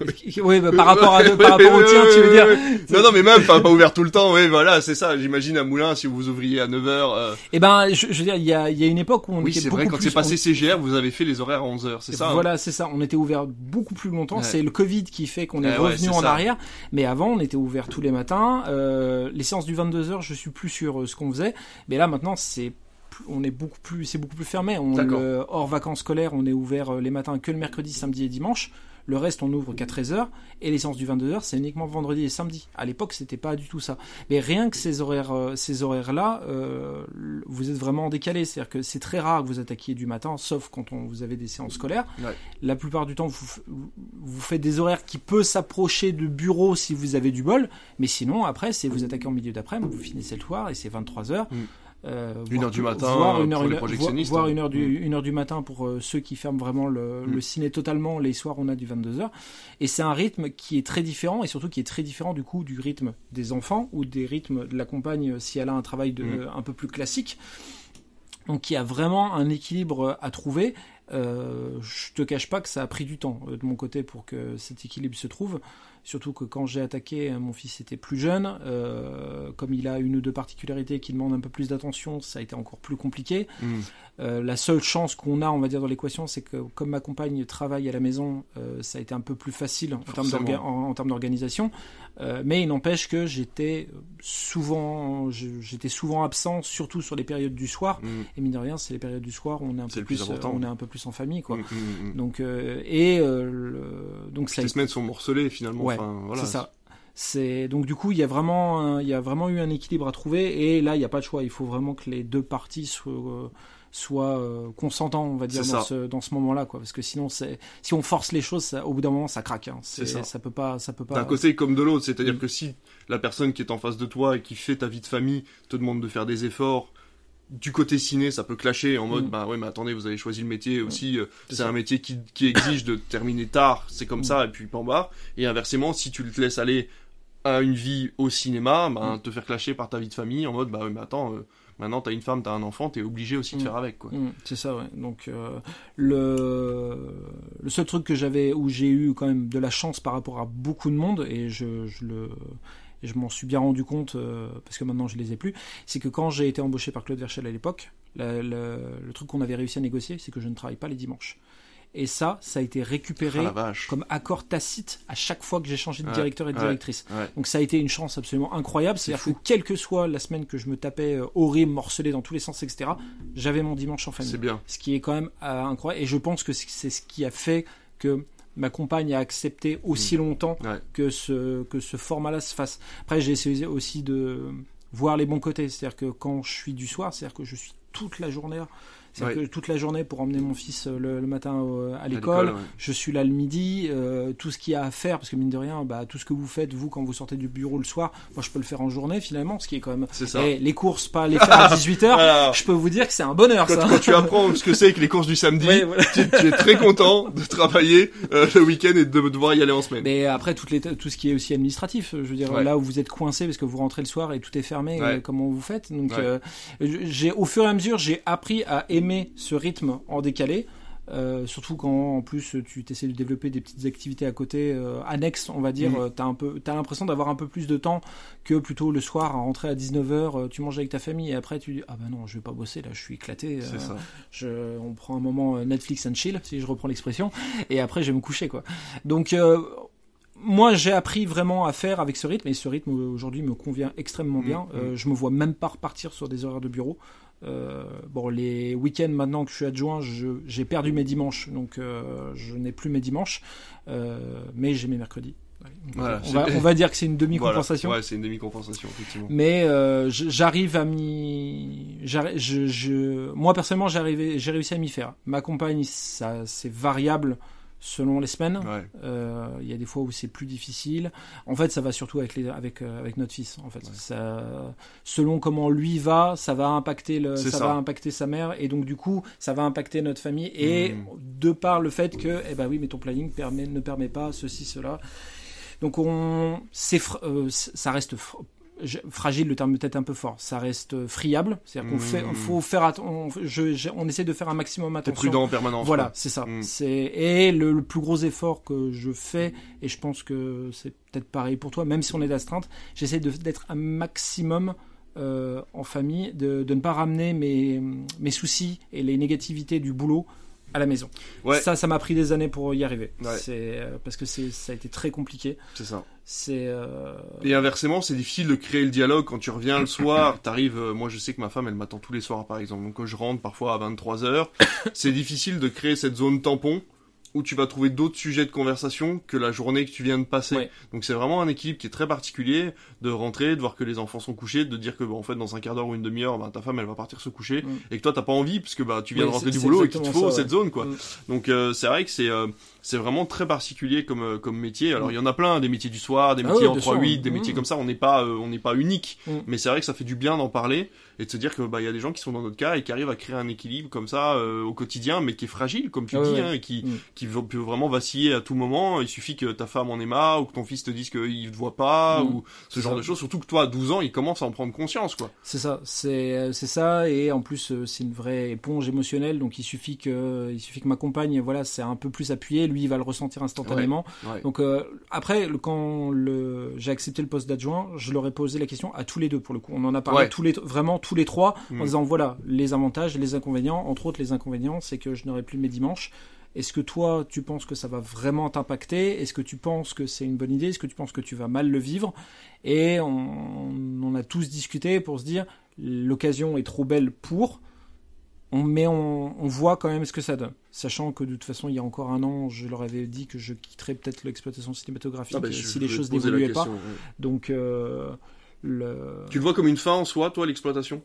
oui, bah, par rapport, à, par rapport au tien, tu veux dire. *laughs* Non, non, mais même, pas, pas ouvert tout le temps, oui, voilà, c'est ça. J'imagine à Moulin, si vous ouvriez à 9h. Euh... Eh ben, je, je, veux dire, il y a, il y a une époque où on oui, était vrai, quand c'est passé CGR, vous avez fait les horaires à 11h, c'est ça? Hein voilà, c'est ça. On était ouvert beaucoup plus longtemps. C'est le Covid qui fait qu'on est eh revenu en arrière. Mais avant, on était ouvert tous les matins. Euh, les séances du 22h, je suis plus sur euh, ce qu'on faisait. Mais là, maintenant, c'est on est beaucoup plus, c'est beaucoup plus fermé. On, hors vacances scolaires, on est ouvert euh, les matins que le mercredi, samedi et dimanche. Le reste, on ouvre qu'à 13h. Et les séances du 22h, c'est uniquement vendredi et samedi. À l'époque, c'était pas du tout ça. Mais rien que ces horaires, euh, ces horaires-là, euh, vous êtes vraiment en décalé. C'est-à-dire que c'est très rare que vous attaquiez du matin, sauf quand on, vous avez des séances scolaires. La plupart du temps, vous, vous faites des horaires qui peuvent s'approcher de bureau si vous avez du bol. Mais sinon, après, c'est vous attaquez en milieu d'après-midi, vous finissez le soir et c'est 23h. Euh, une heure du matin voire une heure, pour les projectionnistes. Voire, une, heure du, mm. une heure du matin pour euh, ceux qui ferment vraiment le, mm. le, ciné totalement. Les soirs, on a du 22h. Et c'est un rythme qui est très différent et surtout qui est très différent du coup du rythme des enfants ou des rythmes de la compagne si elle a un travail de, mm. un peu plus classique. Donc il y a vraiment un équilibre à trouver. Euh, je te cache pas que ça a pris du temps euh, de mon côté pour que cet équilibre se trouve. Surtout que quand j'ai attaqué, mon fils était plus jeune. Euh, comme il a une ou deux particularités qui demandent un peu plus d'attention, ça a été encore plus compliqué. Hmm. Euh, la seule chance qu'on a, on va dire, dans l'équation, c'est que comme ma compagne travaille à la maison, euh, ça a été un peu plus facile en termes d'organisation. Mais il n'empêche que j'étais souvent, j'étais souvent absent, surtout sur les périodes du soir. Hmm. Et mine de rien, c'est les périodes du soir où on est un peu plus, on est un peu plus en famille, quoi. Hmm, donc et donc ça. Les semaines sont morcelées finalement c'est ça. C'est donc du coup il y a vraiment il y a vraiment eu un équilibre à trouver et là il n'y a pas de choix. Il faut vraiment que les deux parties soient soient euh, consentants, on va dire, dans ce, dans ce, moment-là, quoi. Parce que sinon, c'est, si on force les choses, au bout d'un moment, ça craque. Hein. C'est, ça. ça. peut pas, ça peut pas. D'un côté comme de l'autre, c'est-à-dire mm. que si la personne qui est en face de toi et qui fait ta vie de famille te demande de faire des efforts, du côté ciné, ça peut clasher en mode, mm. bah ouais, mais attendez, vous avez choisi le métier aussi, euh, c'est un métier qui, qui, exige de terminer tard, c'est comme mm. ça, et puis en bas. Et inversement, si tu te laisses aller à une vie au cinéma, bah, te faire clasher par ta vie de famille en mode, bah ouais, mais attends, euh, maintenant t'as une femme, t'as un enfant, t'es obligé aussi de faire avec, quoi. c'est ça, ouais. Donc, euh, le, le seul truc que j'avais, où j'ai eu quand même de la chance par rapport à beaucoup de monde, et je, je le, et je m'en suis bien rendu compte euh, parce que maintenant je les ai plus, c'est que quand j'ai été embauché par Claude Verchel à l'époque, le, truc qu'on avait réussi à négocier, c'est que je ne travaille pas les dimanches. Et ça, ça a été récupéré ah, comme accord tacite à chaque fois que j'ai changé de directeur et de directrice. Donc ça a été une chance absolument incroyable. C'est-à-dire que quelle que soit la semaine que je me tapais euh, horrible, morcelé dans tous les sens, etc., j'avais mon dimanche en famille. C'est bien. Ce qui est quand même euh, incroyable. Et je pense que c'est ce qui a fait que ma compagne a accepté aussi mm. longtemps que ce, que ce format-là se fasse. Après, j'ai essayé aussi de voir les bons côtés. C'est-à-dire que quand je suis du soir, c'est-à-dire que je suis toute la journée c'est que toute la journée pour emmener mon fils euh, le, matin euh, à l'école, je suis là le midi, euh, tout ce qu'il y a à faire, parce que mine de rien, bah, tout ce que vous faites, vous, quand vous sortez du bureau le soir, moi je peux le faire en journée finalement, ce qui est quand même. C'est ça. Et les courses, pas les *laughs* faire à 18h, je peux vous dire que c'est un bonheur quand, ça. Quand tu apprends ce que c'est que les courses du samedi, tu, es très content de travailler le week-end et de devoir y aller en semaine. Mais après, toutes les, tout ce qui est aussi administratif, je veux dire, là où vous êtes coincé parce que vous rentrez le soir et tout est fermé, comment vous faites. Donc, j'ai au fur et à mesure, j'ai appris à aimer ce rythme en décalé. Euh, surtout quand en plus tu t'essaies de développer des petites activités à côté euh, annexes, on va dire, mm. t'as un peu, t'as l'impression d'avoir un peu plus de temps que plutôt le soir à rentrer à 19h, tu manges avec ta famille et après tu dis ah ben non je vais pas bosser là, je suis éclaté. Ça. Je, on prend un moment Netflix and chill si je reprends l'expression et après je vais me coucher quoi. Donc moi, j'ai appris vraiment à faire avec ce rythme, et ce rythme aujourd'hui me convient extrêmement mm, bien. Euh, mm. je me vois même pas repartir sur des horaires de bureau. Euh, bon, les week-ends maintenant que je suis adjoint, j'ai perdu mes dimanches, donc euh, je n'ai plus mes dimanches, mais j'ai mes mercredis. on, va, dire que c'est une demi-compensation. Ouais, c'est une demi-compensation, effectivement. Mais j'arrive à m'y. Je, moi, personnellement, j'ai réussi à m'y faire. Ma compagne, c'est variable selon les semaines. Euh, il y a des fois où c'est plus difficile. En fait, ça va surtout avec, les, avec, euh, avec notre fils. En fait, ça, selon comment lui va, ça va impacter le, ça, va impacter sa mère et donc du coup, ça va impacter notre famille. Et hmm. de par le fait que, eh ben oui, mais ton planning permet, ne permet pas ceci, cela. Donc on, c'est, euh, ça reste fragile, le terme peut-être un peu fort. Ça reste friable, c'est-à-dire qu'on fait, mmh. faut faire, on, on, essaie de faire un maximum attention. prudent en permanence. Voilà, c'est ça. Mmh. C'est et le, plus gros effort que je fais, et je pense que c'est peut-être pareil pour toi, même si on est d'astreinte, j'essaie d'être un maximum euh, en famille, de, de, ne pas ramener mes, mes soucis et les négativités du boulot à la maison. Ouais. Ça, ça m'a pris des années pour y arriver. C'est euh, parce que c'est ça a été très compliqué. C'est ça. C'est euh... et inversement, c'est difficile de créer le dialogue quand tu reviens le soir. *coughs* T'arrives, euh, moi je sais que ma femme elle m'attend tous les soirs par exemple. Donc quand je rentre parfois à 23 h *coughs* c'est difficile de créer cette zone tampon où tu vas trouver d'autres sujets de conversation que la journée que tu viens de passer. Donc c'est vraiment un équilibre qui est très particulier de rentrer, de voir que les enfants sont couchés, de dire que bah, en fait dans un quart d'heure ou une demi-heure, bah, ta femme elle va partir se coucher et que toi t'as pas envie parce que bah tu viens de rentrer du boulot et qu'il te faut cette zone quoi. Donc euh, c'est vrai que c'est euh, c'est vraiment très particulier comme euh, comme métier. Alors il y en a plein, des métiers du soir, des ah métiers en 3-8, des métiers comme ça. On n'est pas on n'est pas unique, mais c'est vrai que ça fait du bien d'en parler et de se dire que bah il y a des gens qui sont dans notre cas et qui arrivent à créer un équilibre comme ça euh, au quotidien mais qui est fragile comme tu dis Hein, et qui mm. qui peut vraiment vaciller à tout moment. Il suffit que ta femme en ait marre ou que ton fils te dise qu'il te voit pas mm. ou ce genre de choses. Surtout que toi à 12 ans il commence à en prendre conscience quoi. C'est ça. C'est euh, c'est ça. Et en plus euh, c'est une vraie éponge émotionnelle. Donc il suffit que il suffit que ma compagne voilà c'est un peu plus appuyé. Lui il va le ressentir instantanément. Donc après quand le j'ai accepté le poste d'adjoint je leur ai posé la question à tous les deux pour le coup. On en a parlé tous les vraiment tous les trois en mm. disant voilà les avantages, les inconvénients. Entre autres, les inconvénients, c'est que je n'aurai plus mes dimanches. Est-ce que toi, tu penses que ça va vraiment t'impacter? Est-ce que tu penses que c'est une bonne idée? Est-ce que tu penses que tu vas mal le vivre? Et on, a tous discuté pour se dire l'occasion est trop belle pour, mais on, voit quand même ce que ça donne. Sachant que de toute façon, il y a encore un an, je leur avais dit que je quitterais peut-être l'exploitation cinématographique ah bah, si les choses n'évoluaient pas. Donc, euh, le... Tu le vois comme une fin en soi, toi, l'exploitation?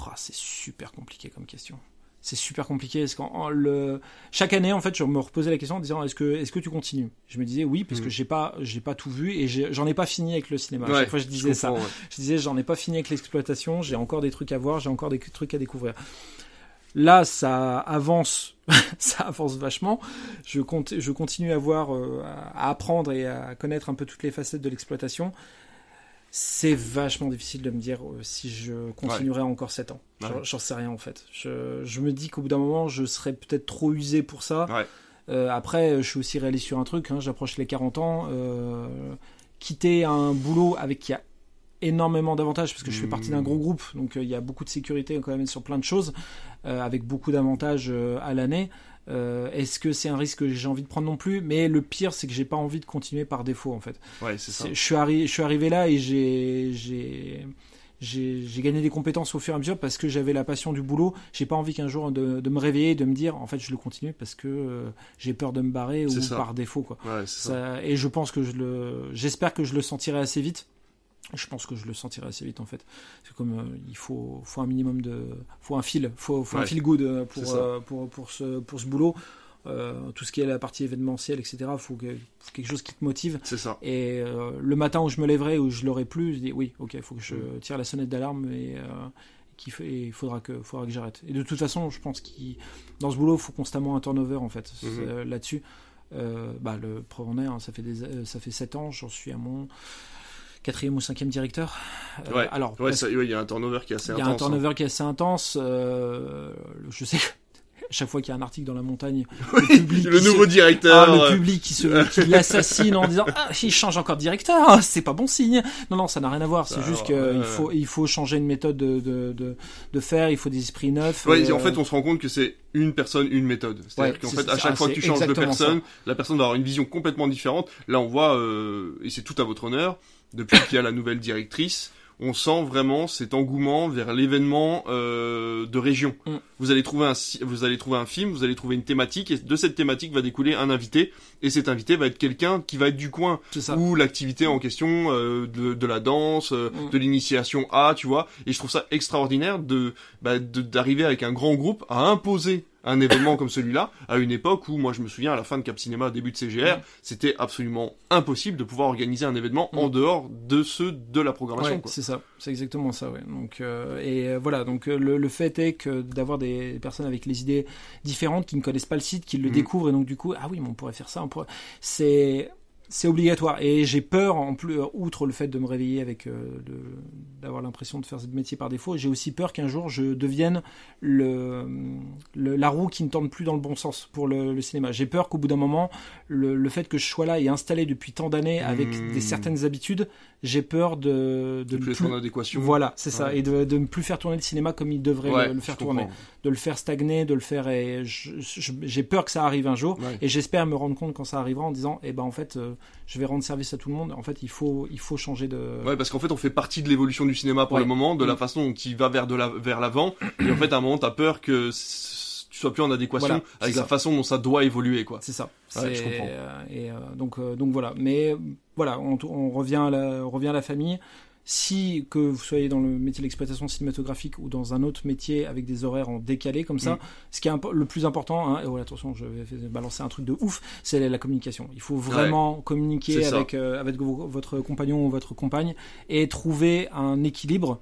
Oh, c'est super compliqué comme question. C'est super compliqué. Est-ce le... Chaque année, en fait, je me reposais la question en disant est-ce que, est-ce que tu continues? Je me disais oui, parce que mm. j'ai pas, j'ai pas tout vu et j'en ai, pas fini avec le cinéma. chaque fois, je disais ça. Je disais j'en ai pas fini avec l'exploitation. J'ai encore des trucs à voir. J'ai encore des trucs à découvrir. Là, ça avance, *laughs* ça avance vachement. Je, compte, je continue à voir, euh, à apprendre et à connaître un peu toutes les facettes de l'exploitation c'est vachement difficile de me dire euh, si je continuerai encore 7 ans. J'en sais rien en fait. Je, me dis qu'au bout d'un moment, je serais peut-être trop usé pour ça. Euh, après, je suis aussi réaliste sur un truc. Hein, J'approche les 40 ans. Euh, quitter un boulot avec qui a énormément d'avantages parce que je fais partie d'un mmh. gros groupe, donc il y a beaucoup de sécurité quand même sur plein de choses, avec beaucoup d'avantages à l'année. Euh, est-ce que c'est un risque que j'ai envie de prendre non plus? Mais le pire, c'est que j'ai pas envie de continuer par défaut en fait. Ouais, c'est ça. Je suis, je suis arrivé là et j'ai j'ai gagné des compétences au fur et à mesure parce que j'avais la passion du boulot. J'ai pas envie qu'un jour de, de, me réveiller et de me dire en fait je le continue parce que euh, j'ai peur de me barrer ou par défaut quoi. Ouais, ça. Et je pense que je le, j'espère que je le sentirai assez vite je pense que je le sentirai assez vite en fait. C'est comme euh, il faut, faut un minimum de, faut un fil, faut, faut un fil good euh, pour, euh, pour, pour, ce, pour ce boulot. tout ce qui est la partie événementielle, etc. Il faut, quelque chose qui te motive. C'est ça. Et le matin où je me lèverai, où je l'aurai plus, je dis oui, ok, il faut que je mm. tire la sonnette d'alarme et il faudra que, faudra que j'arrête. Et de toute façon, je pense qu'il dans ce boulot, il faut constamment un turnover en fait mm-hmm. là-dessus. bah, le preuve en est, hein, ça fait des, ça fait 7 ans, j'en suis à mon quatrième ou cinquième directeur. Euh, ouais. alors, il y a un turnover qui est assez intense. Il y a un turnover hein. qui est assez intense. Euh, je sais. *laughs* chaque fois qu'il y a un article dans la montagne, le, *laughs* public le nouveau directeur, ah, le public qui, se, qui *laughs* l'assassine en disant ah il change encore de directeur, c'est pas bon signe. Non non, ça n'a rien à voir. C'est juste qu'il faut il faut changer une méthode de, de, de, de faire. Il faut des esprits neufs. Ouais, en fait, on se rend compte que c'est une personne, une méthode. C'est-à-dire qu'en fait, à chaque fois que tu changes de personne, la personne va avoir une vision complètement différente. Là, on voit, euh, et c'est tout à votre honneur, depuis qu'il y a la nouvelle directrice, on sent vraiment cet engouement vers l'événement euh, de région. Mm. Vous allez trouver un vous allez trouver un film, vous allez trouver une thématique et de cette thématique va découler un invité et cet invité va être quelqu'un qui va être du coin ou l'activité en question euh, de, de, la danse, euh, mm. de l'initiation A, tu vois. Et je trouve ça extraordinaire de bah, d'arriver avec un grand groupe à imposer un événement comme celui-là à une époque où moi je me souviens à la fin de Cap Cinéma début de CGR c'était absolument impossible de pouvoir organiser un événement en mm. dehors de ceux de la programmation ouais, c'est ça. C'est exactement ça ouais. Donc euh, et euh, voilà. Donc euh, le, fait est que d'avoir des personnes avec les idées différentes qui ne connaissent pas le site qui le mm. découvrent et donc du coup ah oui mais on pourrait faire ça on pourrait c'est c'est obligatoire et j'ai peur en plus outre le fait de me réveiller avec euh, d'avoir l'impression de faire ce métier par défaut j'ai aussi peur qu'un jour je devienne le, la roue qui ne tourne plus dans le bon sens pour le, cinéma j'ai peur qu'au bout d'un moment le, fait que je sois là et installé depuis tant d'années avec des hmm. certaines habitudes j'ai peur de de, plus adéquation voilà c'est ça et de, de ne plus faire tourner le cinéma comme il devrait le, faire tourner de le faire stagner de le faire et j'ai peur que ça arrive un jour et j'espère me rendre compte quand ça arrivera en disant eh ben en fait euh, je vais rendre service à tout le monde. En fait, il faut, il faut changer de. Ouais, parce qu'en fait, on fait partie de l'évolution du cinéma pour le moment, de la mm. façon dont il va vers de la, vers l'avant. et en fait, à un moment, t'as peur que tu sois plus en adéquation avec la façon dont ça doit évoluer, quoi. C'est ça. Ouais, je comprends. Euh, et euh, donc, euh, donc voilà. Mais voilà, on, on revient à la, on revient à la famille si que vous soyez dans le métier de l'exploitation cinématographique ou dans un autre métier avec des horaires en décalé comme ça, mm. ce qui est le plus important, hein, et voilà, attention, je vais balancer un truc de ouf, c'est la communication. Il faut vraiment communiquer avec, euh, avec votre compagnon ou votre compagne et trouver un équilibre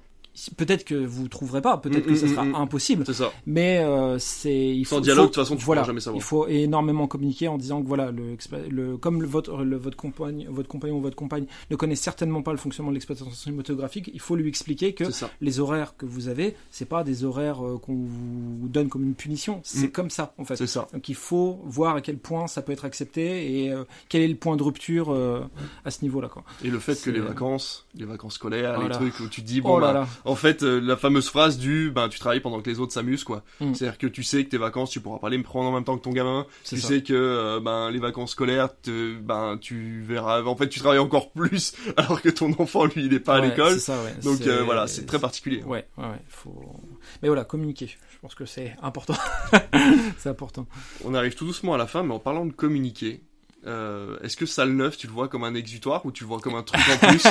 peut-être que vous trouverez pas, peut-être que ça sera impossible. C'est ça. Mais euh, c'est il faut, Sans dialogue, de toute façon, tu voilà, jamais savoir. Il faut énormément communiquer en disant que voilà, le, le comme le, votre le, votre compagne, votre compagnon ou votre compagne ne connaît certainement pas le fonctionnement de l'exploitation cinématographique, il faut lui expliquer que les horaires que vous avez, c'est pas des horaires euh, qu'on vous donne comme une punition, c'est mm. comme ça en fait. C'est ça. Donc il faut voir à quel point ça peut être accepté et euh, quel est le point de rupture euh, à ce niveau-là quoi. Et le fait que les vacances, les vacances scolaires, les trucs où tu te dis bon oh là bah, en fait, euh, la fameuse phrase du ben tu travailles pendant que les autres s'amusent quoi. Mm. C'est-à-dire que tu sais que tes vacances, tu pourras pas les prendre en même temps que ton gamin. Tu sais que euh, ben les vacances scolaires, te, ben tu verras. En fait, tu travailles encore plus *laughs* alors que ton enfant lui il est pas à l'école. Donc euh, voilà, c'est très particulier. Ouais, ouais, faut. Mais voilà, communiquer. Je pense que c'est important. *laughs* c'est important. On arrive tout doucement à la fin, mais en parlant de communiquer, euh, est-ce que salle 9, tu le vois comme un exutoire ou tu le vois comme un truc en *laughs* plus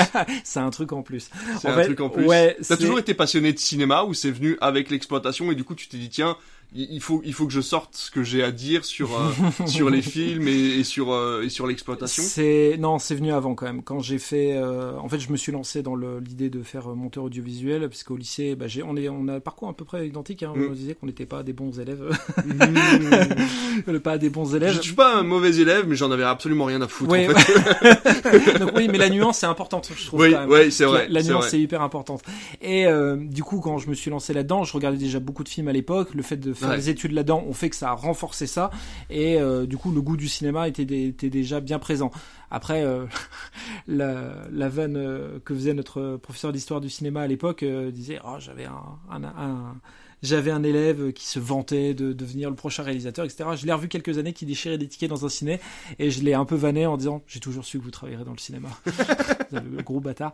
C'est un truc en plus. C'est un truc en plus. Ouais, T'as toujours été passionné de cinéma ou c'est venu avec l'exploitation et du coup tu t'es dit tiens, il faut il faut que je sorte ce que j'ai à dire sur euh, *laughs* sur les films et, sur euh, et sur l'exploitation. C'est non, c'est venu avant quand même. Quand j'ai fait euh, en fait, je me suis lancé dans l'idée de faire monteur audiovisuel parce qu'au lycée, bah, j'ai on est on a un parcours à peu près identique hein. On mm. disait qu'on n'était pas des bons élèves. mm. *laughs* pas des bons élèves. Je suis pas un mauvais élève, mais j'en avais absolument rien à foutre oui, en fait. *laughs* Donc oui, mais la nuance c'est importante, je trouve. Oui, oui, c'est vrai. La, nuance c'est hyper importante. Et du coup, quand je me suis lancé là-dedans, je regardais déjà beaucoup de films à l'époque. Le fait de faire des études là-dedans ont fait que ça a renforcé ça et euh, du coup le goût du cinéma était, était déjà bien présent. Après euh, *laughs* la, la vanne euh, que faisait notre professeur d'histoire du cinéma à l'époque disait oh j'avais un, un j'avais un élève qui se vantait de devenir le prochain réalisateur, etc. Je l'ai revu quelques années qui déchirait des tickets dans un ciné et je l'ai un peu vanné en disant j'ai toujours su que vous travaillerez dans le cinéma. *laughs* le gros bâtard.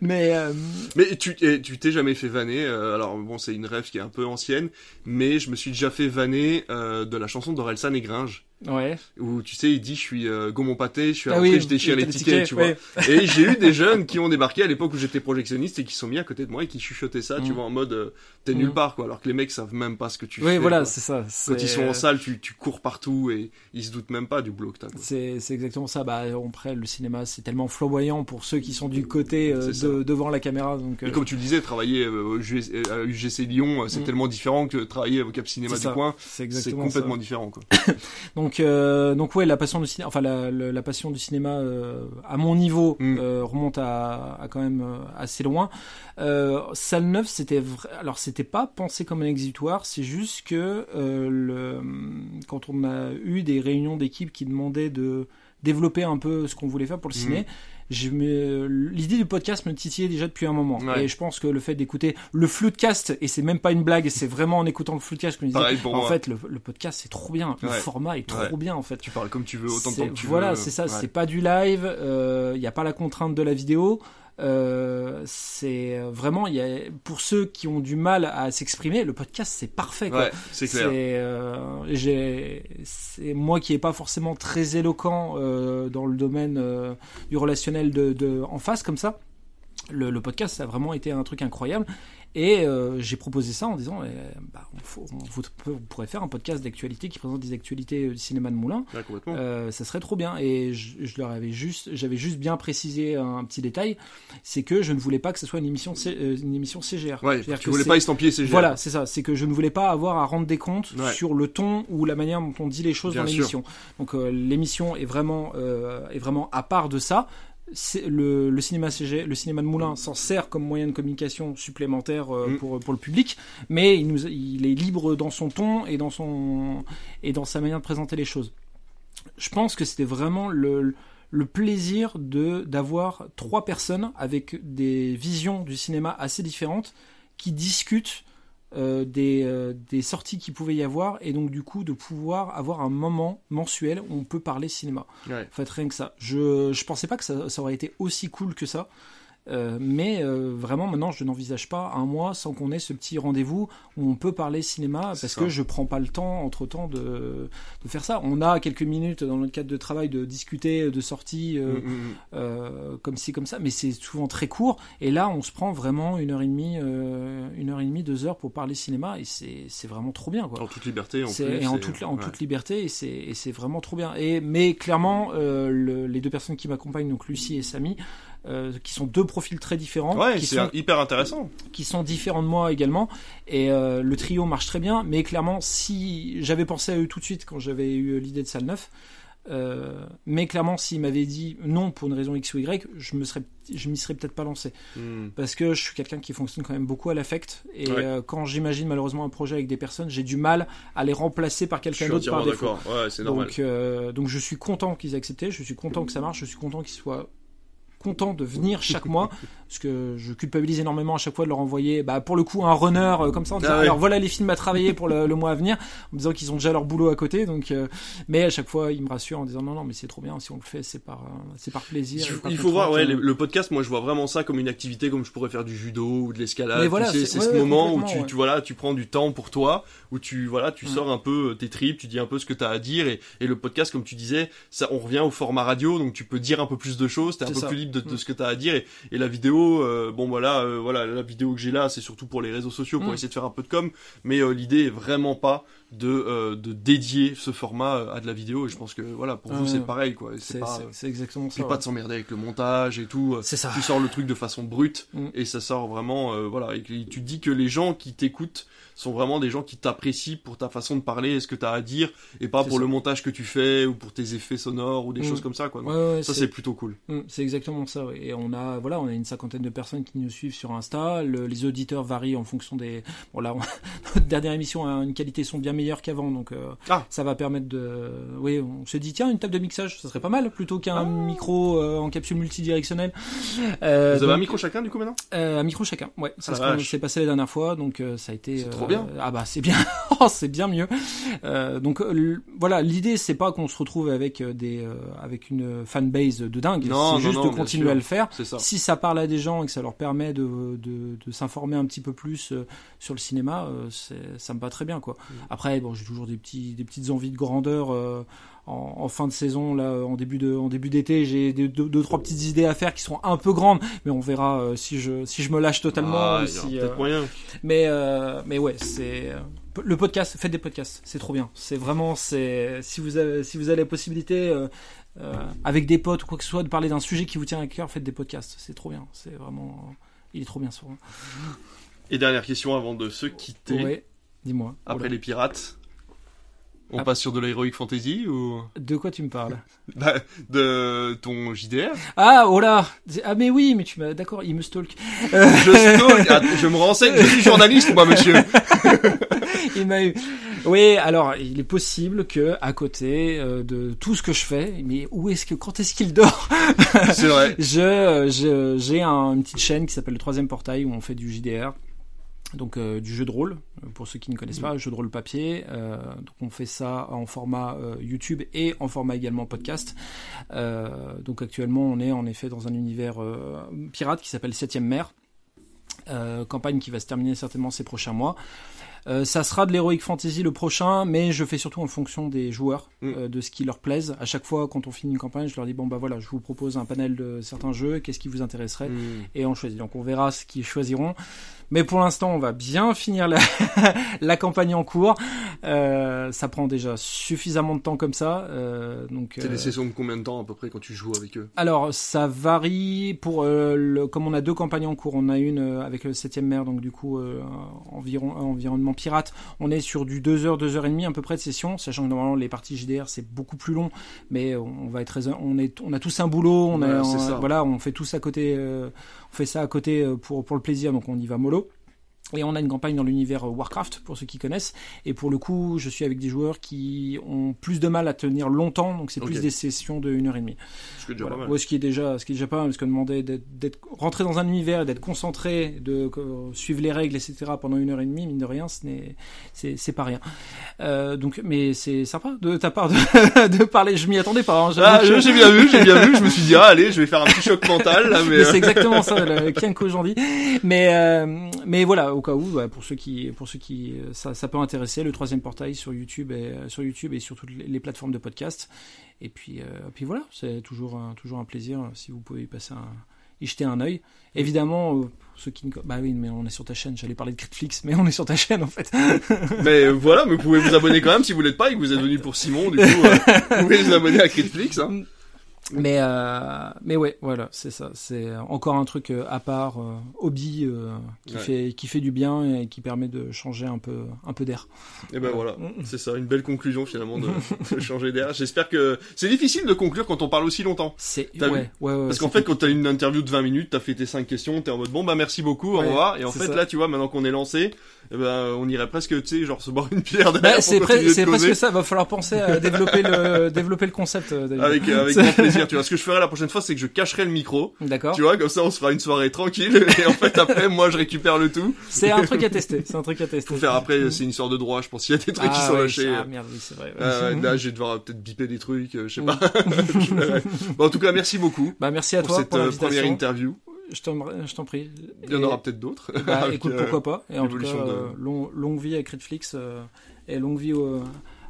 Mais euh, mais tu tu t'es jamais fait vanner. Euh, alors bon c'est une rêve qui est un peu ancienne, mais je me suis déjà fait vanner euh, de la chanson d'Orelsan et Gringe. Ouais. Où tu sais, il dit je suis euh, Gaumont Pâté, je suis ah je déchire les tickets, tu vois. Et j'ai eu des *laughs* jeunes qui ont débarqué à l'époque où j'étais projectionniste et qui sont mis à côté de moi et qui chuchotaient ça, tu mm. vois, en mode euh, t'es nulle mm. part quoi. Alors que les mecs savent même pas ce que tu fais. Oui, voilà, c'est ça. Quand ils sont en salle, tu, tu cours partout et ils se doutent même pas du boulot que t'as. C'est c'est exactement ça. Bah après le cinéma c'est tellement flamboyant pour ceux qui sont du côté euh, de, devant la caméra. Donc. Et comme tu le disais, travailler à UGC Lyon, c'est mm. tellement différent que travailler au Cap Cinéma du coin. C'est complètement différent quoi. *coughs* donc Donc, euh, donc ouais, la passion du cinéma, enfin la, la, passion du cinéma euh, à mon niveau mm. euh, remonte à, à, quand même euh, assez loin. Euh, Salle 9, c'était vrai, alors c'était pas pensé comme un exutoire, c'est juste que le, quand on a eu des réunions d'équipe qui demandaient de développer un peu ce qu'on voulait faire pour le mm. ciné l'idée du podcast me titillait déjà depuis un moment. Et je pense que le fait d'écouter le floodcast, et c'est même pas une blague, c'est vraiment en écoutant le floodcast que je disais, en fait, le, podcast c'est trop bien, le format est trop bien en fait. Tu parles comme tu veux, autant de temps que tu veux. Voilà, c'est ça, c'est pas du live, il euh, n'y a pas la contrainte de la vidéo. Euh, c'est vraiment, y a, pour ceux qui ont du mal à s'exprimer, le podcast c'est parfait. Quoi. Ouais, c'est clair. Euh, c'est moi qui est pas forcément très éloquent euh, dans le domaine euh, du relationnel de, de, en face comme ça. Le, le, podcast ça a vraiment été un truc incroyable et euh, j'ai proposé ça en disant, eh, bah, on, pourrait faire un podcast d'actualité qui présente des actualités du cinéma de Moulin. Euh, ça serait trop bien. Et je, leur avais juste, j'avais juste bien précisé un petit détail, c'est que je ne voulais pas que ce soit une émission, euh, une émission CGR. Ouais, tu voulais pas estampiller CGR. Voilà, c'est ça. C'est que je ne voulais pas avoir à rendre des comptes sur le ton ou la manière dont on dit les choses dans l'émission. Donc l'émission est vraiment, est vraiment à part de ça le, le, cinéma CG, le cinéma de Moulin s'en sert comme moyen de communication supplémentaire euh, mm. pour, pour le public, mais il, nous, il est libre dans son ton et dans, son, et dans sa manière de présenter les choses. Je pense que c'était vraiment le, le plaisir de d'avoir trois personnes avec des visions du cinéma assez différentes qui discutent euh, des, euh, des, sorties qui pouvait y avoir et donc du coup de pouvoir avoir un moment mensuel où on peut parler cinéma. En fait, rien que ça. Je, je pensais pas que ça, ça aurait été aussi cool que ça. Euh, mais euh, vraiment, maintenant, je n'envisage pas un mois sans qu'on ait ce petit rendez-vous où on peut parler cinéma parce que je prends pas le temps, entre temps, de, de, faire ça. On a quelques minutes dans notre cadre de travail de discuter de sorties euh, mm, mm, mm. comme ci, comme ça, mais c'est souvent très court. Et là, on se prend vraiment une heure et demie, une heure et demie, deux heures pour parler cinéma et c'est vraiment trop bien. Quoi. En toute liberté, en, plus, et en, toute, en toute liberté, et c'est vraiment trop bien. Et, mais clairement, les deux personnes qui m'accompagnent, donc Lucie et Samy, euh, qui sont deux profils très différents. Ouais, qui sont hyper intéressant. Qui sont différents de moi également. Et euh, le trio marche très bien. Mais clairement, si j'avais pensé à eux tout de suite quand j'avais eu l'idée de salle 9, euh, mais clairement, s'ils m'avaient dit non pour une raison X ou Y, je me serais, je m'y serais peut-être pas lancé. Hmm. Parce que je suis quelqu'un qui fonctionne quand même beaucoup à l'affect. Et quand j'imagine malheureusement un projet avec des personnes, j'ai du mal à les remplacer par quelqu'un d'autre par défaut. Ouais. Donc, donc je suis content qu'ils aient accepté, je suis content que ça marche, je suis content qu'ils soient content de venir chaque mois *laughs* parce que je culpabilise énormément à chaque fois de leur envoyer bah, pour le coup un runner euh, comme ça en disant ah alors voilà les films à travailler pour le, *laughs* mois à venir en disant qu'ils ont déjà leur boulot à côté donc euh, mais à chaque fois ils me rassurent en disant non non mais c'est trop bien si on le fait c'est par euh, c'est par plaisir il faut, voir ouais le, podcast moi je vois vraiment ça comme une activité comme je pourrais faire du judo ou de l'escalade voilà, c'est ce moment où tu, tu voilà tu prends du temps pour toi où tu voilà tu sors un peu tes tripes tu dis un peu ce que tu as à dire et, et le podcast comme tu disais ça on revient au format radio donc tu peux dire un peu plus de choses t'es un peu plus libre de, mm. ce que tu as à dire et, et la vidéo euh, bon voilà euh, voilà la vidéo que j'ai là c'est surtout pour les réseaux sociaux pour mm. essayer de faire un peu de com mais euh, l'idée est vraiment pas de de dédier ce format à de la vidéo. Et je pense que voilà pour vous c'est pareil quoi. C'est c'est exactement ça pas de s'emmerder avec le montage et tout. C'est ça. Tu sors le truc de façon brute mm. et ça sort vraiment voilà. Et tu dis que les gens qui t'écoutent sont vraiment des gens qui t'apprécient pour ta façon de parler et ce que tu as à dire et pas pour le montage que tu fais ou pour tes effets sonores ou des mm. choses comme ça quoi. ça c'est plutôt cool. Mm, c'est exactement ça et on a voilà, on a une cinquantaine de personnes qui nous suivent sur Insta, les auditeurs varient en fonction des bon là *laughs* notre dernière émission a une qualité son bien meilleure qu'avant donc euh, ah. ça va permettre de oui, on s'est dit tiens une table de mixage, ça serait pas mal plutôt qu'un ah. micro euh, en capsule multidirectionnelle. Euh, Vous avez un micro chacun du coup maintenant? Un micro chacun. Ouais, c'est ce s'est passé la dernière fois donc ça a été bien. ah bah c'est bien, *laughs* oh, c'est bien mieux. Donc voilà, l'idée c'est pas qu'on se retrouve avec des avec une fanbase de dingue. C'est juste de continuer à le faire. Si ça parle à des gens et que ça leur permet de, de, de s'informer un petit peu plus sur le cinéma, ça me va très bien quoi. Mm. Après bon, j'ai toujours des petits des petites envies de grandeur en, fin de saison, là, en début de, en début d'été, j'ai deux, deux, trois petites idées à faire qui sont un peu grandes, mais on verra euh, si je, si je me lâche totalement. Ah, si, euh, moyen. Mais, euh, mais ouais, c'est le podcast. Faites des podcasts, c'est trop bien. C'est vraiment, c'est si vous avez, si vous avez la possibilité. avec des potes ou quoi que ce soit, de parler d'un sujet qui vous tient à cœur, faites des podcasts. C'est trop bien. C'est vraiment, il est trop bien souvent. Et dernière question avant de se quitter. Ouais, dis-moi. Après les pirates, On ah. passe sur de l'heroic fantasy ou? De quoi tu me parles? *laughs* Bah, De ton JDR. Ah, oh là Ah mais oui, mais tu m'as... D'accord, il me stalk. *laughs* je stalk, ah, je me renseigne, je suis journaliste moi monsieur. *laughs* il m'a eu... Oui, alors il est possible que à côté euh, de tout ce que je fais, mais où est-ce que quand est-ce qu'il dort? C'est vrai. je j'ai un, une petite chaîne qui s'appelle le troisième portail où on fait du JDR donc euh, du jeu de rôle pour ceux qui ne connaissent pas jeu de rôle papier euh, donc on fait ça en format euh, YouTube et en format également podcast donc actuellement on est en effet dans un univers pirate qui s'appelle Septième Mer campagne qui va se terminer certainement ces prochains mois ça sera de l'heroic fantasy le prochain, mais je fais surtout en fonction des joueurs, mm. de ce qui leur plaise. À chaque fois, quand on finit une campagne, je leur dis bon bah voilà, je vous propose un panel de certains jeux, qu'est-ce qui vous intéresserait, mm. et on choisit. Donc on verra ce qu'ils choisiront. Mais pour l'instant, on va bien finir la, *laughs* la campagne en cours. Euh, ça prend déjà suffisamment de temps comme ça. Euh, donc. C'est des euh, sessions de combien de temps à peu près quand tu joues avec eux? Alors, ça varie. Pour euh, le, comme on a deux campagnes en cours, on a une euh, avec le 7 mer, donc du coup environ environnement pirate. On est sur du 2 heures, 2 heures et demie à peu près de session, sachant que normalement les parties JDR c'est beaucoup plus long, mais on va être on est on a tous un boulot, on, a, voilà, on fait tous à côté on fait ça à côté euh, pour, pour le plaisir, donc on y va mollo. Et on a une campagne dans l'univers Warcraft, pour ceux qui connaissent. Et pour le coup, je suis avec des joueurs qui ont plus de mal à tenir longtemps, donc c'est plus des sessions de 1 heure et demie. Ce qui est déjà pas mal. Ouais, ce qui est déjà, ce qui est déjà pas mal, parce qu'on demandait d'être rentré dans un univers et d'être concentré, de suivre les règles, etc. pendant une heure et demie, mine de rien, ce n'est, c'est pas rien. Euh, donc, mais c'est sympa de ta part de, *laughs* de parler. Je m'y attendais pas. Hein, ah, j'ai bien vu, j'ai bien vu. Je me suis dit, ah, allez, je vais faire un petit choc mental. Là, *laughs* mais, mais c'est exactement ça, le *laughs* Kienko j'en dis. Mais, euh, mais voilà au cas où, pour ceux qui, pour ceux qui, ça, ça peut intéresser, le troisième portail sur YouTube et sur YouTube et sur toutes les plateformes de podcast. Et puis, euh, puis voilà, c'est toujours, toujours un plaisir si vous pouvez y passer un, jeter un œil. Évidemment, euh, ceux qui ne... Bah oui, mais on est sur ta chaîne. J'allais parler de Critflix, mais on est sur ta chaîne en fait. *laughs* mais euh, voilà, mais vous pouvez vous abonner quand même si vous l'êtes pas et que vous êtes venu pour Simon. Du coup, vous pouvez vous abonner à Critflix. Hein. Mais euh, mais ouais, voilà, c'est ça. C'est encore un truc euh, à part, euh, hobby euh, qui fait qui fait du bien et qui permet de changer un peu un peu d'air. Et ben voilà, c'est ça, une belle conclusion finalement de, *laughs* de changer d'air. J'espère que c'est difficile de conclure quand on parle aussi longtemps. C'est ouais, ouais, ouais, Parce qu'en fait, quand t'as une interview de 20 minutes, t'as fait tes 5 questions, t'es en mode bon bah merci beaucoup, au revoir. Et en fait là, tu vois, maintenant qu'on est lancé, eh ben, on irait presque, tu sais, genre se boire une pierre derrière. Bah, c'est presque ça. Va falloir penser à développer le développer le concept. Euh, avec avec *laughs* grand plaisir. Tu vois, ce que je ferai la prochaine fois, c'est que je cacherai le micro. D'accord. Tu vois, comme ça, on se fera une soirée tranquille. Et en fait, après, moi, je récupère le tout. C'est un truc à tester. C'est un truc à tester. Faut faire après. C'est une sorte de droit. Je pense qu'il y a des trucs qui ah sont lâchés. Ah merde, oui, c'est vrai. Euh, là, je vais devoir peut-être biper des trucs. Euh, je sais pas. *laughs* bon, en tout cas, merci beaucoup. Bah, merci à pour toi cette pour première interview je t'en prie. Il y en aura peut-être d'autres. Bah, *laughs* écoute, pourquoi pas. Et en tout cas, euh, longue vie à Critflix euh, et longue vie au,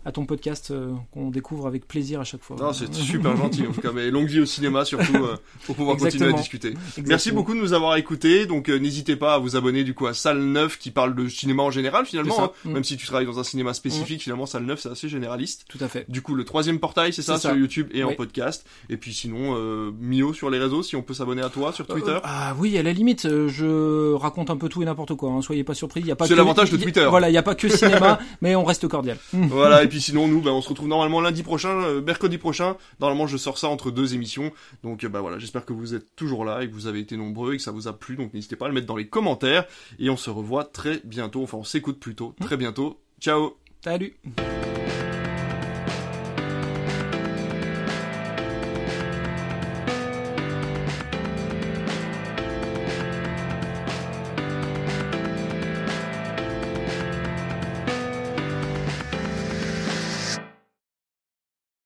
à ton podcast euh, qu'on découvre avec plaisir à chaque fois. Non, c'est super gentil en tout cas, mais longue vie au cinéma surtout euh, pour pouvoir continuer à discuter. Merci beaucoup de nous avoir écoutés. Donc euh, n'hésitez pas à vous abonner du coup à Salle 9 qui parle de cinéma en général finalement. Hein. Mm. Même si tu travailles dans un cinéma spécifique, mm. finalement Salle 9 c'est assez généraliste. Tout à fait. Du coup le troisième portail c'est ça, sur YouTube et en podcast. Et puis sinon Mio sur les réseaux si on peut s'abonner à toi sur Twitter. ah oui à la limite je raconte un peu tout et n'importe quoi. Hein. Soyez pas surpris. Il y a pas. C'est l'avantage de Twitter. Voilà il y a pas que cinéma *laughs* mais on reste cordial. Voilà et puis sinon, nous, ben, on se retrouve normalement lundi prochain, euh, mercredi prochain. Normalement, je sors ça entre deux émissions. Donc, bah voilà, j'espère que vous êtes toujours là et que vous avez été nombreux et que ça vous a plu. Donc, n'hésitez pas à le mettre dans les commentaires. Et on se revoit très bientôt. Enfin, on s'écoute plutôt très bientôt. Ciao Salut